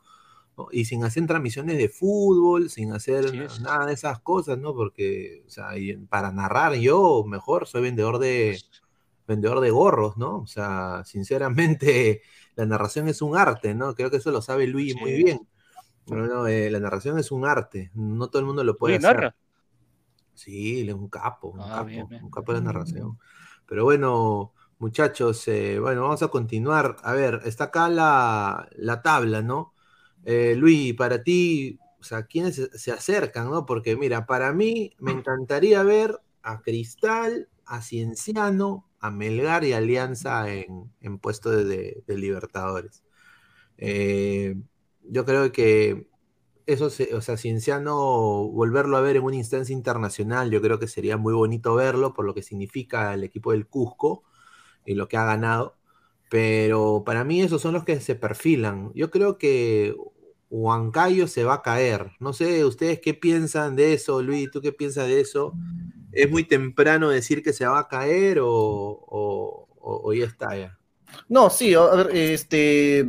¿No? Y sin hacer transmisiones de fútbol, sin hacer es. nada de esas cosas, ¿no? Porque, o sea, para narrar yo mejor soy vendedor de, vendedor de gorros, ¿no? O sea, sinceramente, la narración es un arte, ¿no? Creo que eso lo sabe Luis muy bien. No, no, eh, la narración es un arte, no todo el mundo lo puede Luis hacer. narra. Sí, él es un capo, un Ah, capo, bien, bien. un capo de la narración. Pero bueno, muchachos, eh, bueno, vamos a continuar. A ver, está acá la, la tabla, ¿no? Eh, Luis, para ti, o sea, ¿quiénes se, se acercan, no? Porque mira, para mí me encantaría ver a Cristal, a Cienciano, a Melgar y Alianza en, en puesto de, Libertadores. Eh, yo creo que eso, se- o sea, Cienciano, volverlo a ver en una instancia internacional, yo creo que sería muy bonito verlo por lo que significa el equipo del Cusco y lo que ha ganado. Pero para mí esos son los que se perfilan. Yo creo que Huancayo se va a caer. No sé, ¿ustedes qué piensan de eso, Luis? ¿Tú qué piensas de eso? ¿Es muy temprano decir que se va a caer o, ya está ya? No, sí, a ver, este,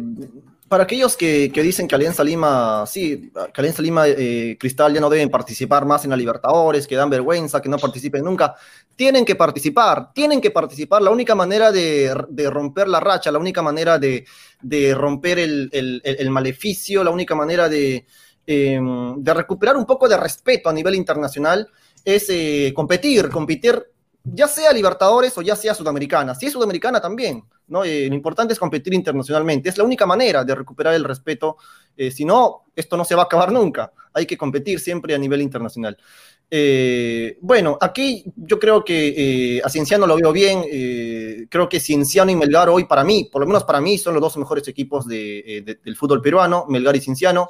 para aquellos que, que dicen que Alianza Lima, sí, que Alianza Lima, eh, Cristal ya no deben participar más en la Libertadores, que dan vergüenza, que no participen nunca, tienen que participar, tienen que participar. La única manera de, de romper la racha, la única manera de, de romper el, el- el- maleficio, la única manera de, eh, de recuperar un poco de respeto a nivel internacional es eh, competir, competir ya sea Libertadores o ya sea Sudamericana. Si es Sudamericana también, ¿no? Eh, lo importante es competir internacionalmente. Es la única manera de recuperar el respeto. Eh, si no, esto no se va a acabar nunca. Hay que competir siempre a nivel internacional. Eh, bueno, aquí yo creo que eh, a Cienciano lo veo bien. eh, creo que Cienciano y Melgar hoy para mí, por lo menos para mí, son los dos mejores equipos de, eh, de, del fútbol peruano, Melgar y Cienciano.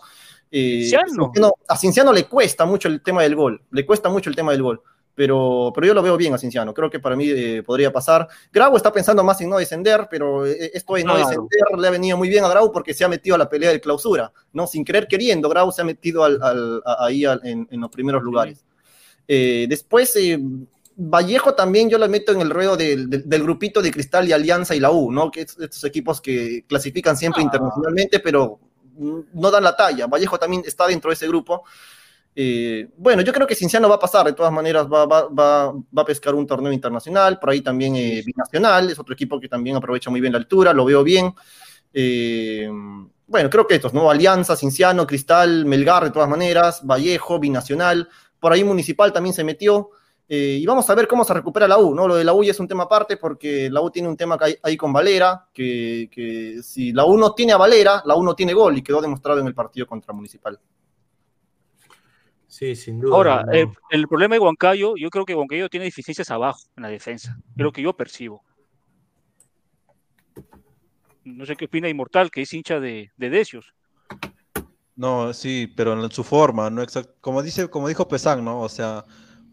Cienciano. A Cienciano le cuesta mucho el tema del gol, le cuesta mucho el tema del gol. Pero, pero yo lo veo bien a Cienciano, creo que para mí eh, podría pasar. Grau está pensando más en no descender, pero eh, esto de no Claro. descender le ha venido muy bien a Grau porque se ha metido a la pelea de clausura, ¿no? Sin querer queriendo, Grau se ha metido al- al- a- ahí al- en, en los primeros lugares. Eh, después, eh, Vallejo también yo lo meto en el ruedo del, del- del grupito de Cristal y Alianza y la U, ¿no? Que es- estos equipos que clasifican siempre internacionalmente, pero mm, no dan la talla. Vallejo también está dentro de ese grupo. Eh, bueno, yo creo que Cinciano va a pasar, de todas maneras va, va, va, va a pescar un torneo internacional, por ahí también eh, Binacional, es otro equipo que también aprovecha muy bien la altura, lo veo bien. Eh, bueno, creo que estos, ¿no? Alianza, Cinciano, Cristal, Melgar, de todas maneras, Vallejo, Binacional, por ahí Municipal también se metió. y vamos a ver cómo se recupera la U, ¿no? Lo de la U ya es un tema aparte porque la U tiene un tema que hay, ahí con Valera, que, que si la U no tiene a Valera, la U no tiene gol y quedó demostrado en el partido contra Municipal. Sí, sin duda. Ahora, ¿no? el, el problema de Huancayo, yo creo que Huancayo tiene deficiencias abajo en la defensa. Es lo que yo percibo. No sé qué opina Inmortal, que es hincha de, de Decios. No, sí, pero en su forma, no exact- como dice, como dijo Pesán, ¿no? O sea,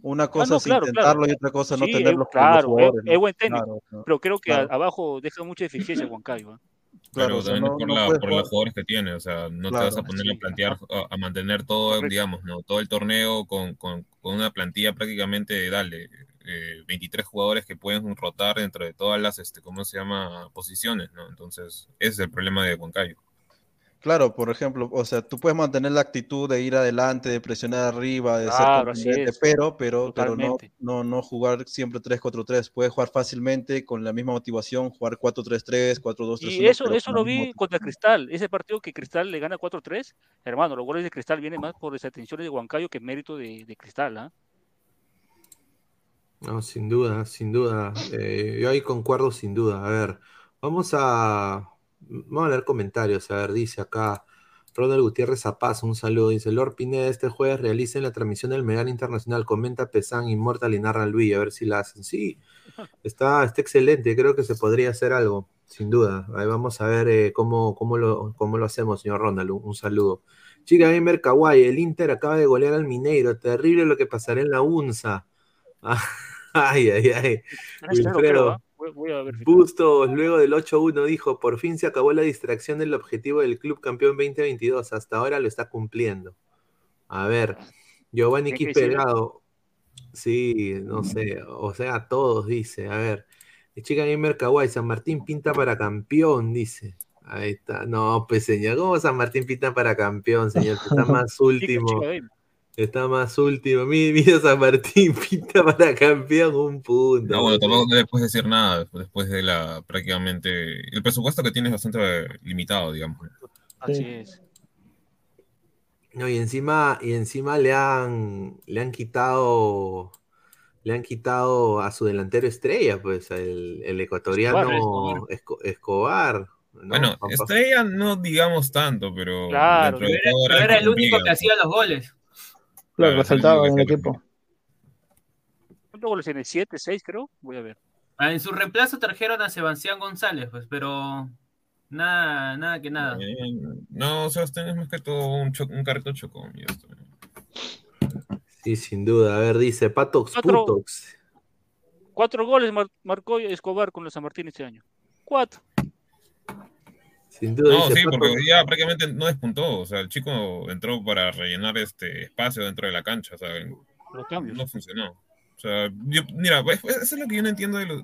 una cosa Ah, no, es claro, intentarlo claro. y otra cosa no Sí, tenerlo es- los claro, es, es buen técnico, Claro, ¿no? pero creo que abajo deja mucha deficiencia Huancayo. ¿ah? Claro, Claro, o sea, también no- por, no la- por los jugadores que tiene, o sea, no Claro, te vas a poner sí, a plantear, a, a mantener todo, Correcto. digamos, ¿no? Todo el torneo con, con, con una plantilla prácticamente, dale, eh, 23 jugadores que pueden rotar dentro de todas las, este, ¿cómo se llama? Posiciones, ¿no? Entonces, ese es el problema de Huancayo. Claro, por ejemplo, o sea, tú puedes mantener la actitud de ir adelante, de presionar arriba, de Claro, ser contundente, es. pero, pero, pero no, no, no jugar siempre 3-4-3. Puedes jugar fácilmente con la misma motivación, jugar 4-3-3, 4-2-3-1. Y eso, eso lo vi contra Cristal. Ese partido que Cristal le gana 4-3. Hermano, los goles de Cristal vienen más por desatenciones de Huancayo que mérito de, de Cristal. ¿ah? No, sin duda, sin duda. Eh, yo ahí concuerdo sin duda. A ver, vamos a, vamos a leer comentarios. A ver, dice acá Ronald Gutiérrez Zapaz, un saludo. Dice, Lord Pineda, este jueves realicen la transmisión del Megal Internacional. Comenta Pesán, Inmortal y narra Luis, a ver si la hacen. Sí, está, está excelente. Creo que se podría hacer algo, sin duda. Ahí vamos a ver eh, cómo, cómo, lo, cómo lo hacemos, señor Ronald. Un, un saludo. Chica Gamer Kawaii, el Inter acaba de golear al Mineiro. Terrible lo que pasará en la UNSA. Ay, ay, ay. Wilfredo. Voy- a. Bustos, luego del 8-1, dijo: Por fin se acabó la distracción del objetivo del club campeón 2022. Hasta ahora lo está cumpliendo. A ver, Giovanni Tiene que Quispe decirlo. Delgado. Sí, no sé. O sea, todos, dice. A ver, Chica Gamer Kawaii, San Martín pinta para campeón, dice. Ahí está. No, pues señor, ¿cómo San Martín pinta para campeón, señor? Está más último. Chica. Está más último. Mira, San Martín, pinta para campeón, un punto. No, bueno, tampoco le puedes decir nada después- después de la prácticamente. El presupuesto que tienes es bastante limitado, digamos. Así es. No, y encima, y encima le han, le han quitado, le han quitado a su delantero estrella, pues, el, el ecuatoriano Esco- Escobar. ¿no? Bueno, estrella no digamos tanto, pero Claro, pero era, el único que hacía los goles. Claro, Claro, resaltaba sí, en el equipo. ¿Cuántos goles tiene? ¿Siete, seis, creo? Voy a ver. Ah, En su reemplazo trajeron a Sebastián González, pues, pero nada, nada que nada. No, Sebastián es más que todo un, cho- un carrito chocón. y ya está. Sí, sin duda. A ver, dice Patox Cuatro. Putox. Cuatro goles mar- marcó Escobar con los San Martín este año. Cuatro. Sin duda, No, sí, porque hoy día prácticamente no despuntó. O sea, el chico entró para rellenar este espacio dentro de la cancha. O sea, Los cambios. no funcionó. O sea, yo- mira, pues, pues, eso es lo que yo no entiendo de los,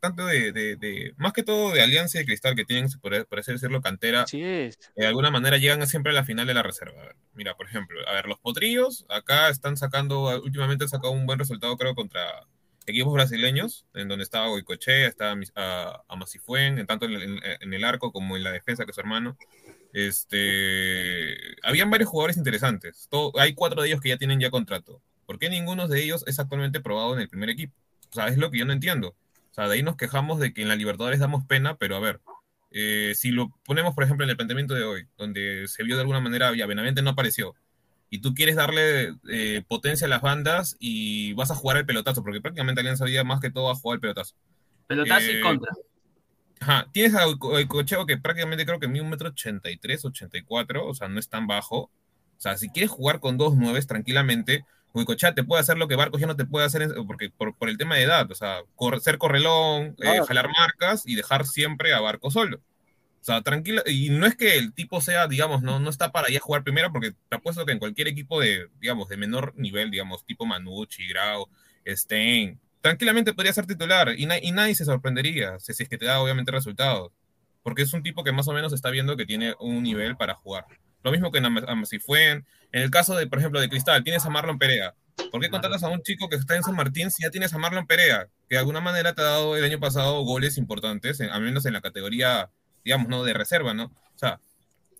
tanto, de, de- de- más que todo de Alianza y de Cristal que tienen, por, por así decirlo, cantera. Así es. De alguna manera llegan siempre a la final de la reserva. A ver, mira, por ejemplo, a ver, los potrillos acá están sacando, últimamente han sacado un buen resultado, creo, contra equipos brasileños, en donde estaba Goicochea, estaba Mis- a, Amasifuen, en tanto en en- en el arco como en la defensa, que su hermano. Este, habían varios jugadores interesantes. Todo- hay cuatro de ellos que ya tienen ya contrato. ¿Por qué ninguno de ellos es actualmente probado en el primer equipo? O sea, es lo que yo no entiendo. O sea, de ahí nos quejamos de que en la Libertadores damos pena, pero a ver, eh, si lo ponemos, por ejemplo, en el planteamiento de hoy, donde se vio de alguna manera, ya Benavente no apareció, y tú quieres darle eh, potencia a las bandas y vas a jugar el pelotazo, porque prácticamente Alianza había más que todo a jugar el pelotazo. Pelotazo y Eh, contra. Ajá, tienes a Cocheo que prácticamente creo que mide un metro ochenta y tres, ochenta y cuatro, o sea, no es tan bajo. O sea, si quieres jugar con dos nueves tranquilamente, Goicochea te puede hacer lo que Barcos ya no te puede hacer porque, por, por el tema de edad. O sea, cor- ser correlón, eh, Ah. jalar marcas y dejar siempre a Barco solo. O sea, tranquila. Y no es que el tipo sea, digamos, no, no está para ya jugar primero, porque te apuesto que en cualquier equipo de, digamos, de menor nivel, digamos, tipo Manucci, Grau, Stein, tranquilamente podría ser titular y, na- y nadie se sorprendería si, si es que te da obviamente resultados. Porque es un tipo que más o menos está viendo que tiene un nivel para jugar. Lo mismo que en Ama- Amasifuen. En el caso de, por ejemplo, de Cristal, tienes a Marlon Perea. ¿Por qué contratas a un chico que está en San Martín si ya tienes a Marlon Perea? Que de alguna manera te ha dado el año pasado goles importantes, al menos en la categoría, digamos, ¿no? De reserva, ¿no? O sea,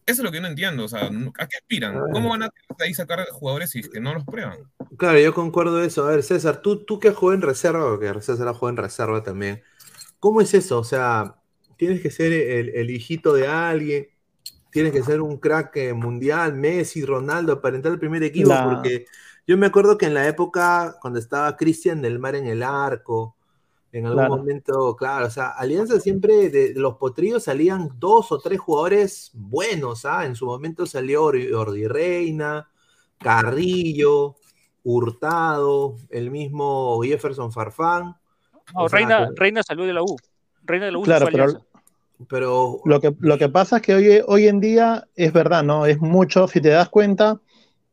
eso es lo que yo no entiendo. O sea, ¿a qué aspiran? ¿Cómo van a ahí sacar jugadores si es que no los prueban? Claro, yo concuerdo eso. A ver, César, tú, tú que juegas en reserva, porque César ha jugado en reserva también. ¿Cómo es eso? O sea, tienes que ser el, el hijito de alguien, tienes que ser un crack eh, mundial, Messi, Ronaldo, para entrar al primer equipo, porque yo me acuerdo que en la época, cuando estaba Cristian del Mar en el arco, en algún Claro. momento, claro, o sea, Alianza siempre de, de los potrillos salían dos o tres jugadores buenos, ¿ah? En su momento salió Or- Ordi Reina, Carrillo, Hurtado, el mismo Jefferson Farfán. No, O sea, Reina, que- Reina salió de la U. Reina de la U Claro, pero pero lo que, lo que pasa es que hoy, hoy en día es verdad, ¿no? Es mucho, si te das cuenta,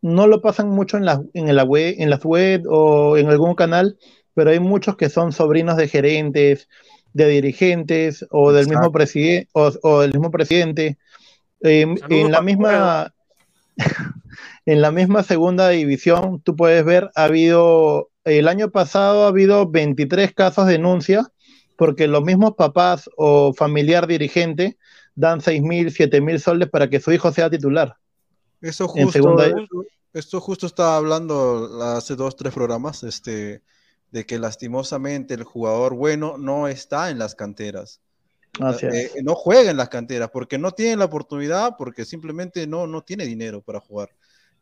no lo pasan mucho en, la, en, la web, en las web o en algún canal, pero hay muchos que son sobrinos de gerentes, de dirigentes o del mismo, preside- o, o del mismo presidente. Eh, Saludos en la misma en la misma segunda división, tú puedes ver, ha habido, el año pasado ha habido 23 casos de denuncia porque los mismos papás o familiar dirigente dan 6 mil, 7 mil soles para que su hijo sea titular. Eso En justo, segunda- eso- esto justo estaba hablando hace dos, tres programas, este, de que lastimosamente el jugador bueno no está en las canteras. Así Eh, es. no juega en las canteras porque no tiene la oportunidad, porque simplemente no, no tiene dinero para jugar.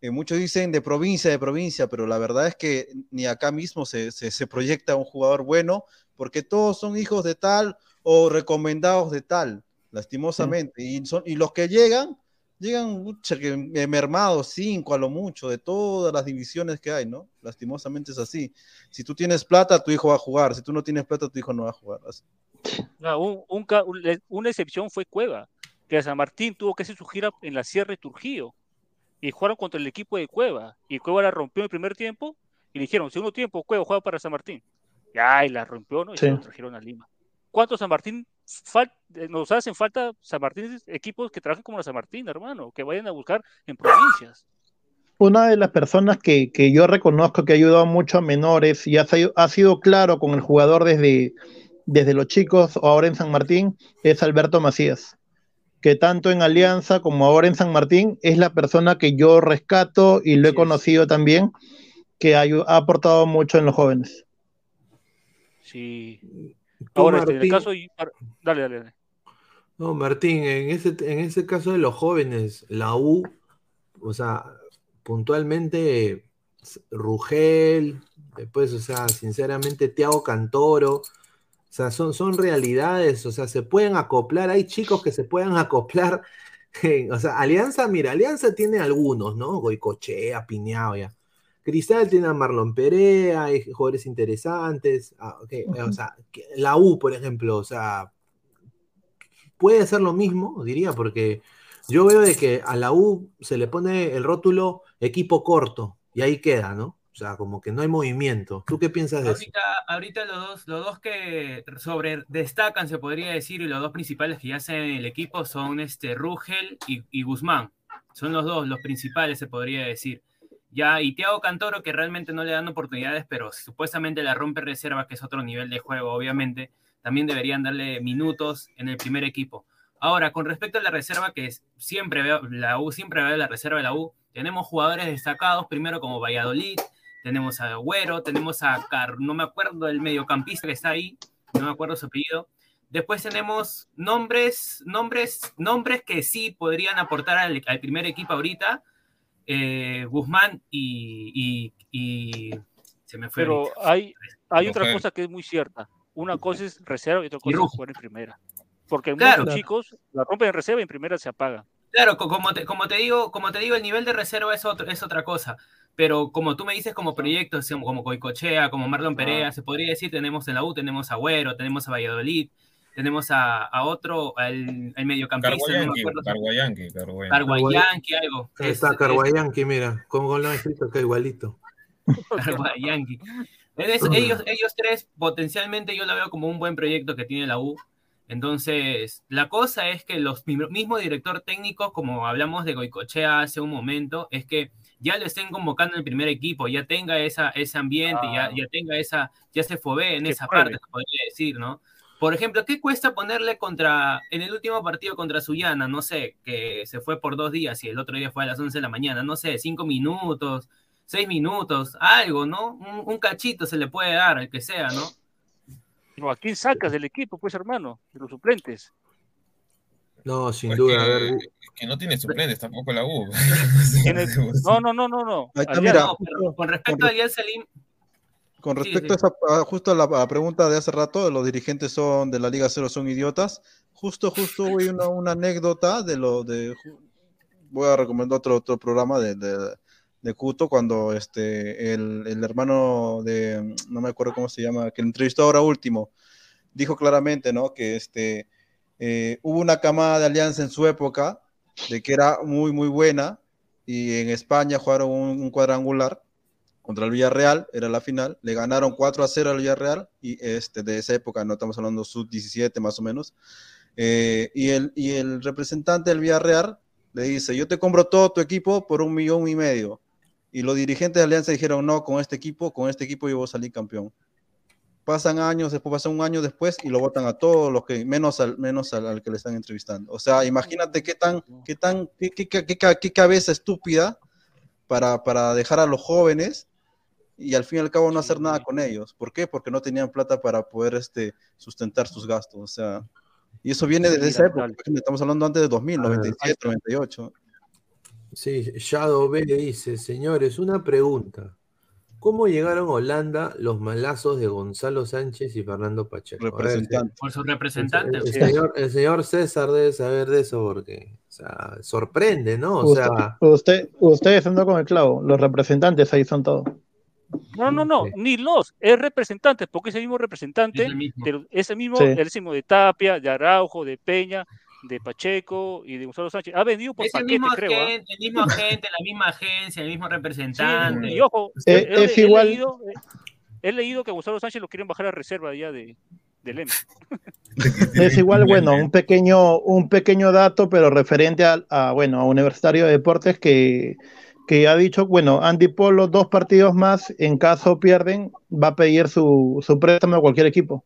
Eh, muchos dicen de provincia, de provincia, pero la verdad es que ni acá mismo se, se- se proyecta un jugador bueno, porque todos son hijos de tal o recomendados de tal, lastimosamente. Y, son, y los que llegan, llegan pucha, que, mermados, cinco a lo mucho, de todas las divisiones que hay, ¿no? Lastimosamente es así. Si tú tienes plata, tu hijo va a jugar. Si tú no tienes plata, tu hijo no va a jugar. Así. No, un- un ca- un- le- una excepción fue Cueva, que San Martín tuvo que hacer su gira en la Sierra de Trujillo y jugaron contra el equipo de Cueva y Cueva la rompió en el primer tiempo y le dijeron, segundo tiempo, Cueva juega para San Martín. Ya, y la rompió, ¿no? Y Sí. se lo trajeron a Lima. ¿Cuántos San Martín fal- eh, nos hacen falta San Martín, equipos que trabajen como la San Martín, hermano, que vayan a buscar en provincias? Una de las personas que, que yo reconozco que ha ayudado mucho a menores y ha, sido- ha sido claro con el jugador desde, desde los chicos o ahora en San Martín es Alberto Macías, que tanto en Alianza como ahora en San Martín es la persona que yo rescato y lo he conocido también, que ha, ha aportado mucho en los jóvenes. Sí. Ahora, este, en el caso... y- Dale, dale, dale. No, Martín, en ese, en ese caso de los jóvenes, la U, o sea, puntualmente Rugel, después, o sea, sinceramente, Tiago Cantoro, o sea, son, son realidades, o sea, se pueden acoplar, hay chicos que se pueden acoplar, en- o sea, Alianza, mira, Alianza tiene algunos, ¿no? Goicochea, Piñao, ya. Cristal tiene a Marlon Perea, hay jugadores interesantes, ah, ok, o sea, la U, por ejemplo, o sea, puede hacer lo mismo, diría, porque yo veo de que a la U se le pone el rótulo equipo corto y ahí queda, ¿no? O sea, como que no hay movimiento. ¿Tú qué piensas de eso? Ahorita, los dos, los dos que sobre destacan, se podría decir, y los dos principales que ya hacen en el equipo son este Rugel y, y Guzmán. Son los dos, los principales, se podría decir. Ya, y Thiago Cantoro, que realmente no le dan oportunidades, pero supuestamente la rompe reserva, que es otro nivel de juego, obviamente, también deberían darle minutos en el primer equipo. Ahora, con respecto a la reserva, que es- siempre veo, la U siempre veo la reserva de la U, tenemos jugadores destacados, primero como Valladolid, tenemos a Agüero, tenemos a Car, no me acuerdo el mediocampista que está ahí, no me acuerdo su apellido. Después tenemos nombres, nombres, nombres que sí podrían aportar al, al primer equipo ahorita. Eh, Guzmán y, y- y- se me fue Pero ahorita. hay, hay otra cosa que es muy cierta. una cosa es reserva y otra cosa es jugar en primera. Porque Claro. muchos chicos la rompen en reserva y en primera se apaga. Claro, co- como te, como te digo, como te digo, el nivel de reserva es, otro, es otra cosa. Pero como tú me dices, como proyectos, como, como Coicochea, como Marlon Perea, se podría decir, tenemos en la U, tenemos a Agüero, tenemos a Valladolid, tenemos a, a otro, al, al mediocampista, no me Carguayanqui, acuerdo. Carguayanqui, algo. Ahí Es- está es- Carguayanqui, mira, con gol no escrito que igualito. Carguayanqui. Ellos, ellos tres, potencialmente yo lo veo como un buen proyecto que tiene la U. Entonces, la cosa es que los mi- mismo director técnico, como hablamos de Goicochea hace un momento, es que ya lo estén convocando en el primer equipo, ya tenga esa, ese ambiente, ya, ya tenga esa, ya se fobee en esa parte, se podría decir, ¿no? Por ejemplo, ¿qué cuesta ponerle contra, en el último partido contra Sullana, no sé, que se fue por dos días y el otro día fue a las 11 de la mañana, no sé, cinco minutos, seis minutos, algo, ¿no? Un, un cachito se le puede dar, al que sea, ¿no? No, ¿A quién sacas del equipo, pues, hermano? De los suplentes. No, sin Pues duda, que, a ver. que no tiene suplentes tampoco la U. No, no, no, no, no. Ahí está, Alianza- mira, No, pero con respecto a Alial Salim, Con respecto sí. a esa, justo a la, a la pregunta de hace rato, de los dirigentes son de la Liga Cero son idiotas. Justo, justo hubo una, una anécdota de lo de voy a recomendar otro, otro programa de, de, de Cuto cuando este el, el hermano de no me acuerdo cómo se llama, que entrevistó ahora último, dijo claramente, ¿no? Que este eh, hubo una camada de alianza en su época de que era muy, muy buena y en España jugaron un, un cuadrangular contra el Villarreal, era la final, le ganaron 4 a 0 al Villarreal y este, de esa época, no estamos hablando sub-17 más o menos, eh, y, el, y el representante del Villarreal le dice, yo te compro todo tu equipo por un millón y medio, y los dirigentes de Alianza dijeron, no, con este equipo, con este equipo yo voy a salir campeón. Pasan años, después pasa un año después y lo votan a todos los que, menos al, menos al, al que le están entrevistando. O sea, imagínate qué tan, qué tan, qué, qué, qué- qué cabeza estúpida para, para dejar a los jóvenes y al fin y al cabo no hacer nada con ellos. ¿Por qué? Porque no tenían plata para poder este, sustentar sus gastos. O sea, y eso viene desde esa época. Estamos hablando antes de 2000, A ver, 97, 98. Sí, Shadow B dice, señores, una pregunta. ¿Cómo llegaron a Holanda los malazos de Gonzalo Sánchez y Fernando Pacheco? Representante. por sus el, representantes. el señor, el señor César debe saber de eso porque, o sea, sorprende, ¿no? O usted, sea, usted, ustedes ando con el clavo, los representantes ahí son todos. No, no, no, ni los, es representantes, porque ese mismo representante, Es el mismo. de- ese mismo, Sí. el mismo de Tapia, de Araujo, de Peña, de Pacheco y de Gonzalo Sánchez, ha vendido por Es el paquete, mismo creo. ¿ah? agente, el mismo agente, la misma agencia, el mismo representante. Sí, y ojo, Eh, he, es he igual- leído, he leído que a Gonzalo Sánchez lo quieren bajar a reserva ya de, del. Es igual, bueno, un pequeño, un pequeño dato, pero referente a, a, bueno, a Universitario de Deportes que, que ha dicho, bueno, Andy Polo, dos partidos más, en caso pierden, va a pedir su, su préstamo a cualquier equipo.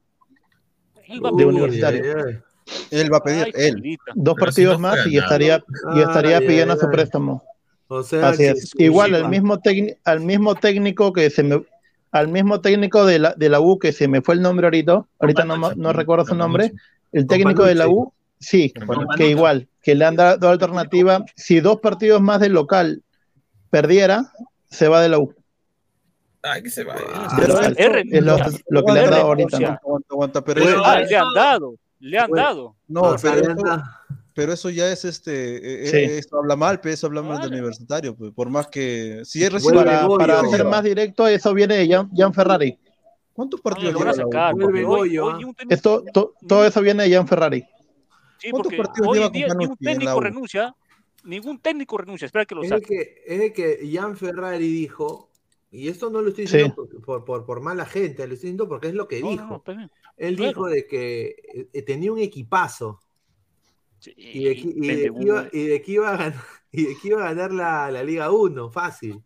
Él va a de pedir- Universitario. Él va a pedir, Ay, él. Dos Pero si partidos no más y estaría, y estaría pidiendo su préstamo. O sea, Así es. Igual al mismo, al mismo técnico que se me, al mismo técnico de la, de la U que se me fue el nombre ahorita, ahorita no, ma- no recuerdo su nombre, el técnico de la U, sí, que igual, que le han dado alternativa, si dos partidos más del local perdiera, se va de la U. Ay, que se vaya. Pero es- es, es lo, lo que le han dado ahorita. ¿no? Aguanta, aguanta, pero, eso- Ah, le han dado, le han Bueno, dado. no, pero eso, pero eso ya es este, eh, Sí. eso habla mal, pero eso habla mal del Claro. universitario, pues, por más que si es Vuelve Para, Goyo. para ser más directo, eso viene de Gian, Gian Ferrari. ¿cuántos partidos lo van a lleva la U? hoy- hoy ¿ah? un Esto, to- todo eso viene de Gian Ferrari. sí, ¿Cuántos partidos hoy lleva en día ni un Companucci en la técnico U? renuncia, ningún técnico renuncia, espera que lo Es de saque. que, es de que Jan Ferrari dijo, y esto no lo estoy diciendo por, por, por, por mala gente, lo estoy diciendo porque es lo que No, dijo. no. Él claro. dijo de que eh, tenía un equipazo Sí, y de, que- y de vende que iba, humo. y de que iba a ganar, y de que iba a ganar la, la Liga 1, fácil.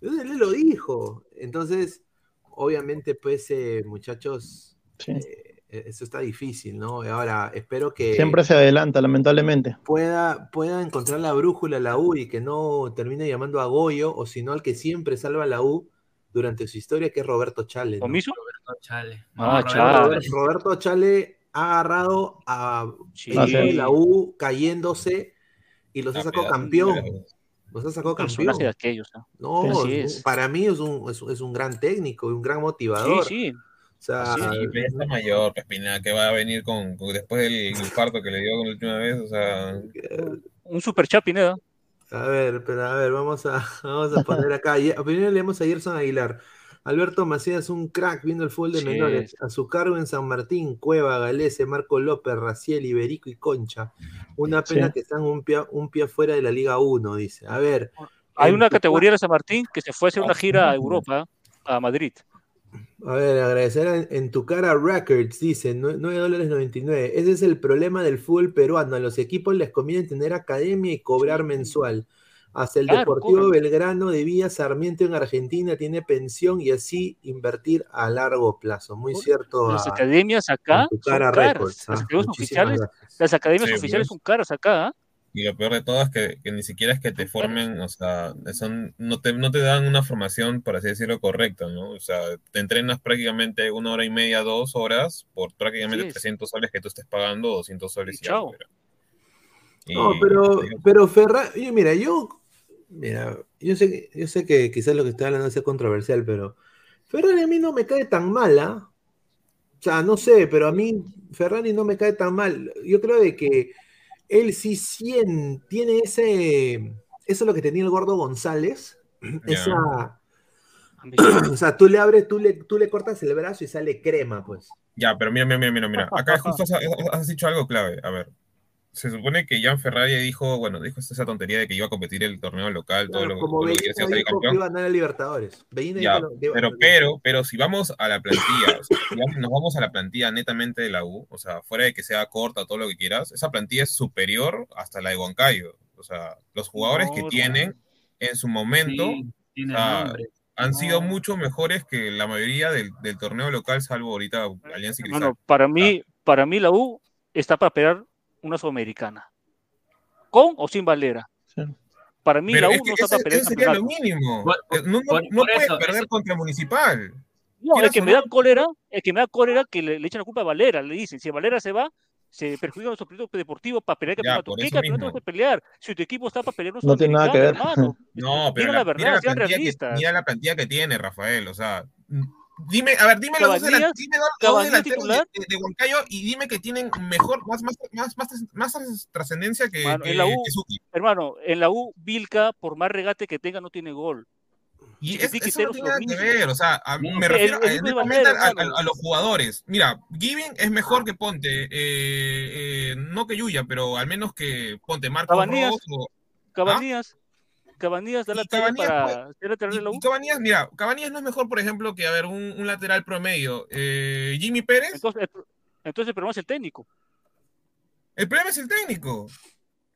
Entonces él lo dijo. Entonces, obviamente, pues, eh, muchachos, Sí. eh, eso está difícil, ¿no? Ahora, espero que Siempre se adelanta, lamentablemente. pueda, pueda encontrar la brújula la U y que no termine llamando a Goyo, o si no al que siempre salva a la U durante su historia, que es Roberto Chale. ¿no? ¿Comiso? Roberto Chale. Ah, Roberto Chale. Roberto, Chale ha agarrado a Sí. sí. la U cayéndose y los ha sacado Campeón. Los ha sacado campeón. De aquellos. ¿no? No, Así es- es. para mí es un, es, es un gran técnico y un gran Sí, motivador. sí. O sea, Sí, pero está mayor, Pineda, que va a venir con, con- después del infarto que le dio la última vez, o sea... Un super chat, Pineda. A ver, pero a ver, vamos a, vamos a poner acá. Primero leemos a Gerson Aguilar. Alberto Macías, un crack viendo el fútbol de Sí. menores. A su cargo en San Martín, Cueva, Galese, Marco López, Raciel, Iberico y Concha. Una pena Sí. que están un pie, un pie fuera de la Liga 1, dice. A ver. Hay una categoría de San Martín que se fue a hacer una gira a Europa, a Madrid. A ver, agradecer en, en tu cara Records, dice, nue- 9 dólares 99. Ese es el problema del fútbol peruano. A los equipos les conviene tener academia y cobrar mensual. Hasta el Claro, Deportivo. Belgrano de Villa Sarmiento en Argentina tiene pensión y así invertir a largo plazo. Muy cierto. Las a- academias acá son caras. Records, Las ah. academias oficiales, las academias Sí, oficiales son caras acá. ¿ah? Y lo peor de todo es que, que ni siquiera es que te formen, o sea, son, no, te, no te dan una formación, por así decirlo, correcta, ¿no? O sea, te entrenas prácticamente una hora y media, dos horas, por prácticamente Así es. 300 soles que tú estés pagando, 200 soles y, chao. Y- No, pero, pero Ferrari, mira, yo, mira, yo sé, que- yo sé que quizás lo que estoy hablando es controversial, pero Ferrari a mí no me cae tan mala. O sea, no sé, pero a mí Ferrari no me cae tan mal. Yo creo de que él sí cien- tiene ese, eso es lo que tenía el gordo González, esa, o sea, tú le abres, tú le, tú le cortas el brazo y sale crema, pues. Ya, pero mira, mira, mira, mira, mira. Acá justo has, has dicho algo clave. A ver, se supone que Jan Ferrari dijo, bueno, dijo esa tontería de que iba a competir el torneo local, todo lo, como todo lo que salir iba a ganar a Libertadores. Ya, lo- pero, pero, pero si vamos a la plantilla, o sea, si nos vamos a la plantilla netamente de la U, o sea, fuera de que sea corta, todo lo que quieras, esa plantilla es superior hasta la de Huancayo. O sea, los jugadores que No, tienen en su momento Sí, tiene o sea, nombre. han sido mucho mejores que la mayoría del, del torneo local, salvo ahorita Alianza y Cristal. Bueno, para mí, para mí la U está para pelear una sudamericana. ¿Con o sin Valera? Para mí Pero la U no está para pelear eso el sería lo mínimo. Por- Eh, no no- por- no por puede eso, perder eso- contra Municipal. No, el que me da cólera, el que me da cólera que le, le echan la culpa a Valera, le dicen, si Valera se va, se perjudica nuestro proyecto deportivo para pelear el campeonato. ¿Qué campeonato vas a pelear? Si tu equipo está para pelear No tiene nada que ver. hermano. No, pero Digan la, la verdad, mira, la sean plantilla que, mira la plantilla que tiene, Rafael. O sea, dime, a ver, dime los dos, Cabanillas- delan- dime dos- delanteros de, de- de Huancayo y dime que tienen mejor, más, más, más, más, más trascendencia que, Mano, que, en la U, que Suki. hermano, en la U, Vilca, por más regate que tenga, no tiene gol. Y es- eso no tiene nada que ver, o sea, a- No, me el- refiero el a, hermano. los jugadores. Mira, Giving es mejor que Ponte, eh, eh, no que Yuya, pero al menos que Ponte, Marcos Cabanillas, Ross o- Cabanillas, Cabanillas da la talla para ser lateral de la Y U. Cabanillas, mira, Cabanillas no es mejor, por ejemplo, que, a ver, un, un lateral promedio. Eh, Jimmy Pérez, Entonces, el, entonces el problema es el técnico. el problema es el técnico.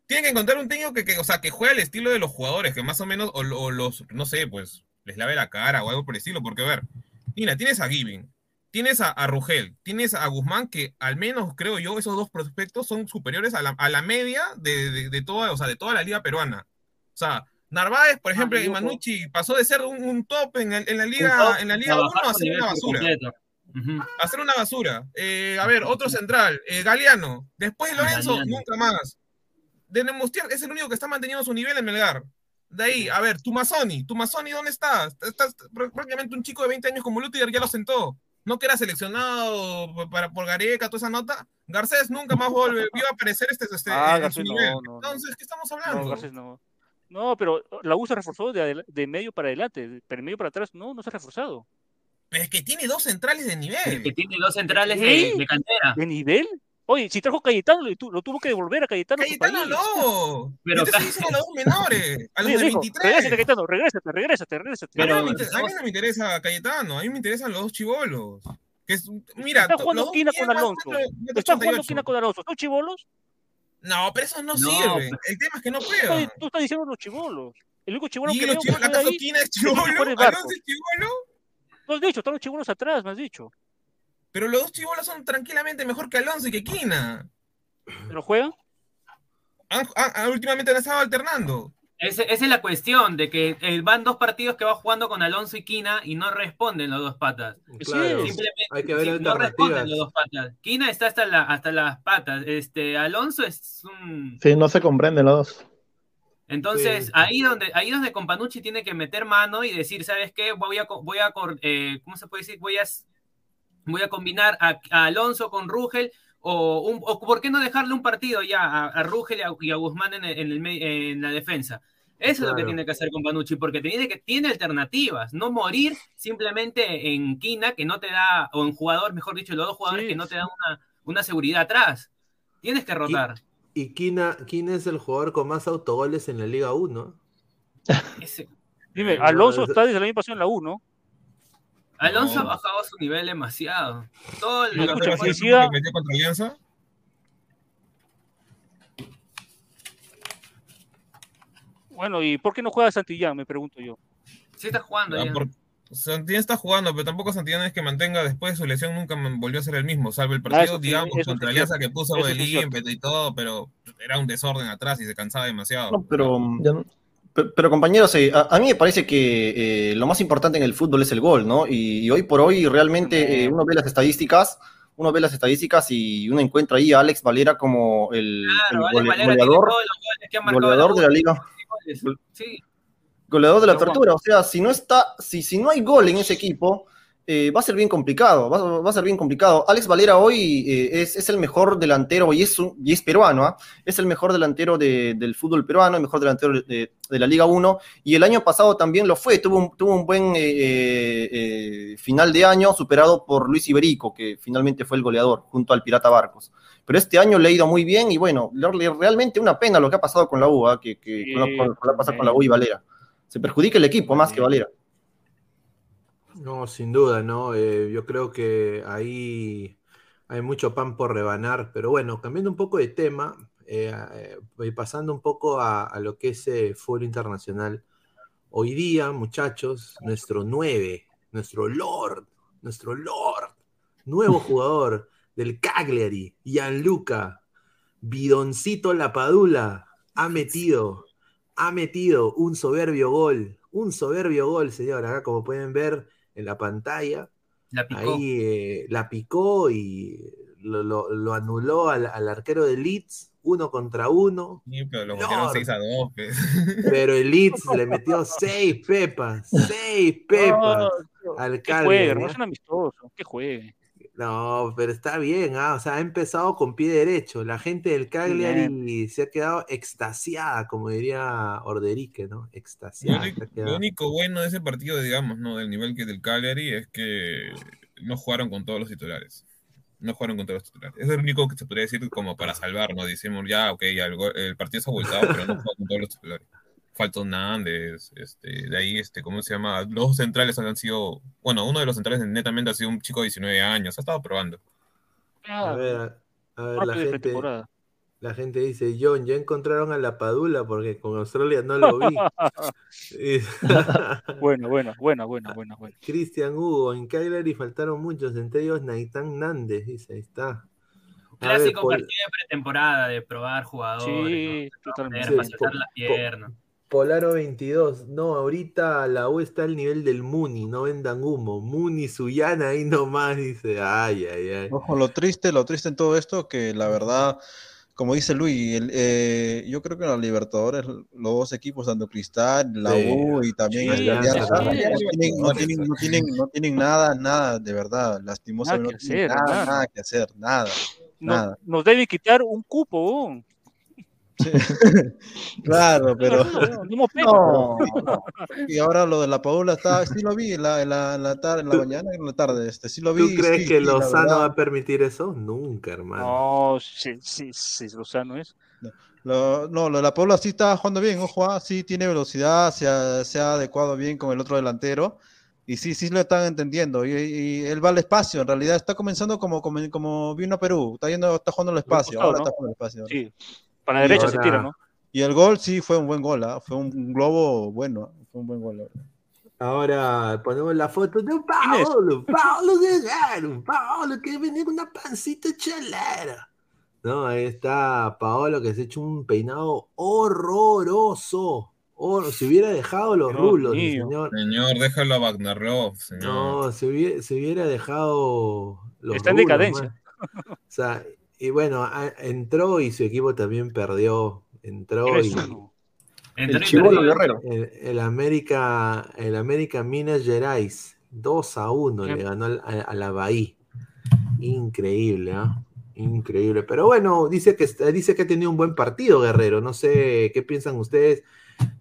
Tienen que encontrar un técnico que, que, o sea, que juegue al estilo de los jugadores, que más o menos, o, o los, no sé, pues, les lave la cara o algo por el estilo, porque, a ver, mira, tienes a Giving, tienes a, a Rugel, tienes a Guzmán, que al menos, creo yo, esos dos prospectos son superiores a la, a la media de, de, de toda, o sea, de toda la liga peruana. O sea, Narváez, por ejemplo, Ah, Manucci pasó de ser un, un top en, el- en la liga, top en la a liga 1 bajar a ser una por basura. A ser una basura. Eh, a ver, otro central, eh, Galeano. Después Lorenzo, Galeano. nunca más. De Nemustier es el único que está manteniendo su nivel en Melgar. De ahí, a ver, Tumazoni. Tumazoni, ¿dónde estás? Estás pr- prácticamente un chico de 20 años como Lutiger ya lo sentó. No que era seleccionado p- para, por Gareca, toda esa nota. Garcés nunca más volvió a aparecer este, este, Ah, en Garcés su no, nivel. no, no. Entonces, ¿qué estamos No, hablando? Garcés no. No, pero la U se reforzó de, de medio para adelante, de- pero de medio para atrás no, no se ha reforzado. Pero es que tiene dos centrales de El nivel. que tiene dos centrales de, cantera. ¿De nivel? Oye, si trajo Cayetano, lo, lo tuvo que devolver a Cayetano a su Cayetano país. no. Pero Yo te estoy ca- diciendo a los menores, a los Oye, de dijo, 23. regrésate, Cayetano, regrésate, regrésate, regrésate. A mí, Pero no me, inter- a mí no me interesa Cayetano, a mí me interesan los dos chivolos. Que es, mira, Está jugando tienen con Alonso. Está jugando 88. esquina con Alonso. ¿Son chivolos? No, pero esos no, No, sirven. pero- El tema es que no Tú estás- Tú estás diciendo los chivolos. El único chivolo que los veo que chivolos, juega ¿acaso ahí, Quina es chivolo? ¿Alonso es chivolo? Tú has dicho, están los chivolos atrás, me has dicho. Pero los dos chivolos son tranquilamente mejor que Alonso y que Quina. ¿Pero juegan? Han- han- han- últimamente han estado alternando. Ese- esa es la cuestión, de que eh, van dos partidos que va jugando con Alonso y Quina y no responden los dos patas. Claro, Simplemente hay que ver sí, no responden los dos patas. Quina está hasta, la, hasta las patas. Este, Alonso es un... Sí, no se comprenden los dos. Entonces, Sí. ahí donde ahí donde Companucci tiene que meter mano y decir, ¿sabes qué? Voy a, voy a eh, ¿cómo se puede decir? Voy a voy a combinar a, a Alonso con Rugel, o, un, o, por qué no dejarle un partido ya a, a Rugel y a, y a Guzmán en, el, en, el, en, la defensa. Eso claro. es lo que tiene que hacer con Panucci, porque tiene, que, tiene alternativas, no morir simplemente en Quina, que no te da, o en jugador, mejor dicho, los dos jugadores sí. que no te dan una, una seguridad atrás. Tienes que rotar. Y Quina, Quina es el jugador con más autogoles en la Liga 1. Ese... Dime, Alonso está desde el año pasado en la 1. Alonso no. ha bajado su nivel demasiado. Todo el ¿No que metió contra Alianza? Bueno, ¿y por qué no juega Santillán? Me pregunto yo. Sí está jugando ah, ya. Por... Santillán está jugando, pero tampoco Santillán es que mantenga después de su lesión, nunca volvió a ser el mismo, salvo el partido, ah, digamos, sí, contra Alianza que puso el ímpetu y todo, pero era un desorden atrás y se cansaba demasiado. No, pero, no... pero, pero, compañeros, eh, a, a, mí me parece que eh, lo más importante en el fútbol es el gol, ¿no? Y, y hoy por hoy realmente eh, uno ve las estadísticas, uno ve las estadísticas y uno encuentra ahí a Alex Valera como el, claro, el gole, goleador, goleador de la liga. Sí goleador de la apertura. O sea, si no está, si, si no hay gol en ese equipo, eh, va a ser bien complicado. Va, va, a ser bien complicado. Alex Valera hoy eh, es, es, el mejor delantero y es, y es peruano. ¿eh? Es el mejor delantero de, del fútbol peruano, el mejor delantero de, de, la Liga 1. Y el año pasado también lo fue. Tuvo un, tuvo un buen eh, final de año, superado por Luis Iberico, que finalmente fue el goleador, junto al Pirata Barcos. Pero este año le ha ido muy bien y bueno, realmente una pena lo que ha pasado con la U, que, que sí, con, lo, con, que ha pasado con la U y Valera se perjudica el equipo más que Valera. No, sin duda, ¿no? Eh, yo creo que ahí hay mucho pan por rebanar, pero bueno, cambiando un poco de tema, eh, eh, pasando un poco a, a lo que es eh, fútbol internacional. Hoy día, muchachos, nuestro 9, nuestro Lord, nuestro Lord, nuevo jugador del Cagliari, Gianluca, Bidoncito Lapadula, ha metido ha metido un soberbio gol, un soberbio gol, señor, acá como pueden ver en la pantalla. La picó. Ahí eh, la picó y lo, lo, lo anuló al, al, arquero de Leeds, uno contra uno. Sí, pero lo metieron 6 a 2. Pues. Pero el Leeds le metió 6 pepas, 6 pepas al Que juegue, no es un amistoso, que juegue. No, pero está bien, ¿ah? o sea, ha empezado con pie derecho. La gente del Cagliari bien. se ha quedado extasiada, como diría Orderique, ¿no? Extasiada. Lo único, lo único, bueno de ese partido, digamos, ¿no? Del nivel que del Cagliari es que no jugaron con todos los titulares. No jugaron con todos los titulares. Es el único que se podría decir como para salvar, ¿no? Decimos, ya, ok, ya el, el partido se ha vuelto, pero no jugó con todos los titulares. Falton Nández, este, de ahí, este, ¿cómo se llama? Los centrales han sido, bueno, uno de los centrales netamente ha sido un chico de 19 años, ha estado probando. A ver, a ver, la gente, la gente dice, John, ya encontraron a la Padula porque con Australia no lo vi. bueno, bueno, bueno, bueno, bueno, bueno. Cristian Hugo, en Cagliari faltaron muchos, entre ellos Naitán Nández, dice, ahí está. Clásico ver, partido de pretemporada, de probar jugadores, sí, ¿no? totalmente. Sí, para la pierna. Polaro 22, no, ahorita la U está al nivel del Muni, no vendan humo. Muni, Suyana, ahí nomás, dice, ay, ay, ay. Ojo, lo triste, lo triste en todo esto, que la verdad, como dice Luis, el, eh, yo creo que los Libertadores, los dos equipos, tanto Cristal, la sí. U y también sí, Alianza, sí, no, tienen, no, tienen, no, tienen, no, tienen, nada, nada, de verdad, lastimosamente, nada que hacer, nada, nada. que hacer, nada. Nos, nos debe quitar un cupo. Sí. claro, pero. No, no, Y ahora lo de la Paula está. Sí lo vi en la, en la, en la tarde, en la mañana y en la tarde. Este, sí lo vi. ¿Tú crees sí, que sí, Lozano va a permitir eso? Nunca, hermano. No, sí, sí, sí, Lozano es. Lo, no, lo de la Paula sí está jugando bien, ojo, ah, sí tiene velocidad, se ha, se ha adecuado bien con el otro delantero. Y sí, sí lo están entendiendo. Y, y, él va al espacio, en realidad está comenzando como, como, como vino a Perú, está, yendo, está jugando al espacio. Ahora ¿no? está jugando al espacio. Sí, para la derecha ahora, se tira, ¿no? Y el gol sí fue un buen gol, ¿eh? fue un globo bueno, fue un buen gol. ¿verdad? Ahora ponemos la foto de Paolo, Paolo Guerrero, Paolo que viene con una pancita chalera. No, ahí está Paolo que se ha hecho un peinado horroroso. Oh, si hubiera dejado los Dios rulos, mío. señor. Señor, déjalo a Wagnerlov, señor. No, se hubiera, se hubiera dejado los Está rulos, en decadencia. Man. O sea, y bueno, entró y su equipo también perdió. Entró y. El Guerrero. El, el, América, el América Minas Gerais, 2 a 1 le ganó a, a, la Bahía. Increíble, ¿ah? Increíble. Pero bueno, dice que, dice que ha tenido un buen partido, Guerrero. No sé qué piensan ustedes.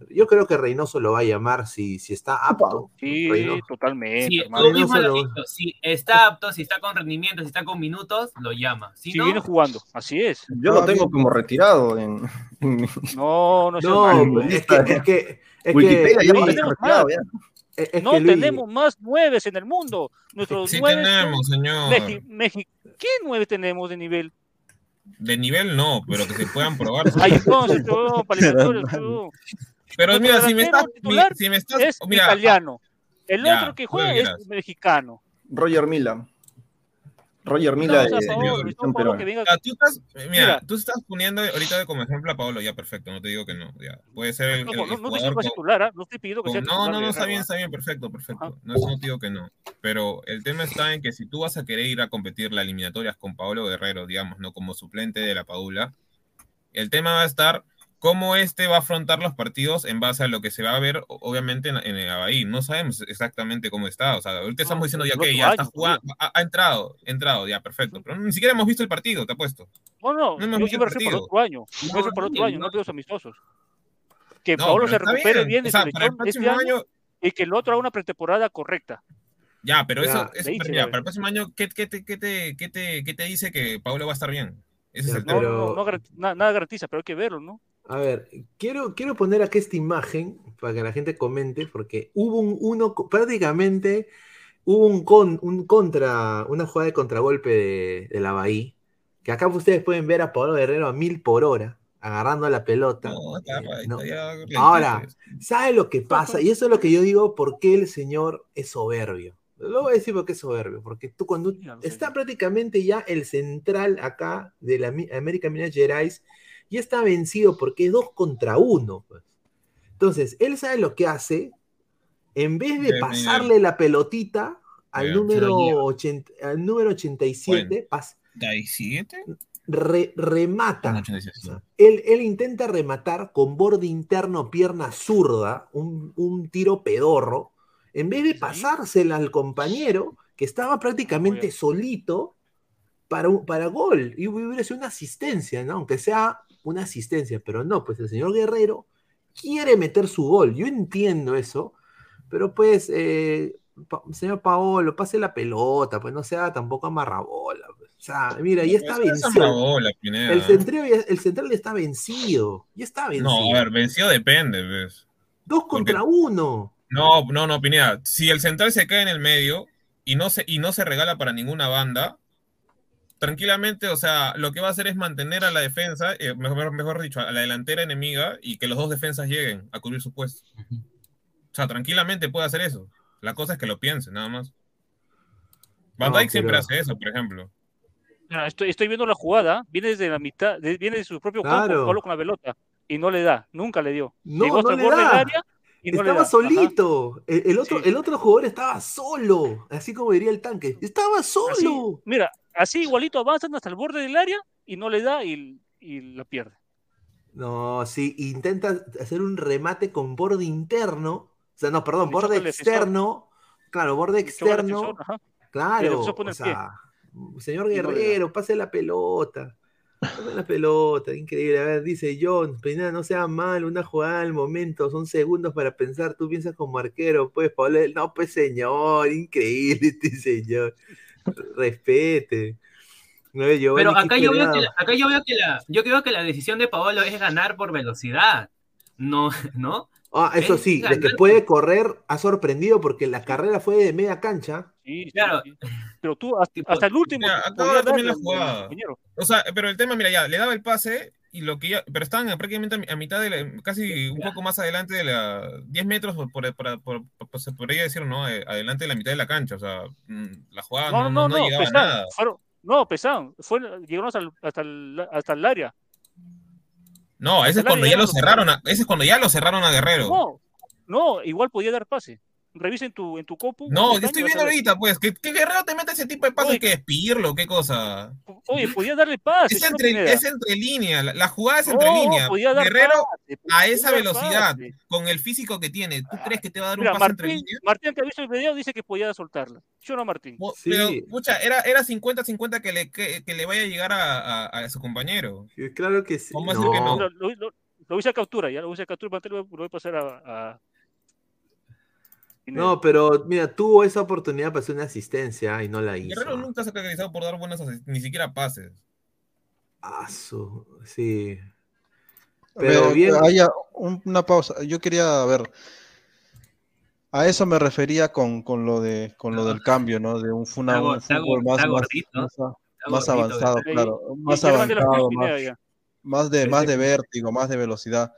Yo creo que Reynoso lo va a llamar si, si está apto. Sí, Reynoso. totalmente. Sí, tú lo Si está apto, si está con rendimiento, si está con minutos, lo llama. Si, Si no, viene jugando, así es. Yo lo tengo como retirado en, No, no, No, es que, es que, es Wikipedia que ya Luis, aparece retirado ya. es- es no que Luis- tenemos más nueves en el mundo. Nuestros Sí nueve tenemos, señor. Mexi- Mexi- ¿Qué nueve tenemos de nivel? De nivel no, pero que se puedan probar. Ay, entonces, yo, para el. Pero mira, si me estás, mi- si me estás, es mira, italiano. El ya, otro que juega es mexicano. Roger Mila. Roger Mila No, o sea, de Paolo, de no, selección Paolo, peruana. que venga- Ah, tú estás, mira, Mira. tú estás poniendo ahorita como ejemplo a Paolo, ya perfecto, no te digo que no, ya. Puede ser el, No, el- no, el no con- titular, ¿ah? no estoy pidiendo que con- sea no, titular. no, de no, está bien, ¿ah? está bien, perfecto, perfecto. No, eso no te digo que no. Pero el tema está en que si tú vas a querer ir a competir las eliminatorias con Paolo Guerrero, digamos, no como suplente de la Padula, el tema va a estar cómo este va a afrontar los partidos en base a lo que se va a ver, obviamente, en, en el Abahí. No sabemos exactamente cómo está. O sea, ahorita estamos diciendo ya que ya está jugando, ha, ha entrado, ha entrado, ya, perfecto. Pero ni siquiera hemos visto el partido, te apuesto. No, no, No hemos yo, visto el partido. por otro año. Me refiero por otro No, año, no. no partidos amistosos. Que No, Paolo pero se recupere bien. bien de O sea, su para el este próximo año año- y que el otro haga una pretemporada correcta. Ya, pero Ya, eso, ya, para el próximo año, ¿qué, qué, te, qué, te, qué, te, qué te dice que Pablo va a estar bien? Ese Ya, es el No, tema. no, no, no nada garantiza, pero hay que verlo, ¿no? A ver, quiero, quiero poner aquí esta imagen para que la gente comente, porque hubo un uno, prácticamente hubo un, con, un contra, una jugada de contragolpe de, de la Bahía, que acá ustedes pueden ver a Pablo Guerrero a mil por hora, agarrando la pelota. No, está, Eh, no. Ahora. ¿sabe lo que pasa? Y eso es lo que yo digo, ¿por qué el señor es soberbio? Lo voy a decir porque es soberbio, porque tú cuando está prácticamente ya el central acá de la América Minas Gerais, ya está vencido porque es dos contra uno. pues. Entonces, él sabe lo que hace, en vez de pasarle la pelotita al número, Se la lleva. 80 al número 87, pas- ¿17? re- remata. No, 87. Él, él intenta rematar con borde interno, pierna zurda, un, un tiro pedorro, en vez de pasársela al compañero que estaba prácticamente solito para, para gol. Y hubiera sido una asistencia, ¿no? Aunque sea una asistencia, pero no, pues el señor Guerrero quiere meter su gol. Yo entiendo eso, pero pues, eh, pa- señor Paolo, pase la pelota, pues no sea tampoco amarrabola. pues. O sea, mira, ya está es vencido. El central, el central está vencido. Ya está vencido. No, a ver, vencido depende, ¿ves? Dos contra uno. No, no, no, Pineda. Si el central se cae en el medio y no se, y no se regala para ninguna banda, tranquilamente, o sea, lo que va a hacer es mantener a la defensa, eh, mejor, mejor dicho, a la delantera enemiga y que los dos defensas lleguen a cubrir su puesto. O sea, tranquilamente puede hacer eso. La cosa es que lo piense, nada más. Van No, Dijk siempre pero- hace eso, por ejemplo. Mira, estoy, estoy viendo la jugada, viene desde la mitad, de- viene de su propio Claro. campo, Pablo con la pelota, y no le da, nunca le dio. No, Llegó hasta no el le borde del da. área y no le estaba da. solito. El, el otro, el otro jugador estaba solo. Así como diría el tanque. Estaba solo. Así, mira, así igualito avanzan hasta el borde del área y no le da y, y la pierde. No, sí, intenta hacer un remate con borde interno. O sea, no, perdón, borde externo. Claro, borde externo. Claro. O sea, señor. Guerrero, pase la pelota. Pase la pelota, increíble. A ver, dice John, Peinada, no sea mal, una jugada al momento, son segundos para pensar. Tú piensas como arquero, pues, Pablo. No, pues, señor, increíble este señor. Respete. No, Pero acá yo, veo que la, acá yo veo que la, yo creo que la decisión de Paolo es ganar por velocidad. No, ¿no? Ah, eso Es sí, de que puede correr, ha sorprendido porque la carrera fue de media cancha. Sí, claro. Pero tú hasta, hasta el último. Podías acaba también la jugada. O sea, pero el tema, mira, ya, le daba el pase y lo que ya, pero estaban prácticamente a mi- a mitad de la, casi un poco más adelante de la, 10 metros por, por, por, por- por- se podría decir, ¿no? Eh, Adelante de la mitad de la cancha, o sea, mm, la jugada No, no, no, no, no, llegaba a nada. no, pesaban, fue, llegaron hasta el, hasta el, hasta el área. No, ese es Hasta cuando ya lo cerraron, a, ese es cuando ya lo cerraron a Guerrero. No, no, igual podía dar pase. Revisen tu, en tu copu. No, yo estoy viendo ahorita, pues. ¿Qué, qué Guerrero te mete ese tipo de pases que despedirlo? ¿Qué cosa? Oye, podía darle pase. Es ¿sí no, entre, es entre línea, la, la jugada es No, entre línea. podía dar Guerrero pase, a esa velocidad, pase. con el físico que tiene, ¿tú crees que te va a dar Mira, un pase entre líneas? Martín, que ha visto el video, dice que podía soltarla. ¿Sí o no, Martín? Mo- Pero, pucha, era, era 50-50 que le, que, que le vaya a llegar a, a- a su compañero. Claro que sí. ¿Cómo decir que no? Lo, lo- lo- lo hice a captura, ya lo hice a captura, Martín, lo, lo voy a pasar a. a- No, pero mira, tuvo esa oportunidad para hacer una asistencia y no la hizo. Guerrero nunca se ha caracterizado por dar buenas asis- ni siquiera pases. Ah, sí. Pero Pero bien. haya un- una pausa. Yo quería ver. A eso me refería con, con lo de con lo del cambio, ¿no? De un, Está go- un fútbol más, está gordito, más, a- más avanzado, claro, más avanzado, más, más de más de vértigo, más de velocidad.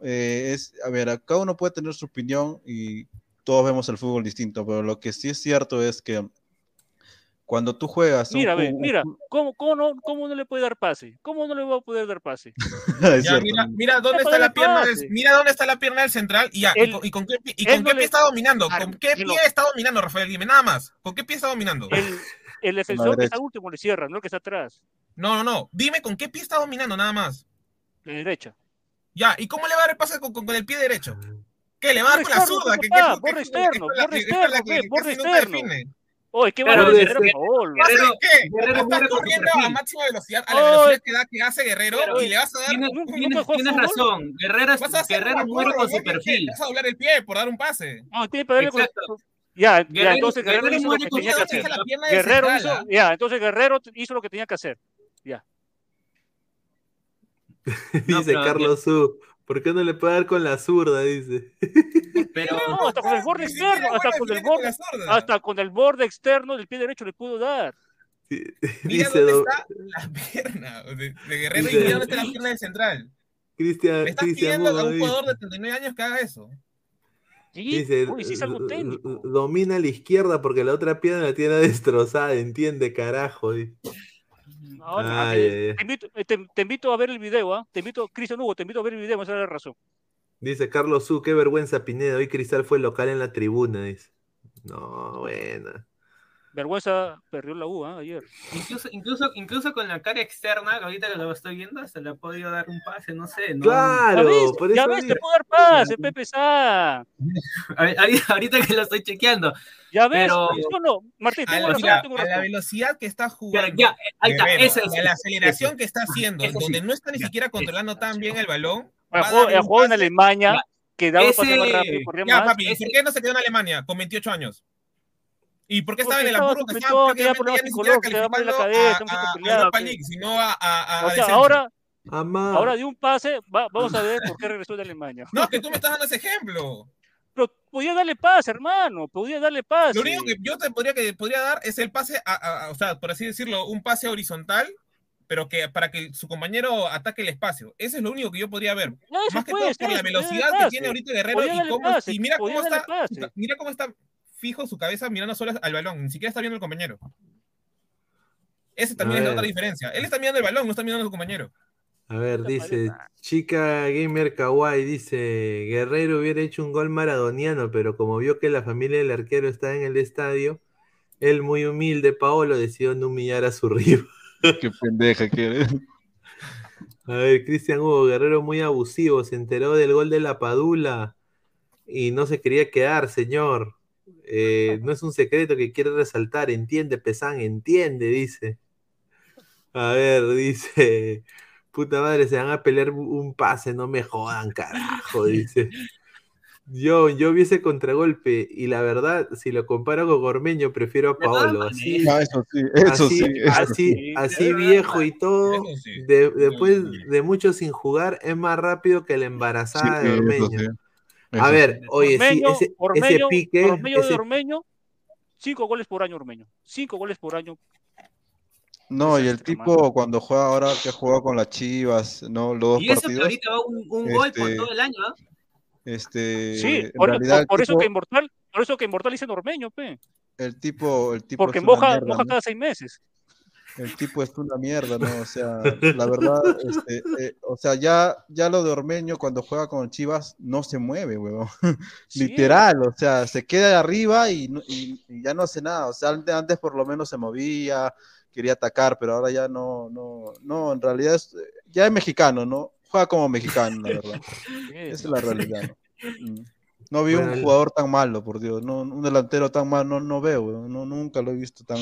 Eh, es, a ver, cada uno puede tener su opinión y todos vemos el fútbol distinto, pero lo que sí es cierto es que cuando tú juegas un Mira, ve, mira, ¿cómo, cómo, no, ¿cómo no le puede dar pase? ¿Cómo no le va a poder dar pase? Es Ya, cierto. mira, mira dónde está la pierna del, mira dónde está la pierna del central y ya, y con, y con qué, pie- y no le- pie está dominando, con qué pie lo- está dominando, Rafael, dime, nada más, ¿con qué pie está dominando? El, el defensor que está último le cierra, no el que está atrás, No, no, no, dime con qué pie está dominando, nada más. de derecha. Ya, ¿y cómo le va a dar el pase con, con- con el pie derecho? ¿Qué le va a dar con la externo, zurda? pe, ¿Qué, papá, qué- qué- borre qué- externo, qué- borre qué- qué- qué- externo, qué- pe, qué borre no externo. Oye, qué es Guerrero que- Paolo. ¿Pase Guerrero- qué? Guerrero corriendo a máxima velocidad, a la velocidad que, da, que hace Guerrero y le vas a dar Tienes, razón. Guerrero, Guerrero muere con su ¿qué- qué- perfil. Vas a doblar el pie por dar un pase. No, tiene que con-. Ya, ya, Guerrero- entonces Guerrero, Guerrero hizo lo que tenía que hacer. Guerrero hizo, ya, entonces Guerrero hizo lo que tenía que hacer. Ya. Dice pero- Carlos Su. ¿Por qué no le puede dar con la zurda? Dice. Pero, No, hasta con el borde externo, hasta con el borde, hasta con el borde externo del pie derecho le pudo dar. Mira Dice dónde do- está la pierna de, de Guerrero y Dice- mira dónde está la pierna del central. Cristian Le estás Cristian pidiendo a un jugador de 39 años que haga eso. Sí, dice, oye, sí es algo "D- técnico. d- domina la izquierda porque la otra pierna la tiene destrozada, entiende, carajo. dice. Ahora, te, invito, te- te invito a ver el video, ¿ah? Te invito, Cristian Hugo, te invito a ver el video, me da la razón. Dice Carlos Su, qué vergüenza Pineda, hoy Cristal fue local en la tribuna, dice. No, bueno. Vergüenza perdió la U, ¿ah? Ayer. incluso, incluso, incluso con la cara externa, ahorita que lo estoy viendo, se le ha podido dar un pase, no sé. ¿no? ¿Ya Claro, ves? por Ya eso ves, digo. te puedo dar pase, Pepe Sá. Ahorita que lo estoy chequeando. Ya ves, Pero- ¿sí o no? Martín, A la, mira, tengo a la velocidad que está jugando. Ya, ahí está, Guerrero, eso es- a la aceleración eso. que está haciendo, Eso sí. donde no está ni Ya, siquiera eso. controlando tan bien el balón. El juego, un en. Alemania, Ya. que daba Ese- pase más rápido, Ya, más. papi, ¿y ese- ¿por qué no se quedó en Alemania con 28 años? ¿Y por qué estaba Porque en el Hamburgo que estaba problemas ya sino a, a, a O sea, ahora, Amá. ahora de un pase, va- vamos a ver por qué regresó de Alemania. No, que tú me estás dando ese ejemplo. Pero podía darle pase, hermano, podía darle pase. Lo único que yo te podría, que podría dar es el pase, a, a- a- o sea, por así decirlo, un pase horizontal, pero que para que su compañero ataque el espacio. Eso es lo único que yo podría ver. No, Más que todo por la velocidad que tiene ahorita Guerrero y, cómo, pase, y mira cómo está, pase. mira cómo está fijo su cabeza mirando solo al balón, ni siquiera está viendo al compañero. Esa también A es la otra diferencia. Él está mirando el balón, no está mirando a su compañero. A ver, dice, chica gamer kawaii, dice, Guerrero hubiera hecho un gol maradoniano, pero como vio que la familia del arquero está en el estadio, él muy humilde, Paolo, decidió no humillar a su rival. Qué pendeja que eres. A ver, Cristian Hugo, Guerrero muy abusivo, se enteró del gol de la Padula y no se quería quedar, señor. Eh, no es un secreto que quiere resaltar, entiende, Pesán, entiende, dice. A ver, dice, puta madre, se van a pelear un pase, no me jodan, carajo, dice. Yo, yo vi ese contragolpe y la verdad, si lo comparo con Gormeño, prefiero a Paolo. Así, No, eso sí, eso así, sí, eso así, sí. así viejo y todo, Eso sí. de- después de mucho sin jugar, es más rápido que la embarazada Sí, de eso sí. A Eso ver, oye, sí, Ormeño, ese, ese Ormeño, pique, Ormeño de ese- Ormeño, cinco goles por año, Ormeño. Cinco goles por año. No, y el tipo cuando juega ahora que ha jugado con las Chivas, ¿no? Los dos Y eso que partidos. ahorita va un, un gol por Este, todo el año, ¿ah? Este, Sí, en por, realidad por- por eso tipo- que Inmortal, por eso que Inmortal dice Ormeño, pe. el tipo, el tipo Porque moja, mierda, moja ¿no? cada seis meses. El tipo es una mierda, ¿no? O sea, la verdad, este, eh, o sea, ya, ya lo de Ormeño cuando juega con Chivas no se mueve, weón. Literal, o sea, se queda arriba y, no- y- y ya no hace nada. O sea, antes, por lo menos se movía, quería atacar, pero ahora ya no, no, no, en realidad es, ya es mexicano, ¿no? Juega como mexicano, la verdad. Esa es la realidad. ¿no? Mm. No vi Bueno, un jugador tan malo, por Dios. No, un delantero tan malo, no, no veo, weón. No, nunca lo he visto tan,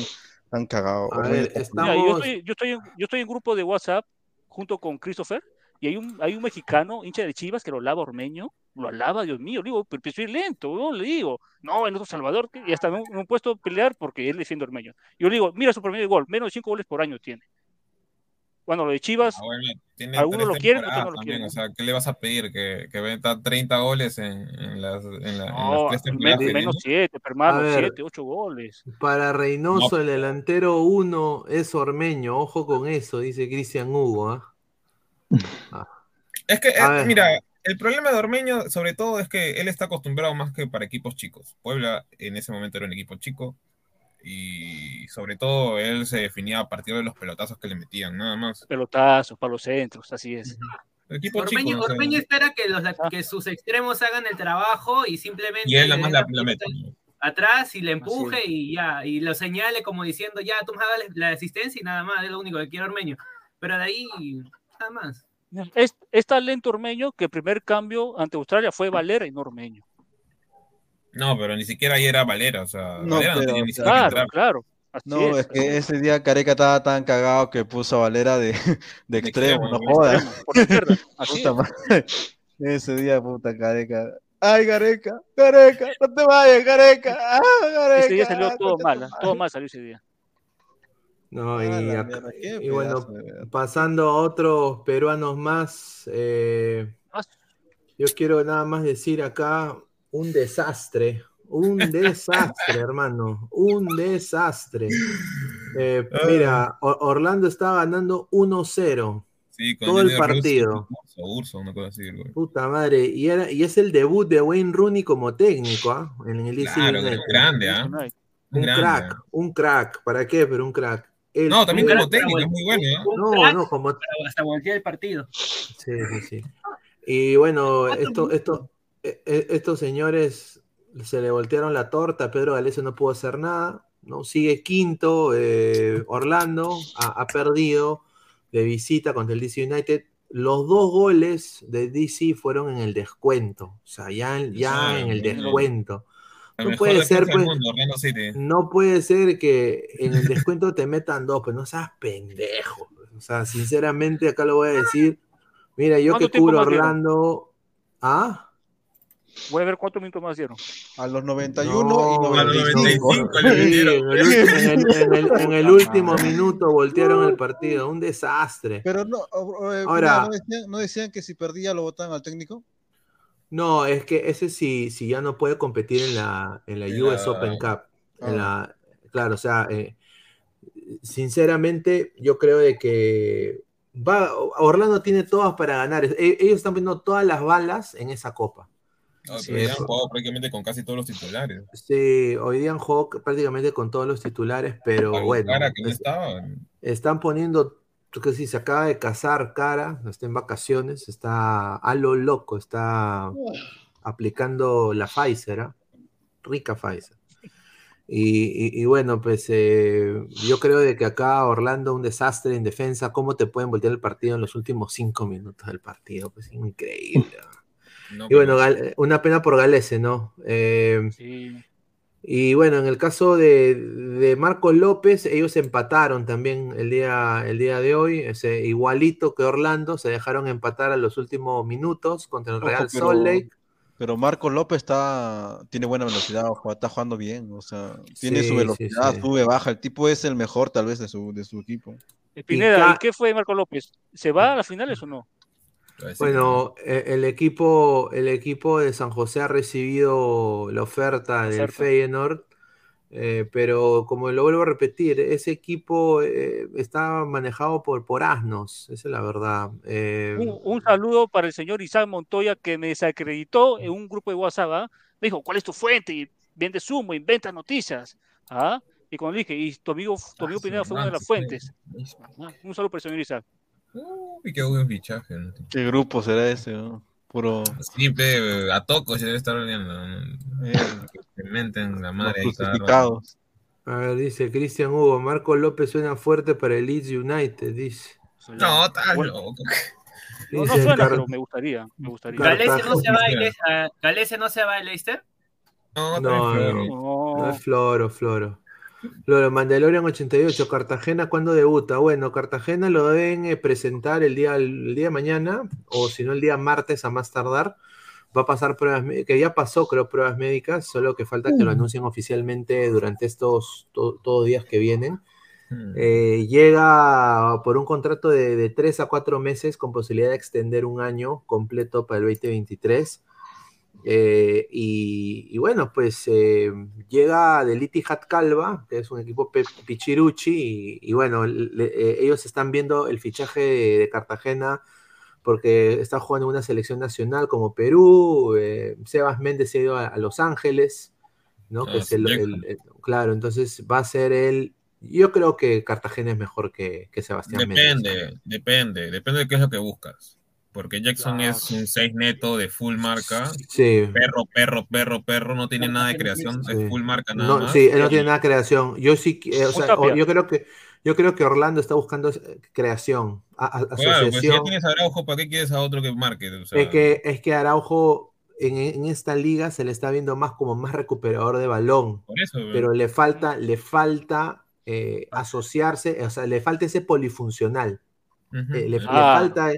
tan cagado. A ver, está- estamos- Mira, yo, estoy, yo, estoy en, yo estoy en grupo de WhatsApp junto con Christopher y hay un, hay un mexicano, hincha de Chivas, que lo alaba Ormeño, lo alaba, Dios mío, le digo, pero a ir lento, ¿no? le digo, no, en otro Salvador, y hasta me, me han puesto a pelear porque él defiende Ormeño. Yo le digo, mira su promedio de gol, menos de 5 goles por año tiene. Bueno, lo de Chivas, Ah, bueno, algunos lo quieren, otros no lo también, quieren. O sea, ¿qué le vas a pedir? ¿Que, que meta 30 goles en, en las, en, la- en no, las tres temporadas menos tiene? 7, hermano, A ver. 7, 8 goles. Para Reynoso, No. el delantero 1 es Ormeño. Ojo con eso, dice Cristian Hugo. ¿ah? Es que, eh, mira, el problema de Ormeño, sobre todo, es que él está acostumbrado más que para equipos chicos. Puebla en ese momento era un equipo chico y sobre todo él se definía a partir de los pelotazos que le metían, nada más. Pelotazos, para los centros, así es. Equipo chico, Ormeño, no sé. Ormeño espera que, los, que sus extremos hagan el trabajo y simplemente Y él nada más la, la mete. atrás y le empuje y ya, y lo señale como diciendo, ya, tú me hagas la asistencia y nada más, es lo único que quiere Ormeño. Pero de ahí, nada más. Es, es tan lento Ormeño que el primer cambio ante Australia fue Valera y no Ormeño. No, pero ni siquiera ahí era Valera, o sea, No, Valera no tenía ni siquiera que Claro, entrar. claro. Así No, es que ese día Careca estaba tan cagado que puso a Valera de, de extremo, extremo, no jodas. es. Ese día, puta Careca. Ay, Careca, Careca, no te vayas, Careca. Ah, Careca. Ese día salió todo mal, ¿ah? todo mal salió ese día. No, Ah, y, la acá- mierda, qué y bueno, pedazo pasando a otros peruanos más, eh, yo quiero nada más decir acá un desastre, un desastre, hermano, un desastre. Eh, mira, O- Orlando está ganando 1-0 Sí, con todo el partido. Urso, Urso, una cosa así, güey. Puta madre, y, era, y es el debut de Wayne Rooney como técnico, ¿ah? En el Claro, grande, ¿ah? Un Un grande, crack, ¿ah? un crack. ¿Para qué? Pero un crack. No, también como técnico, es muy bueno, ¿ah? No, no, como Hasta voltear el partido. Sí, sí, sí. Y bueno, esto, esto, estos señores se le voltearon la torta, Pedro Galese no pudo hacer nada, ¿no? Sigue quinto, eh, Orlando ha, ha perdido de visita contra el DC United. Los dos goles de DC fueron en el descuento, o sea, ya, en el descuento. No puede ser, pues, mundo, no puede ser que en el descuento te metan dos, pero no seas pendejo. O sea, sinceramente, acá lo voy a decir. Mira, yo ¿Cuánto que cubro? Orlando. ¿Ah? Voy a ver cuántos minutos más dieron. A los 91 No, y 95. Sí, en el, ulti- en el- en el- en el último minuto voltearon el partido. Un desastre. Pero no, eh, Ahora- ¿no, decían, no decían que si perdía lo votaban al técnico? No, es que ese sí, sí ya no puede competir en la, en la US la- Open Cup. En Ah. la, claro, o sea, eh, sinceramente, yo creo de que va, Orlando tiene todas para ganar. E- Ellos están poniendo todas las balas en esa copa. No, Sí, pero ya han jugado prácticamente con casi todos los titulares. Sí, hoy día han jugado prácticamente con todos los titulares, pero bueno, cara que no es- estaba. están poniendo, que sí, se acaba de casar cara, está en vacaciones, está a lo loco, está aplicando la Pfizer, ¿ah? rica Pfizer. Y, y- y bueno, pues eh, yo creo de que acá Orlando un desastre en defensa, ¿cómo te pueden voltear el partido en los últimos cinco minutos del partido? Pues increíble. No, y bueno, Gal- una pena por Galese, ¿no? Eh, Sí. y bueno, en el caso de, de Marcos López, ellos empataron también el día, el día de hoy, ese, igualito que Orlando, se dejaron empatar a los últimos minutos contra el Ojo, Real pero- Salt Lake. Pero Marco López está, tiene buena velocidad, ojo, está jugando bien, o sea, tiene Sí, su sí, velocidad, sí. sube, baja, el tipo es el mejor tal vez de su, de su equipo. Pineda, ¿y qué fue Marco López? ¿Se va a las finales o no? Bueno, eh, el equipo, el equipo de San José ha recibido la oferta del Oferta. Feyenoord, eh, pero como lo vuelvo a repetir, ese equipo eh, está manejado por, por asnos, esa es la verdad. Eh, Un, un saludo para el señor Isaac Montoya que me desacreditó en un grupo de WhatsApp. ¿ah? Me dijo, ¿cuál es tu fuente? Y vende humo, inventa noticias. ¿Ah? Y cuando dije, y tu amigo, tu amigo Pineda fue una de las fuentes. Ah, Un saludo para el señor Isaac. Uy, qué buen fichaje. ¿no? ¿Qué grupo será ese? no? Puro. Simple, a toco se debe estar oliendo. ¿no? Que se menten la madre ahí. Crucificados. A ver, dice Cristian Hugo, Marco López suena fuerte para el Leeds United, dice. No, estás Bueno. loco. No, suena, pero me gustaría. Me gustaría. ¿Galese no se va a Le- a- Galese no se va a Leicester? No, No, no, no es Floro, Floro. Floro, Mandalorian 88, Cartagena, ¿cuándo debuta? Bueno, Cartagena lo deben eh, presentar el día, el día de mañana, o si no el día martes a más tardar. Va a pasar pruebas, que ya pasó, creo, pruebas médicas, solo que falta que lo anuncien oficialmente durante estos to- todos días que vienen. Eh, llega por un contrato de, de 3 a 4 meses con posibilidad de extender un año completo para el 2023. Eh, y, y bueno, pues eh, llega del Itihad Calva, que es un equipo Pichiruchi, y, y bueno, le- eh, ellos están viendo el fichaje de, de Cartagena porque está jugando en una selección nacional como Perú, eh, Sebas Méndez se ha ido a, a Los Ángeles, ¿no? Ah, que es el- Jackson. el- el- claro, entonces va a ser él. Yo creo que Cartagena es mejor que, que Sebastián Méndez. Depende, depende, depende de qué es lo que buscas. Porque Jackson es un 6 neto de full marca. Sí. Perro, perro, perro, perro, no tiene nada de creación, Sí. es full marca nada No, más. sí, él no tiene nada de creación. Yo sí, eh, o sea, yo creo que yo creo que Orlando está buscando eh, creación, a- a- Claro, pues si ya asociación. tienes a Araujo, ¿para qué quieres a otro que marque? O sea, es que es que Araujo en, en esta liga se le está viendo más como más recuperador de balón, Por eso, pero le falta le falta eh, asociarse, o sea, le falta ese polifuncional. Ujú. Eh, le, le Ah. falta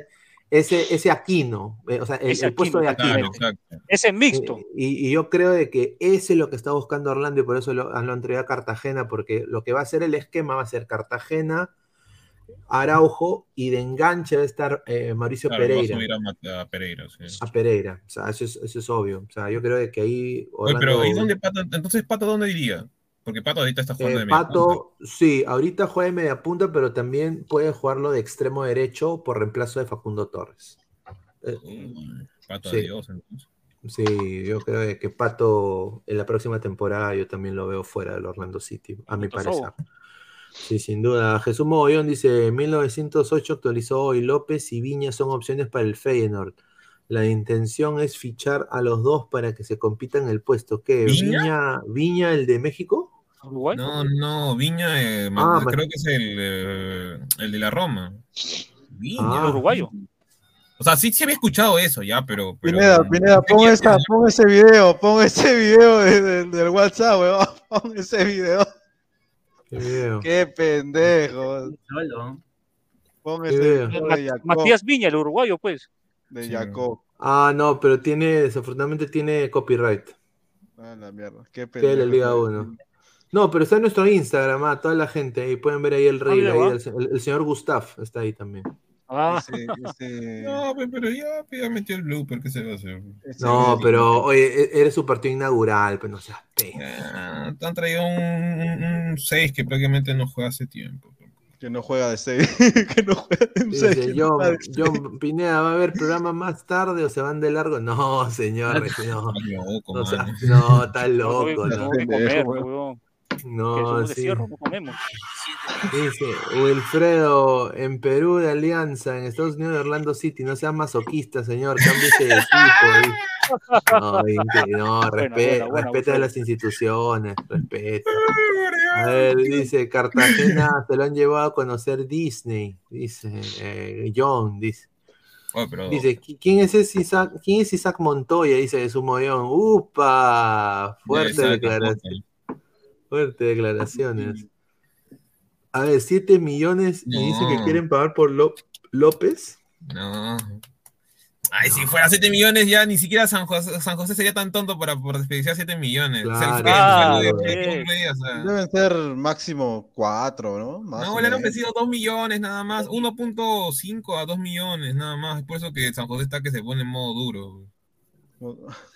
ese ese Aquino, eh, o sea, el, puesto de Aquino, claro, Ese mixto. Eh, Y, y yo creo de que ese es lo que está buscando Orlando y por eso lo, lo han traído a Cartagena, porque lo que va a ser el esquema va a ser Cartagena, Araujo y de enganche va a estar eh, Mauricio claro, va a Pereira. a, Pereira, sí. A Pereira, o sea, eso es, eso es obvio. O sea, yo creo de que ahí Oye, pero ¿y dónde Pato? Entonces, ¿Pato dónde iría? Porque Pato ahorita está jugando Eh, de media punta. Sí, ahorita juega de media punta, pero también puede jugarlo de extremo derecho por reemplazo de Facundo Torres. Eh, Pato, sí. adiós, entonces. Sí, yo creo que Pato en la próxima temporada yo también lo veo fuera del Orlando City, a mi parecer. Sobo. Sí, sin duda. Jesús Mogollón dice, en 1908 actualizó hoy López y Viña son opciones para el Feyenoord. La intención es fichar a los dos para que se compitan el puesto. ¿Qué? ¿Viña? ¿Viña, Viña el de México? No, no, Viña, eh, Ah, creo que es el, eh, el de la Roma. Viña. Ah. El uruguayo. O sea, sí, sí había escuchado eso ya, pero. pero Pineda, Pineda, pon, esa, pon ese video, pon ese video de- de- del WhatsApp, weón. Pon ese video. ¿Qué video? Qué pendejo. Pon ¿Qué ese video? video de Jacob. Matías Viña, el uruguayo, pues. De Jacob. Ah, no, pero tiene, desafortunadamente tiene copyright. Ah, la mierda. Qué de pendejo. la Liga 1. No, pero está en nuestro Instagram, ah, toda la gente, y pueden ver ahí el rey, ahí, va. el, el- el señor Gustav está ahí también. Ah, Ese- ese- No, pe- pero ya, pe, ya metió el blooper, ¿qué se va a hacer? ese No, pero oye, e- eres su partido inaugural, pero no seas pe. Ah, te han traído un 6 que prácticamente no juega hace tiempo. Que no juega de 6. que no juega de un seis, Dice, que no John, juega de seis. John Pineda, ¿va a haber programa más tarde o se van de largo? No, señor, no. Ay, loco, No, no, está no, loco, no, no. que sí. cierro, no comemos. Dice Wilfredo, en Perú de Alianza, en Estados Unidos de Orlando City, no sea masoquista, señor, cámbiese de equipo. No, no, Buena, respe- buena, buena, respeta Wilfredo. las instituciones, respeta. A ver, dice, Cartagena se lo han llevado a conocer Disney, dice eh, John, dice. Pero- Dice, "¿Qui- ¿quién es, ese Isaac, ¿quién es Isaac Montoya? Dice de su mollón. ¡Upa! Fuerte declaración. Fuerte declaraciones. A ver, 7 millones y dice que No. quieren pagar por Ló- López. No. Ay, si fuera 7 millones ya ni siquiera San José, San José sería tan tonto para por desperdiciar 7 millones. O sea, el Claro. sueldo de- Claro. de Tom Brady, o sea, Deben ser máximo 4, ¿no? Más No, le han ofrecido 2 millones nada más, 1.5 a 2 millones nada más. Es por eso que San José está que se pone en modo duro.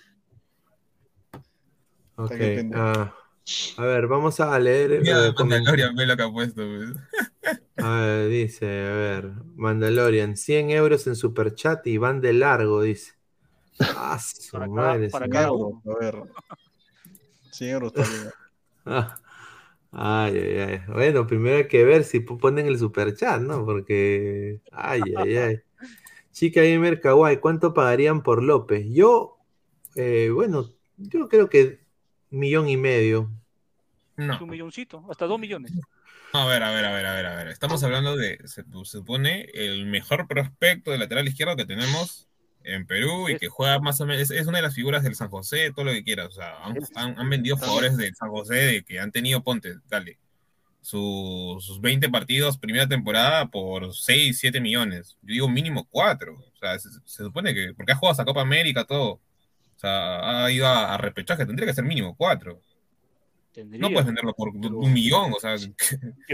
Ok. Que ah, a ver, vamos a leer. Mira, eh, Mandalorian, ve lo que ha puesto. pues. A ver, dice, a ver, Mandalorian, 100 euros en superchat y van de largo, dice. Ah, su Para cada- madre, para señor. cada Euros, a ver. 100 euros también. Ah, Ay, ay, ay. Bueno, primero hay que ver si ponen el superchat, ¿no? Porque. Ay, ay, ay. Chica Gamer Kawaii, ¿cuánto pagarían por López? Yo, eh, bueno, yo creo que millón y medio. No. Un milloncito, hasta dos millones. A ver, a ver, a ver, a ver, a ver. Estamos hablando de, se, se supone, el mejor prospecto de lateral izquierdo que tenemos en Perú y que juega más o menos, es, es una de las figuras del San José, todo lo que quieras. O sea, han, han- han vendido jugadores del San José de que han tenido, ponte, dale, su- sus 20 partidos, primera temporada, por 6, 7 millones. Yo digo mínimo 4. O sea, se, se supone que, porque ha jugado a Copa América, todo. Sea, ha ido a, a repechaje, tendría que ser mínimo 4. No puedes venderlo por un millón, o sea. Si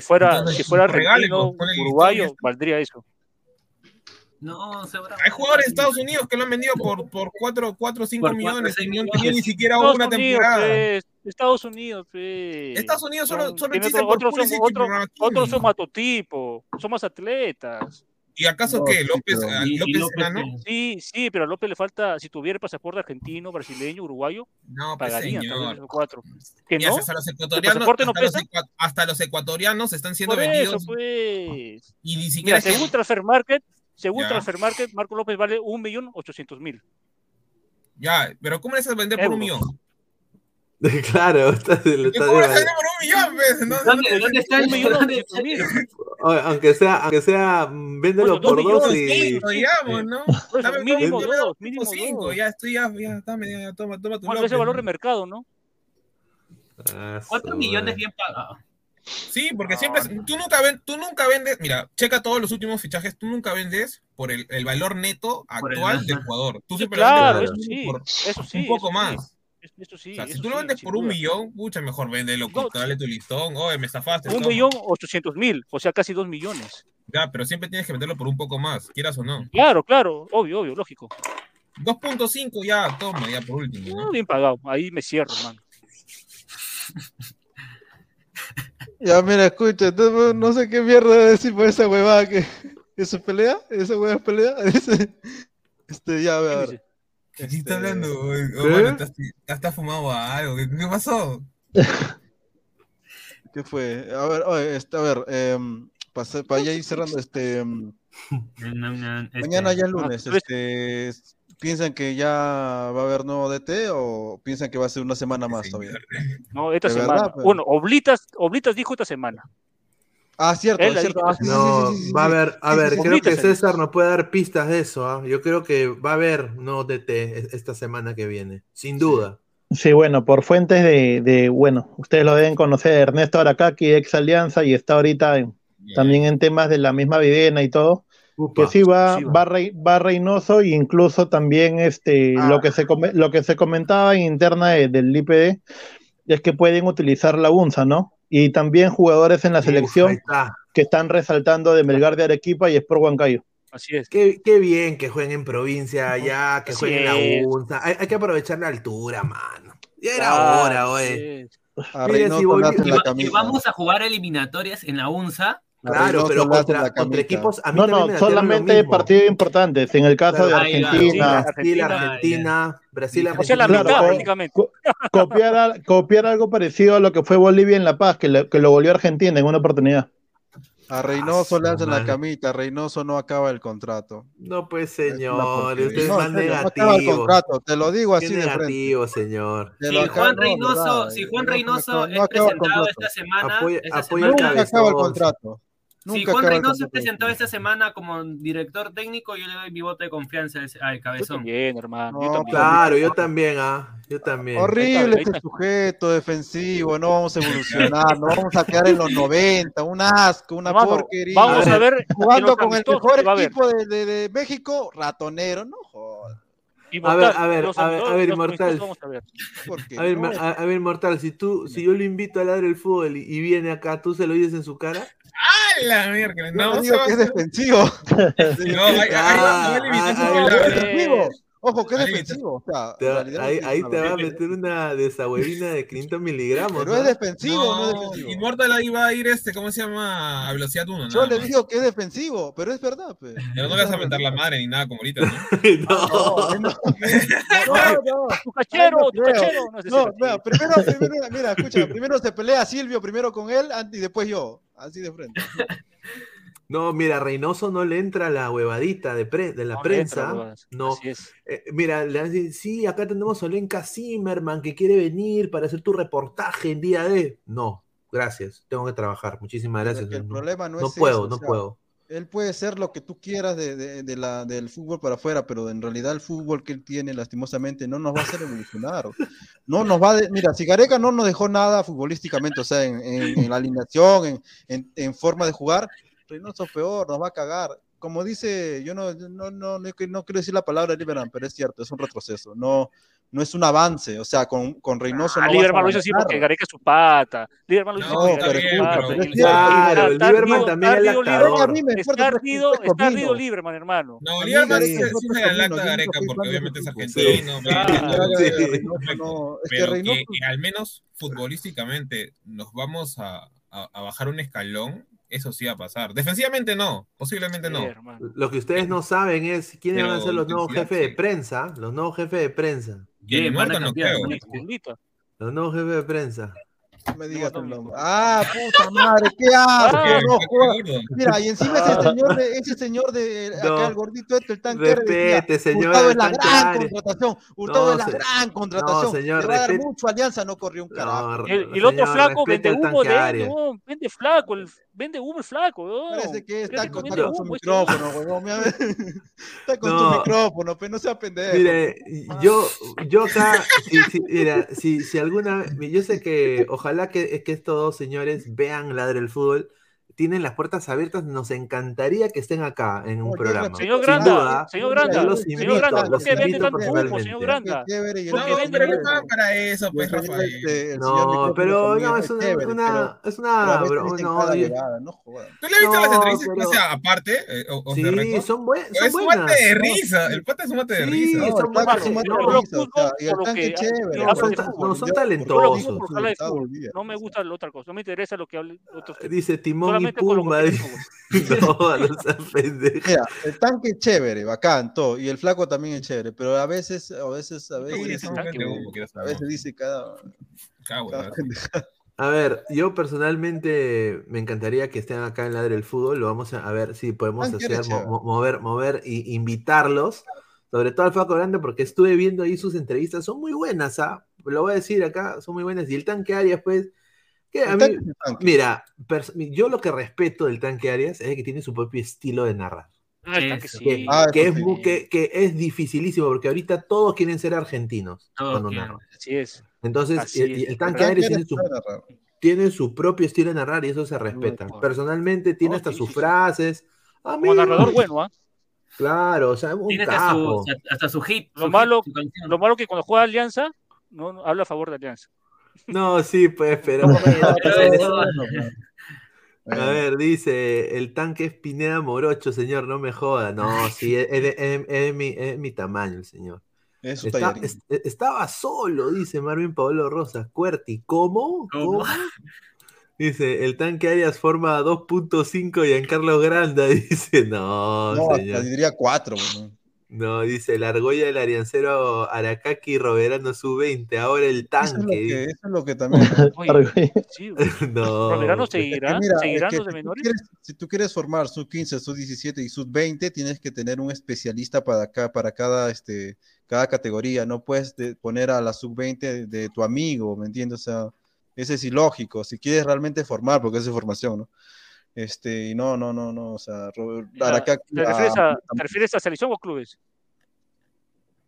fuera, Entonces, si fuera el uruguayo, listón valdría eso. No, seguramente. Hay jugadores de Estados Unidos que lo han vendido por, por 4 o 5 Por millones, cuatro, y no han tenido ni siquiera Estados una Unidos, temporada. pues, Estados Unidos, pues. Estados Unidos solo- Son- solo tiene existe otro- por otros son, otro- otros son matotipos, son más atletas. ¿Y acaso No, qué? sí, López, pero- a y- y López? Sí, sí, pero a López le falta, si tuviera el pasaporte argentino, brasileño, uruguayo, No, pues, pagarían señor. cuatro. ¿Que Y no? hasta los ¿El ecuatorianos, no hasta, los hasta ecuatorianos están siendo Por vendidos. eso, pues. Y ni siquiera Mira, según Transfer Market, según Ya. Transfer Market, Marco López vale un millón ochocientos mil. Ya, pero ¿cómo le haces vender por un millón? claro, está, lo está ¿Cómo le de- por un millón? pues? No, ¿Dónde, dónde está el millón dónde- mil. Oye, aunque sea, aunque sea, mm, véndelo Bueno, dos por dos millones, y. Cinco, digamos, ¿no? Dame mínimo dos, mínimo cinco, dos. ya estoy, ya, ya, dame, ya, toma, toma tu ¿Cuál es el López, valor ¿no? de mercado, no? Ah, Cuatro millones bien pagados. Sí, porque siempre, tú nunca, ven, tú nunca vendes, mira, checa todos los últimos fichajes, tú nunca vendes por el, el valor neto Por el- actual del jugador. Tú Sí, siempre claro, vendes eso sí, por eso sí. un poco eso más. sí. Es- Eso sí, O sea, si tú lo vendes por un duda. millón, pucha, mejor véndelo, No, dale tu listón, oye, me estafaste. Un toma. millón ochocientos mil, o sea, casi dos millones. Ya, pero siempre tienes que venderlo por un poco más, quieras o no. Claro, claro, obvio, obvio, lógico. 2.5 ya, toma, ya por último, ¿no? Ah, bien pagado, ahí me cierro, hermano. Ya, mira, escucha, entonces, no sé qué mierda decir por esa huevada que. ¿Eso es pelea? ¿Esa huevada es pelea? Este, ya, a ver. ¿Qué está hablando? oye? ¿Qué? Oh, mano, ¿Estás estás fumado algo? ¿Qué, qué pasó? ¿Qué fue? A ver, este, a ver, em, para ya ir cerrando, este, em, mañana ya es lunes, este, ¿piensan que ya va a haber nuevo DT o piensan que va a ser una semana más todavía? No, esta semana. verdad, pero- Bueno, Oblitas, Oblitas dijo esta semana. Ah, cierto, cierto. Ah, sí, No, sí, sí, sí, va a haber, a ver, sí. creo que César nos puede dar pistas de eso. ¿ah? Yo creo que va a haber no DT es- esta semana que viene, sin duda. Sí, bueno, por fuentes de, de, bueno, ustedes lo deben conocer, Ernesto Aracaki, ex Alianza, y está ahorita en- también en temas de la misma Videna y todo, que sí va, sí va. va, va Reynoso, e incluso también este, Ah. lo, que se come- lo que se comentaba en interna de- del IPD es que pueden utilizar la UNSA, ¿no? Y también jugadores en la Uf, selección está. que están resaltando de Melgar de Arequipa y Sport Huancayo. Así es. Qué, qué bien que jueguen en provincia allá, que Así jueguen en la UNSA. Hay, hay que aprovechar la altura, mano. Ya era hora, Mire, Reynoso si Y, va- y vamos a jugar eliminatorias en la UNSA. Claro, pero contra, la contra equipos. A mí No, no, solamente partidos importantes. En el caso de Claro, va, Argentina, Brasil, Argentina, Argentina, Brasil, O sea, la Argentina. Claro, mitad co- prácticamente. co- copiar, copiar algo parecido a lo que fue Bolivia en La Paz, que, le- que lo volvió a Argentina en una oportunidad. A Reynoso le Ah, hacen su la camita, Reynoso no acaba el contrato. No, pues, señor, usted es No, más serio, no acaba el negativo. contrato, te lo digo Qué así de frente. negativo, señor. Si Juan no, Reynoso, verdad, si Juan no, Reynoso no, no es presentado contrato. esta semana, Apoya- esta apoya semana- el Nunca acaba el cabezón. Si Juan Reynoso es contrato. presentado esta semana como director técnico, yo le doy mi voto de confianza al- Yo cabezón. también, hermano. yo No, también. Claro, yo también, ah. Yo también. Horrible este sujeto defensivo, no vamos a evolucionar, no vamos a quedar en los 90, un asco, una porquería. Vamos a ver Jugando con el mejor equipo de, de- de México, ratonero, no jodas. A ver, Inmortal, a ver, a ver, a ver, Inmortal. a ver. A ver, no, ma- a, a ver, Mortal, si tú, si yo lo invito a ladrar el fútbol y, y viene acá, ¿tú se lo dices en su cara? ¡Ah, la mierda! no No, digo que es defensivo. No, invitación Ah, ah, ah, defensivo. Ojo, que es Ahí, defensivo. O sea, Te ahí es te va a meter una desabuelina de 500 miligramos. Pero ¿no? es defensivo, no, es No, defensivo. Immortal ahí va a ir este, ¿cómo se llama? A velocidad 1. Yo le digo que es defensivo, pero es verdad. Pues. Pero no le vas a mentar la madre ni nada como ahorita, ¿no? No, no, no, no. Tu cachero, tu cachero. No, es No, primero, primero, mira, escucha, primero se pelea Silvio primero con él antes- y después yo, así de frente. No, mira, Reynoso no le entra la huevadita de, pre- de la No le entra, prensa. no. Así es. Eh, mira, le dicen, sí, acá tenemos a Olenka Zimmerman que quiere venir para hacer tu reportaje en día de. No, gracias, tengo que trabajar. Muchísimas gracias. el no, problema no, no es puedo, eso, o no sea, puedo. Él puede ser lo que tú quieras de, de- de la, del fútbol para afuera, pero en realidad el fútbol que él tiene, lastimosamente, no nos va a hacer evolucionar. No nos va de- mira, si Gareca no nos dejó nada futbolísticamente, o sea, en, en- en la alineación, en, en- en forma de jugar, Reynoso peor, nos va a cagar. Como dice, yo no, no, no, no, no quiero decir la palabra Liberan, pero es cierto, es un retroceso. No, no es un avance, o sea, con, con Reynoso Ah, no Lieberman lo hizo así porque Gareca es su pata. Lieberman lo hizo No, porque Gareca es su pata. pero es. Claro, el Lieberman también está es Está ardido, está ardido. Lieberman, hermano. No, Lieberman me se parece se que la no lacta soy Gareca porque obviamente es argentino, no- es pero que, al menos futbolísticamente nos vamos a, a- a bajar un escalón, eso sí va a pasar. Defensivamente no, posiblemente no. Lo que ustedes no saben es quiénes van a ser los nuevos jefes de prensa. Los nuevos jefes de prensa. Bien, van a muerto no cambiar, creo. nuevos jefes de prensa. No me digas No, el no, nombre. Ah, puta madre, qué asco, Ah. Mira, y encima ese señor de, ese señor de No. acá, el gordito este, el tanque Respete, señor, Hurtado es la gran Ares. contratación, Hurtado No, es la se- gran contratación. no, señor, Le va a dar mucho Alianza, no corrió un carajo. Y el, otro señor, flaco vende humo de él, vende flaco, el, vende humo el flaco. Parece que está con, está su humo, micrófono, huevón. Está con tu No. micrófono, pero no sea pendejo. Mire, yo, yo acá, mira, si, si alguna, yo sé que ojalá que, que estos dos señores vean Ladre el Fútbol, tienen las puertas abiertas, nos encantaría que estén acá en un No, programa. Señor Sin Granda, duda, señor Granda, señor Granda, ¿por qué vende tanto humo, señor Granda? Qué chévere, y el ¿Por qué No, no para eso, pues, Rafael. este, No, pero no, es una, chévere, una- es una, bro- no, yo- huevada, no. ¿Tú le has visto las No, entrevistas pero- hace aparte? Eh, o, o sí, de reto? son, buen, son Es un buenas. mate de risa. El pata es un mate de Sí, risa. No, son el buenas, es un mate no, de risa, o sea, No hablo son, fútbol, no son talentosos. No me gusta la otra cosa. No me interesa lo que hable otros. Dice Timón con lo que No, no. Mira, el tanque es chévere, bacán, todo, y el flaco también es chévere, pero a veces, a veces, a veces, tanque, a dice cada, Cago, cada. A ver, yo personalmente me encantaría que estén acá en Ladre el Fútbol. Lo vamos a, a ver si podemos hacer, mo- mover, mover y invitarlos. Sobre todo al Flaco Grande, porque estuve viendo ahí sus entrevistas. Son muy buenas, ¿ah? Lo voy a decir acá, son muy buenas. Y el tanque Arias, pues, que a mí, es mira, yo lo que respeto del tanque Arias es que tiene su propio estilo de narrar. Ah, el tanque Eso. sí. Que, Ah, que es, sí. mu- que, que es dificilísimo, porque ahorita todos quieren ser argentinos cuando narran. Así es. Entonces, Así es. el tanque Arias tiene su, tiene propio estilo de narrar y eso se respeta. Personalmente tiene No, hasta sí, sus sí, sí. frases. Como Amigo. narrador bueno, ¿ah? Claro, o sea, un Tiene hasta su, hasta su hit. Lo su malo- hit, su. Lo malo que cuando juega Alianza, no, no- habla a favor de Alianza. No, sí, pues, pero. A ver, dice, el tanque es Pineda Morocho, señor, no me joda. No, sí, es, es es- mi, es de mi tamaño el señor. Es su Está- es- estaba solo, dice Marvin Pablo Rosas. Cuerti, ¿cómo? ¿Cómo? Dice, el tanque Arias forma 2.5 y en Carlos Granda dice, no, No, hasta señor. diría cuatro, weón. No, dice, la argolla del ariancero Aracaki Roberano sub-20, ahora el Eso es, lo tanque. que, eso es lo que también. Oye, sí, no, Roberano seguirá, Es que mira, es seguirán que los de si, tú menores. quieres, si tú quieres formar sub 15, sub 17 y sub 20, tienes que tener un especialista para, ca- para cada, este, cada categoría. No puedes de- poner a la sub 20 de, de tu amigo, ¿me entiendes? O sea, ese es ilógico. Si quieres realmente formar, porque es de formación, ¿no? Este, y no, no, no, no. O sea, Robert- ¿Te refieres, a, a- ¿Te refieres a selección o clubes?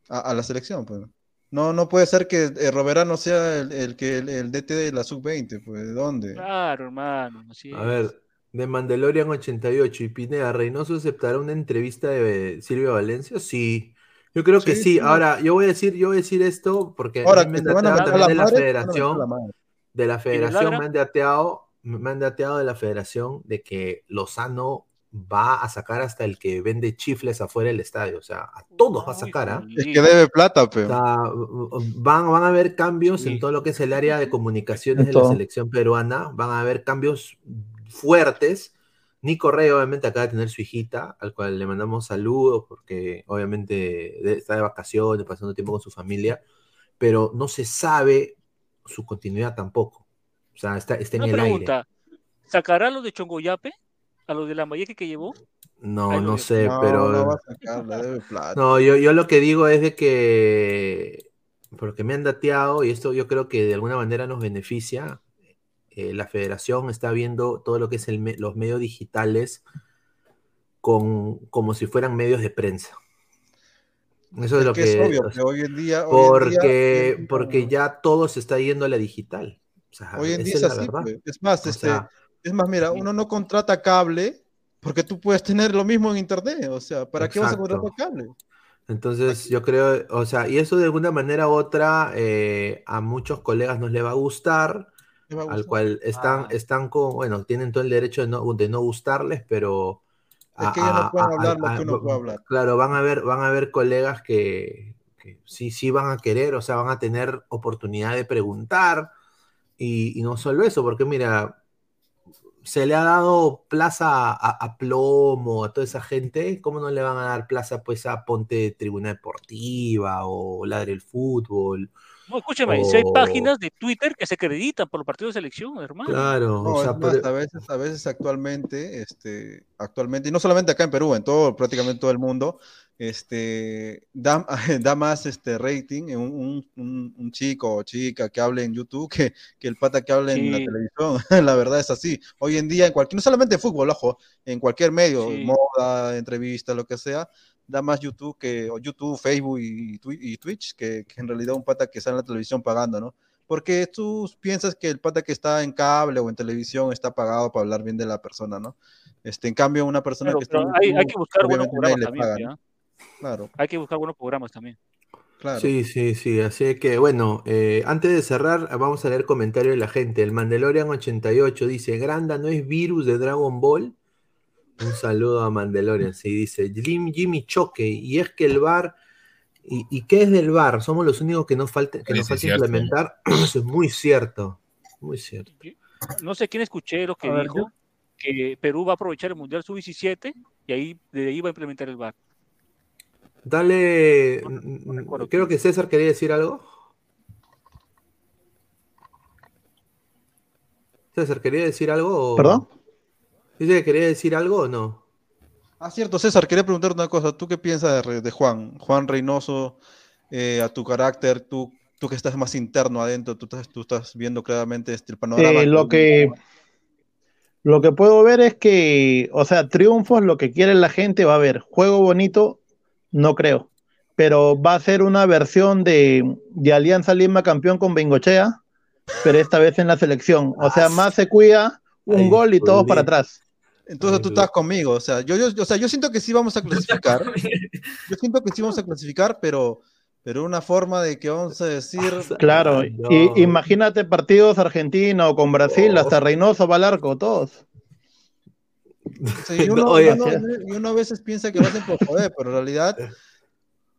a, a la selección, pues. No, no puede ser que eh, Roberano sea el, el que el, el DT de la sub 20, pues. ¿De dónde? Claro, hermano. Así A es. ver, de Mandalorian 88 y Pineda, ¿Reynoso aceptará una entrevista de Silvio Valencia? Sí, yo creo que Sí. Ahora, yo voy a decir, yo voy a decir esto porque Ahora a mí me han dateado también de la madre, federación, la madre. de la federación me han dateado, me han dateado de la federación de que Lozano va a sacar hasta el que vende chifles afuera del estadio. O sea, a todos va a sacar, ¿ah? Es que debe plata, O pero. sea, van, van a haber cambios en todo lo que es el área de comunicaciones de la selección peruana. Van a haber cambios fuertes. Nico Rey, obviamente, acaba de tener su hijita, al cual le mandamos saludos, porque obviamente está de vacaciones, pasando tiempo con su familia, pero no se sabe su continuidad tampoco. O sea, está, está en Una el aire. pregunta, ¿sacará a los de Chongoyape? ¿A los de la Mayeque que llevó? No, no sé, No, pero. no va a sacar, le debe plata. No, yo, yo lo que digo es de que, porque me han dateado, y esto yo creo que de alguna manera nos beneficia, eh, la federación está viendo todo lo que es el me- los medios digitales con, como si fueran medios de prensa. Eso es, Es lo que que... es obvio, o que hoy en día. hoy en día- porque, porque ya todo se está yendo a la digital. O sea, Hoy en día es es así, pues. Es más, O este, sea, es más, mira, uno no contrata cable porque tú puedes tener lo mismo en internet. O sea, ¿para qué vas a contratar cable? Entonces, yo creo, o sea, y eso de alguna manera u otra eh, a muchos colegas nos le va a gustar, Le va a al cual están, están con, bueno, tienen todo el derecho de no, de no gustarles, pero Es a- que ellos no pueden a- hablar lo a- que uno puede hablar. Claro, van a ver, van a ver colegas que, que sí, sí van a querer, o sea, van a tener oportunidad de preguntar, y, y no solo eso, porque mira, se le ha dado plaza a, a Plomo, a toda esa gente, ¿cómo no le van a dar plaza pues a Ponte Tribuna Deportiva o Ladre el Fútbol? No, escúchame, si hay o- páginas de Twitter que se acreditan por los partidos de selección, hermano. Claro, No, o sea, es más, por- a veces, a veces actualmente, este, actualmente, y no solamente acá en Perú, en todo, prácticamente todo el mundo, este, da, da más este rating en un, un- un- chico o chica que hable en YouTube que, que el pata que hable en la Sí. televisión. La verdad es así. Hoy en día, en cualquier, no solamente fútbol, ojo, en cualquier medio, Sí. moda, entrevista, lo que sea, da más YouTube que, o YouTube, Facebook y, y Twitch que, que en realidad un pata que está en la televisión pagando, ¿no? Porque tú piensas que el pata que está en cable o en televisión está pagado para hablar bien de la persona, ¿no? Este, en cambio, una persona Pero- que está en pero hay, hay YouTube, que buscar buenos programas también, paga. ¿no? Claro, Hay que buscar buenos programas también. claro. Sí, sí, sí. Así que, bueno, eh, antes de cerrar, vamos a leer comentarios de la gente. El Mandalorian 88 dice: Granda no es virus de Dragon Ball. Un saludo a Mandalorian. Sí, dice Jim, Jimmy Choque. Y es que el bar. ¿Y, y qué es del bar? Somos los únicos que nos falta, que nos falta cierto. implementar. Eso es muy cierto. Muy cierto. No sé quién escuché lo que A ver, dijo, que Perú va a aprovechar el Mundial Sub-17 y ahí de ahí va a implementar el VAR. Dale. mm, Creo que César quería decir algo. César, ¿quería decir algo? o- ¿Perdón? ¿Dice que quería decir algo o no? Ah, cierto, César, quería preguntar una cosa. ¿Tú qué piensas de, Juan? Juan Reynoso, eh, a tu carácter, tú, tú que estás más interno adentro, tú estás, tú estás viendo claramente este, el panorama. Eh, lo que lo que puedo ver es que, o sea, triunfos, lo que quiere la gente va a haber. Juego bonito, no creo. Pero va a ser una versión de, de Alianza Lima campeón con Bengochea, pero esta vez en la selección. O sea, más se cuida, un Ay, gol y todos para atrás. Entonces tú estás conmigo, o sea, yo, yo, o sea, yo siento que sí vamos a clasificar. Yo siento que sí vamos a clasificar, pero, pero una forma de que vamos a decir. Claro, y imagínate partidos argentinos con Brasil, hasta Reynoso va al Sí, y, uno, Oye, y uno- sí. y uno a veces piensa que lo hacen por joder, pero en realidad,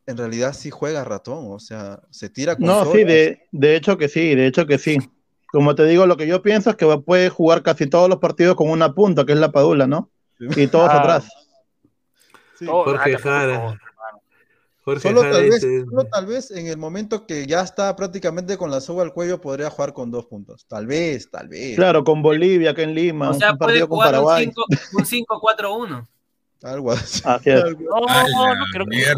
en realidad sí juega ratón, o sea, se tira con No, sí, de, de hecho que sí, de hecho que sí. Como te digo, lo que yo pienso es que va- puede jugar casi todos los partidos con una punta, que es la Padula, ¿no? Y todos Ah. atrás. Jorge Jara. Jorge Solo Jara tal, vez, dice- solo tal vez en el momento que ya está prácticamente con la soga al cuello podría jugar con dos puntos. Tal vez, tal vez. Claro, con Bolivia, acá en Lima, O sea, un puede partido con jugar un Paraguay. 5 un 5-4-1. Algo así. No, no, no creo que ya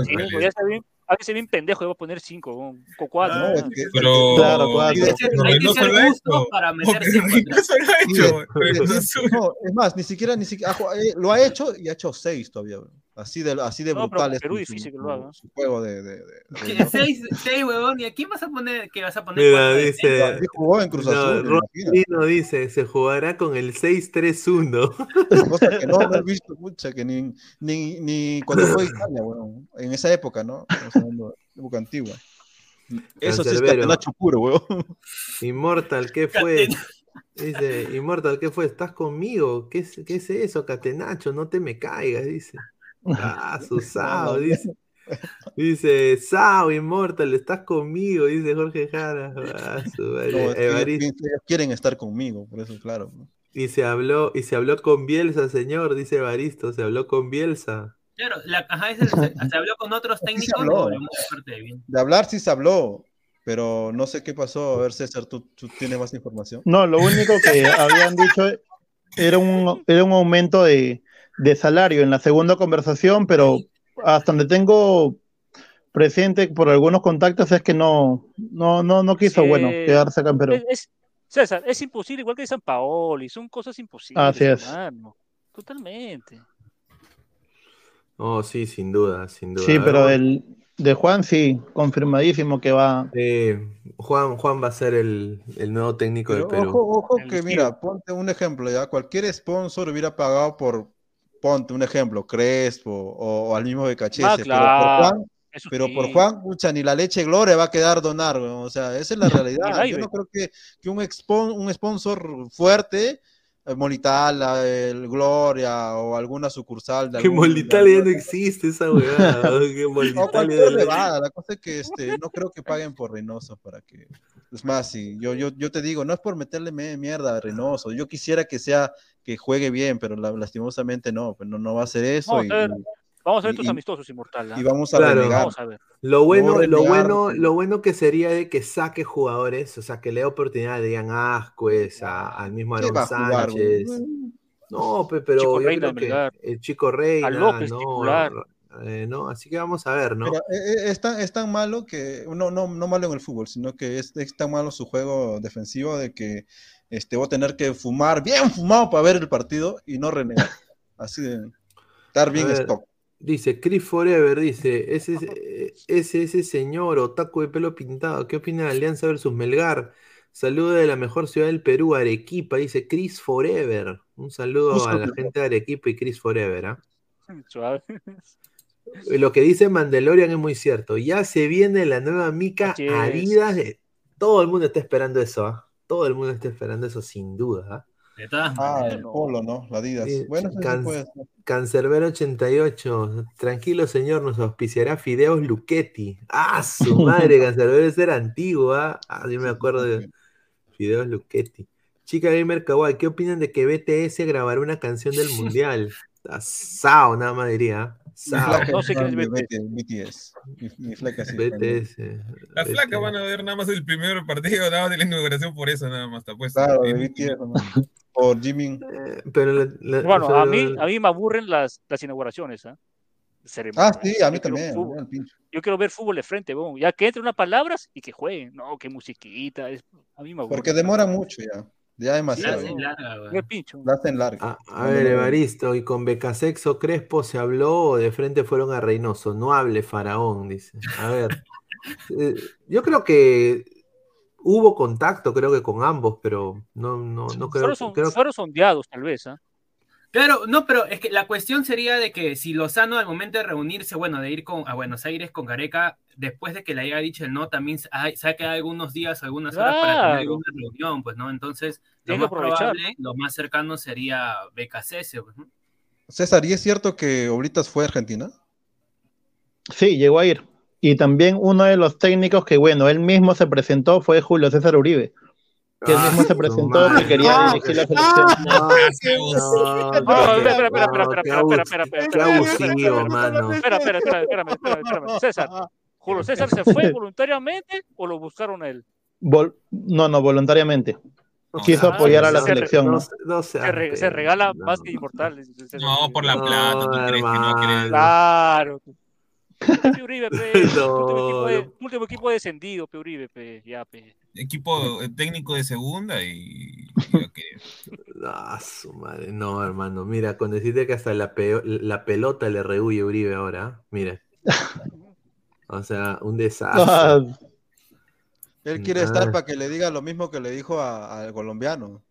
bien. Hay que ser bien pendejo, iba a poner 5 con 4. No, es que- Pero. Claro, cuatro. Pero Hay que ser justo para meter Porque cinco Reynoso lo ha Sí, hecho. es- Reynoso es- no, es más, ni siquiera, ni siquiera eh, lo ha hecho y ha hecho seis todavía. bro. Así de, así de No, brutal es Perú su- difícil que lo haga. su juego de, de- de- Que de- seis, seis, huevón. ¿Y a quién vas a poner? ¿Qué vas a poner? Mira, dice. Sí jugó en Cruz no, Azul. Rodino dice: se jugará con el 6-3-1. Cosa que no, no he visto, pucha, que ni, ni, ni cuando fue a Italia, weón. En esa época, ¿no? Hablando de época antigua. Eso sí es catenacho puro, weón. Immortal, ¿qué fue? Dice, Immortal, ¿qué fue? ¿Estás conmigo? ¿Qué es, qué es eso, Catenacho? No te me caigas, dice. Ah, su Sao, dice. Dice, Sao, Immortal, estás conmigo, dice Jorge Jara. Ah, su madre. No, es que ellos, Evaristo. ellos quieren estar conmigo, por eso, claro. Y se habló, y se habló con Bielsa, señor, dice Evaristo, se habló con Bielsa. Claro, la- ajá, ese- se, se habló con otros Sí se técnicos, habló. de. De hablar sí se habló, pero no sé qué pasó. A ver, César, ¿tú, tú tienes más información? No, lo único que habían dicho era un, era un aumento de, de salario en la segunda conversación, pero hasta donde tengo presente por algunos contactos es que no, no, no, no quiso, Sí, bueno, quedarse acá en Perú. Es, es- César, es imposible, igual que San Paoli, son cosas imposibles. Así es. hermano. Totalmente. Oh, sí, sin duda, sin duda. Sí, pero del, de Juan sí, confirmadísimo que va. eh, Juan, Juan va a ser el, el nuevo técnico Pero del Perú. ojo, ojo El que mira, ponte un ejemplo, ya cualquier sponsor hubiera pagado por, ponte un ejemplo, Crespo o, o al mismo Becachese, Ah, pero por. Juan, pero sí. por Juan, pucha, ni la leche Gloria va a quedar donar, o sea, esa es la realidad. Yo no creo que, que un, un sponsor fuerte, Molitala, el Gloria o alguna sucursal de Que algún- Molitalia ya no existe esa weá. que o Molitalia cualquier de la- cosa es que este, no creo que paguen por Reynoso para que. Es más, sí, yo, yo, yo te digo, no es por meterle me- mierda a Reynoso. Yo quisiera que sea, que juegue bien, pero la- lastimosamente no, pues no, no va a hacer eso. Vamos y, ver, vamos a ver y- tus y- amistosos, Inmortal. ¿ah? y vamos a Claro. renegar. Vamos a ver. Lo bueno, No lo bueno, lo bueno que sería de que saque jugadores, o sea, que le dé oportunidad a Adrián Ascuez, al mismo ¿Qué Aaron jugar, Sánchez. No, pe- pero Chico yo Reina creo que el chico Reina, López no, titular. eh, no, así que vamos a ver, ¿no? Mira, eh, eh, es, tan, es tan malo que, no, no, no malo en el fútbol, sino que es, es tan malo su juego defensivo de que este, voy a tener que fumar bien fumado para ver el partido y no renegar. Así de estar bien stock. Dice Chris Forever, dice, ese, eh, ese, ese señor otaku de pelo pintado, ¿qué opina de Alianza versus Melgar? Saludo de la mejor ciudad del Perú, Arequipa, dice Chris Forever. Un saludo a la gente de Arequipa y Chris Forever, ¿ah? Suave. Lo que dice Mandalorian es muy cierto. Ya se viene la nueva mica. Adidas. Todo el mundo está esperando eso, ¿ah? Todo el mundo está esperando eso, sin duda. ¿ah? Ah, el polo, ¿no? La Adidas. Sí, Bueno, can- puede. Cancerbero 88. Tranquilo, señor, nos auspiciará Fideos Luchetti. ¡Ah, su madre! Cancerbero ese era antiguo, ¿ah? Ah, yo me acuerdo de Fideos Luchetti. Chica Gamer Kawaii, ¿qué opinan de que BTS grabará una canción del mundial? Ah, Sao, nada más diría. ¿Ah? Flaca No sé es quién BTS. BTS. Mi, mi flaca sí. BTS. Las flacas BTS. van a ver nada más el primer partido nada más de la inauguración por eso, nada más, está puesto. Claro, de BTS. ¿no? Por Jimin. Eh, Pero la- la- Bueno, a pero- mí, a mí me aburren las, las inauguraciones, ¿ah? Ceremonia. Ah, sí, a mí Yo quiero también. pincho. Yo quiero ver fútbol de frente, bon. ya que entre unas palabras y que jueguen. No, que musiquita. es- a mí me aburre. Porque demora mucho ya. Ya La demasiado. hacen ya. larga. La hacen larga. A, a ver, Evaristo, y con Becasexo Crespo se habló o de frente fueron a Reynoso. No hable Faraón, dice. A ver, eh, yo creo que hubo contacto, creo que con ambos, pero no, no, no creo, fueron, son- creo fueron sondeados, tal vez, ¿ah? Claro, no, pero es que la cuestión sería de que si Lozano al momento de reunirse, bueno, de ir con, a Buenos Aires con Gareca, después de que le haya dicho el no, también sa- saque algunos días, algunas horas para tener alguna reunión, pues, ¿no? Entonces, lo más aprovechar. probable, lo más cercano sería BKC, pues, ¿no? César, ¿y es cierto que Oblitas fue a Argentina? Sí, llegó a ir. Y también uno de los técnicos que, bueno, él mismo se presentó fue Julio César Uribe. Que él Ah, mismo se presentó que quería Ah, dirigir la selección. No, No, espera, espera, espera, espera, espera, espera, espera, qué espera, abusivo, espera, mano. Espera, espera, espera, espérame, espérame, espérame. César, ¿Julio César se fue voluntariamente o lo buscaron a él? Vol- no, no, voluntariamente. Quiso Ah, apoyar a la se- selección, Se, regala más que inmortal. César. No, por la plata, ¿tú crees que no hermano. quiere? Claro. Pe Uribe, pe. Tu No, último equipo de- no. tu último equipo descendido, Pe Uribe, pe. Ya, pe. Equipo eh, técnico de segunda y. Ah, su madre. No, hermano. Mira, con decirte que hasta la, la pelota le rehuye a Uribe ahora. Mira. O sea, un desastre. Ah, Él quiere Ah. estar para que le diga lo mismo que le dijo al colombiano.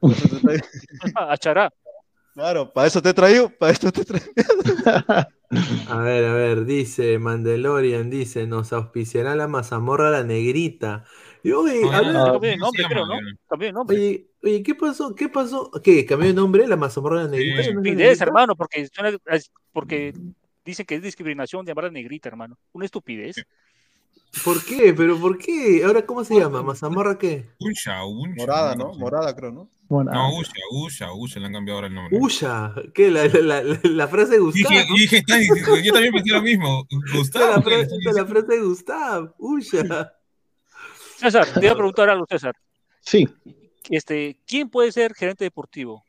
A Chará. Claro, para eso te he traído, para esto te he traído. A ver, a ver, dice Mandalorian, dice, nos auspiciará la mazamorra la negrita. Y oye, No, habla- no, no, cambió de nombre, creo, ¿no? Cambió de nombre. Oye, oye, ¿qué pasó? ¿Qué pasó? ¿Qué? ¿Cambió de nombre la mazamorra de la negrita? ¿Ya no es Estupidez, hermano, porque, suena- porque dicen que es discriminación llamarla negrita, hermano. Una estupidez. ¿Por qué? ¿Pero por qué? ¿Ahora cómo se llama? ¿Mazamorra qué? Usha, Usha. Morada, ¿no? Morada, creo, ¿no? No, Usha, Usha, Usha, le han cambiado ahora el nombre. Usha. ¿Qué? La, la, la, la frase de Gustavo. Dije, dije, está diciendo- yo también pensé lo mismo. Gustavo, la, ¿qué fra- le esta están es la frase de Gustavo. Usha. César, te iba a preguntar algo, César. Sí. Este, ¿Quién puede ser gerente deportivo?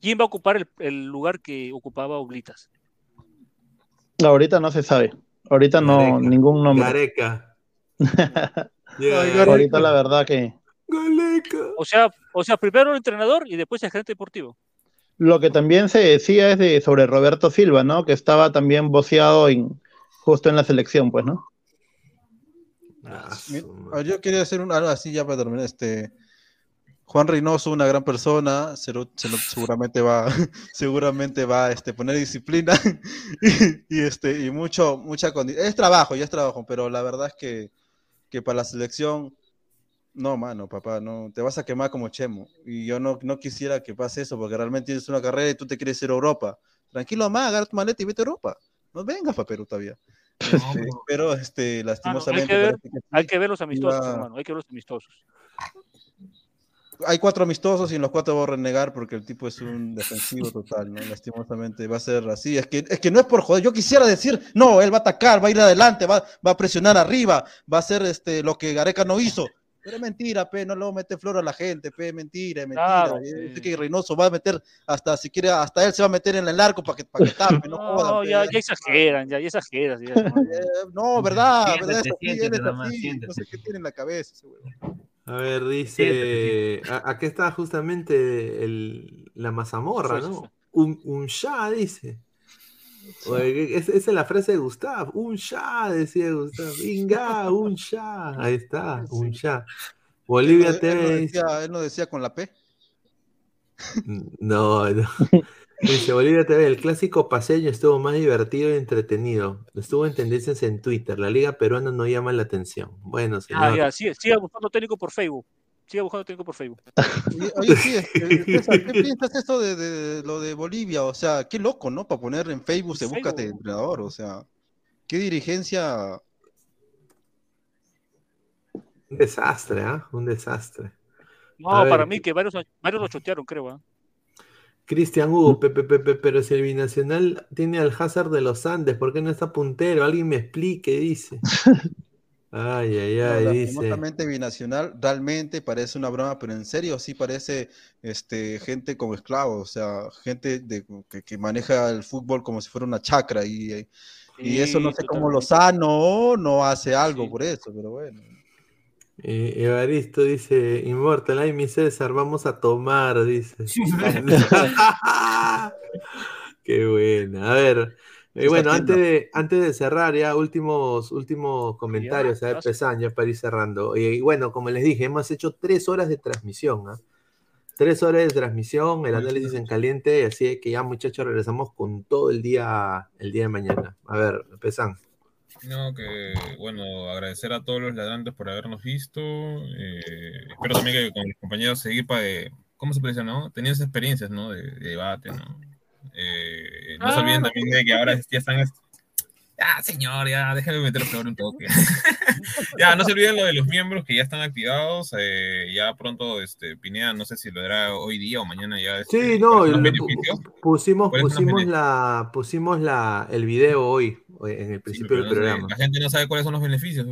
¿Quién va a ocupar el, el lugar que ocupaba Oblitas? Ahorita no se sabe. Ahorita no, Gareca. ningún nombre. Gareca. Ahorita la verdad que O sea, o sea, primero el entrenador y después el gerente deportivo. lo que también se decía es de sobre Roberto Silva, ¿no? Que estaba también boceado en, justo en la selección, pues, ¿no? Mi- a ver, Yo quería hacer un, algo así ya para terminar. Este, Juan Reynoso, una gran persona, se lo- se lo- seguramente va, seguramente va a este, poner disciplina y, y, este, y mucho, mucha condi- Es trabajo, ya es trabajo, pero la verdad es que, que para la selección, no, mano, papá, no, te vas a quemar como Chemo. Y yo no, no quisiera que pase eso, porque realmente tienes una carrera y tú te quieres ir a Europa. Tranquilo, más, agarra tu maleta y vete a Europa. No vengas para Perú todavía. Este, pero este, hay, lastimosamente. que ver, parece que hay que ver los amistosos, iba- hermano. Hay que ver los amistosos. hay cuatro amistosos y en los cuatro voy a renegar porque el tipo es un defensivo total, ¿no? Lastimosamente va a ser así. Es que, es que no es por joder. Yo quisiera decir, no, él va a atacar, va a ir adelante, va, va a presionar arriba, va a hacer este, lo que Gareca no hizo. Pero es mentira, pe, no luego mete flor a la gente, pe, mentira, es mentira. Claro, Eh, que Reynoso va a meter, hasta si quiere, hasta él se va a meter en el arco para que, para que tape, no No, jodan, ya, ya exageran, ya, ya exageran. ya, hermano. Eh, no, verdad, Siéntate, verdad, es así, él siéntate es no sé qué tiene en la cabeza ese huevón. A ver, dice. a- Aquí está justamente el, la mazamorra, ¿no? Un, un ya, dice. Oye, esa es la frase de Gustav. Un ya, decía Gustav. Venga, un ya. Ahí está, un ya. Bolivia Él TV él no decía con la P. No, no. Dice Bolivia TV, el clásico paseño estuvo más divertido y entretenido. Estuvo en tendencias en Twitter. La liga peruana no llama la atención. Bueno, señor. Ah, ya, siga, siga buscando técnico por Facebook. Siga buscando técnico por Facebook. Oye, oye, sí, César, ¿qué piensas esto de, de lo de Bolivia? O sea, qué loco, ¿no? Para poner en Facebook se búscate Facebook. entrenador, o sea, qué dirigencia. Un desastre, ¿ah? Un desastre. No, A ver, para mí que varios, varios lo chotearon, creo. ¿ah? Cristian Hugo, Pepe, Pepe, pero si el binacional tiene al Hazard de los Andes, ¿por qué no está puntero? Alguien me explique, dice. Ay, ay, No, ay, dice. binacional realmente parece una broma, pero en serio sí parece este, gente como esclavos, o sea, gente de, que, que maneja el fútbol como si fuera una chacra y, y eso no Sí, sé cómo totalmente. Lozano no hace algo Sí. por eso, pero bueno. Eh, Evaristo dice, Immortal, ay mi César, vamos a tomar, dice. Qué buena. A ver, eh, está bueno, antes de, antes de cerrar ya, últimos, últimos comentarios, a ver. Pesan, ya para ir cerrando. Y, y bueno, como les dije, hemos hecho tres horas de transmisión, ¿ah? Tres horas de transmisión, el análisis en caliente, así que ya muchachos regresamos con todo el día, el día de mañana. A ver, Pesan. No, que bueno, agradecer a todos los ladrantes por habernos visto. eh, espero también que con mis compañeros seguir para, ¿cómo se puede decir, no? Esas experiencias, ¿no? De, de debate, ¿no? Eh, no se Ah, olviden no, también de que ahora ya están. Ya, señor, ya, déjenme meter flor un toque. ya, no se olviden lo de los miembros que ya están activados. eh, ya pronto, este, Pineda, no sé si lo hará hoy día o mañana ya. Este, Sí, no, ¿cuáles son los el- pusimos, ¿Cuáles son los pusimos la, pusimos la, el video hoy, hoy, en el Sí, principio pero del no sé, programa. la gente no sabe cuáles son los beneficios.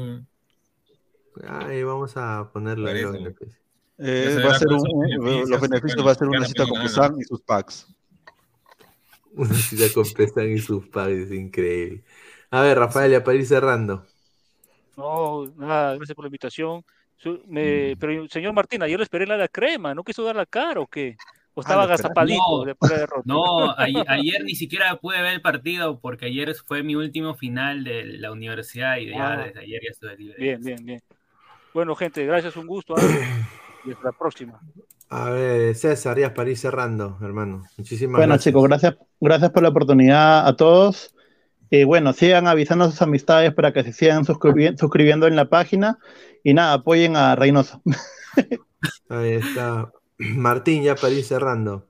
Ahí vamos a ponerlo en eso. los beneficios. Eh, se va a ser un, los beneficios, los beneficios bueno, va a ser una cita con ¿no? y sus packs. Una cita con Pesan y sus padres, increíble. A ver, Rafael, ya para ir cerrando. No, nada, gracias por la invitación. Su- Mm. me- pero, señor Martín, ayer le esperé la crema, ¿no quiso dar la cara o qué? ¿O estaba lo esperaste. agazapadito No, después de derrota? No, ayer, ayer ni siquiera pude ver el partido porque ayer fue mi último final de la universidad y ya Ah. desde ayer ya estoy libre. Bien, bien, bien. Bueno, gente, gracias, un gusto. Y hasta la próxima. A ver, César, ya para ir cerrando, hermano. Muchísimas Bueno, gracias. chicos, gracias, gracias por la oportunidad a todos. Eh, bueno, sigan avisando a sus amistades para que se sigan suscribi- suscribiendo en la página Y nada, apoyen a Reynoso. Ahí está. Martín, ya para ir cerrando.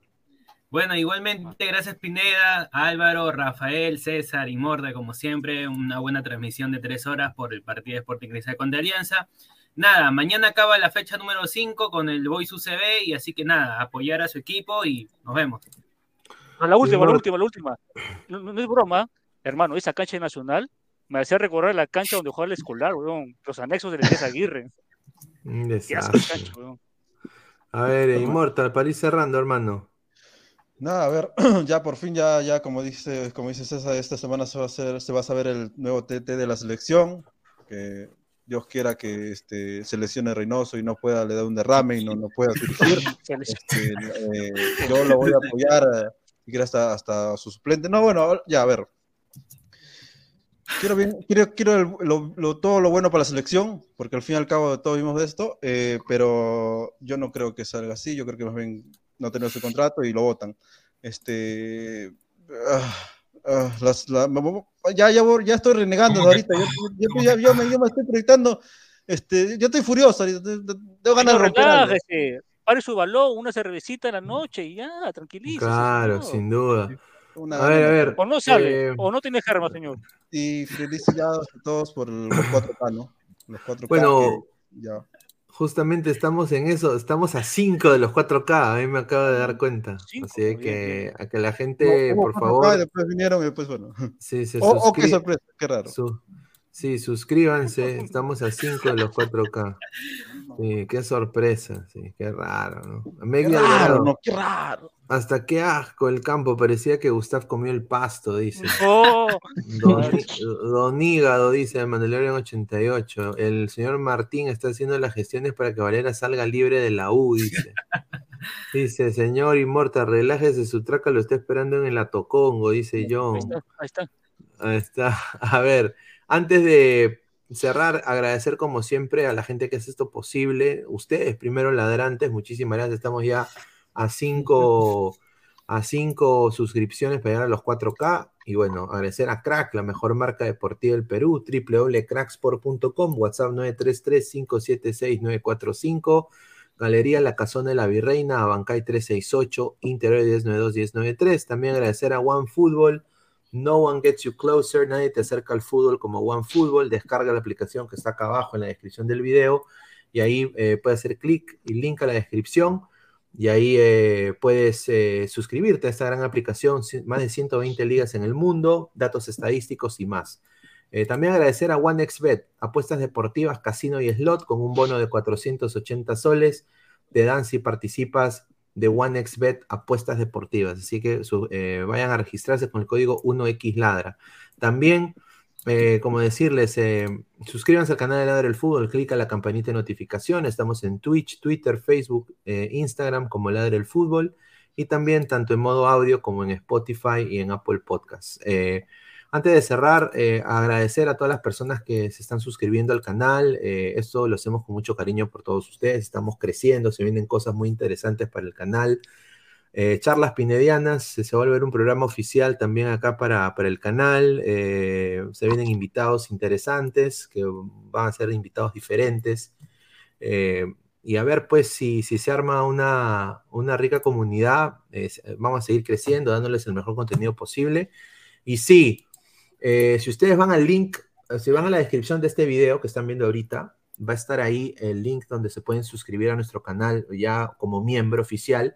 Bueno, igualmente, gracias Pineda, Álvaro, Rafael, César y Morda, como siempre, una buena transmisión de tres horas por el partido de Sporting Cristal con de Alianza. Nada, mañana acaba la fecha número 5 con el Boys UCB y así que nada, apoyar a su equipo y nos vemos. la última, la última, la última. No, no, es broma, hermano, esa cancha nacional me hacía recordar la cancha donde jugaba el escolar, weón, los anexos del Elías Aguirre. Un desastre. Cancha, weón. A ver, eh, Immortal, para ir cerrando, hermano. Nada, a ver, ya por fin, ya, ya como dice, como dice César, esta semana se va a hacer, se va a saber el nuevo TT de la selección, que Dios quiera que este, se lesione Reynoso y no pueda, le da un derrame y no, no pueda dirigir. Este, eh, yo lo voy a apoyar, si quiere hasta, hasta su suplente. No, bueno, ya, a ver. Quiero, bien, quiero, quiero el- lo- lo- todo lo bueno para la selección, porque al fin y al cabo todos vimos de esto, eh, pero yo no creo que salga así, yo creo que más bien no tener su contrato y lo votan. Este, ah, ah, las- la- ya, ya, voy- ya estoy renegando ¿Cómo que- ahorita, yo, yo- yo- yo me, yo me estoy proyectando, este, yo estoy furioso, tengo ganas de romper. Relájese, pare su balón, una cervecita en la noche y ya, tranquilícese. Claro, señor. sin duda. Una- A ver, a ver. O no sale, eh, o no tiene germa, señor. Y felicidades a todos por los 4K, ¿no? Los 4K. Bueno, que ya. Justamente estamos en eso, estamos a 5 de los 4K, a mí me acabo de dar cuenta. Así que a que la gente, Hubo por 4K favor, y después vinieron y después, bueno. sí, se Oh, oh, qué sorpresa, qué raro. su- sí, suscríbanse, estamos a 5 de los 4K. Sí, qué sorpresa, sí, qué raro, ¿no? Qué raro, no, qué raro. Hasta qué asco el campo, parecía que Gustav comió el pasto, dice. Oh, Don, Don Hígado, dice Mandalorian 88. El señor Martín está haciendo las gestiones para que Valera salga libre de la U, dice. Dice, señor Inmortal, relájese, su traca lo está esperando en el Atocongo, dice John. ahí está, ahí está. Ahí está. A ver, antes de cerrar, agradecer como siempre a la gente que hace esto posible. Ustedes, primero ladrantes, muchísimas gracias. Estamos ya a cinco, a cinco suscripciones para llegar a los 4K. Y bueno, agradecer a Crack, la mejor marca deportiva del Perú, www.cracksport.com, WhatsApp 933-576-945, Galería La Casona de la Virreina, Abancay 368, Interior 1092-1093. También agradecer a OneFootball. No one gets you closer, nadie te acerca al fútbol como OneFootball. Descarga la aplicación que está acá abajo en la descripción del video y ahí eh, puedes hacer clic y link a la descripción y ahí eh, puedes eh, suscribirte a esta gran aplicación, ci- más de 120 ligas en el mundo, datos estadísticos y más. También agradecer a OneXBet, apuestas deportivas, casino y slot con un bono de 480 soles. Te dan si participas de OneXBet apuestas deportivas. Así que eh, vayan a registrarse con el código 1XLadra. También, eh, como decirles, eh, suscríbanse al canal de Ladra el Fútbol, clic a la campanita de notificación. Estamos en Twitch, Twitter, Facebook, Instagram como Ladra el Fútbol y también tanto en modo audio como en Spotify y en Apple Podcasts. Antes de cerrar, eh, agradecer a todas las personas que se están suscribiendo al canal. eh, esto lo hacemos con mucho cariño por todos ustedes. Estamos creciendo, se vienen cosas muy interesantes para el canal. Eh, Charlas Pinedianas, se va a volver un programa oficial también acá para, para el canal. se vienen invitados interesantes, que van a ser invitados diferentes. y a ver, pues, si, si se arma una, una rica comunidad, vamos a seguir creciendo, dándoles el mejor contenido posible. Y sí, eh, si ustedes van al link, eh, si van a la descripción de este video que están viendo ahorita, va a estar ahí el link donde se pueden suscribir a nuestro canal ya como miembro oficial.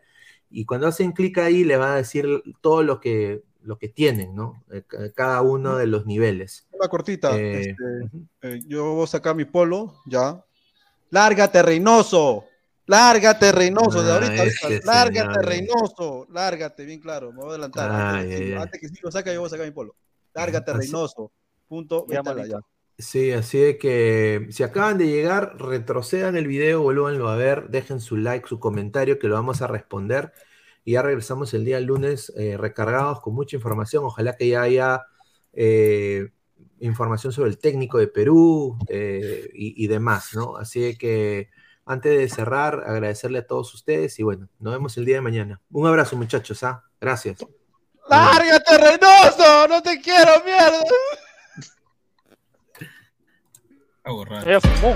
Y cuando hacen clic ahí, le va a decir todo lo que, lo que tienen, ¿no? Eh, ca- cada uno de los niveles. Una cortita. Eh, este, eh, yo voy a sacar mi polo, ya. Lárgate, Reynoso. Lárgate, Reynoso. de Ah, ahorita, ahorita. ese Lárgate, señor. Lárgate, Lárgate, bien claro. Me voy a adelantar. Ay, antes, que ay, Silva- ay. antes que sí lo saca, yo voy a sacar mi polo. Lárgate, Así- Reynoso. Punto. Ya. Sí, así de que si acaban de llegar, retrocedan el video, vuélvanlo a ver, dejen su like, su comentario, que lo vamos a responder. Y ya regresamos el día lunes eh, recargados con mucha información. Ojalá que ya haya eh, información sobre el técnico de Perú eh, y, y demás, ¿no? Así de que antes de cerrar, agradecerle a todos ustedes y bueno, nos vemos el día de mañana. Un abrazo, muchachos, ¿ah? Gracias. ¡Lárgate, Reynoso! ¡No te quiero, mierda! A borrar. Ella fumó.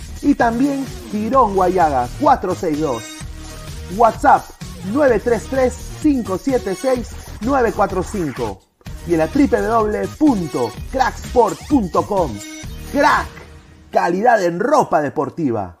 y también Girón Guayaga 462. WhatsApp 933-576-945 y en la www.cracksport.com. Crack, calidad en ropa deportiva.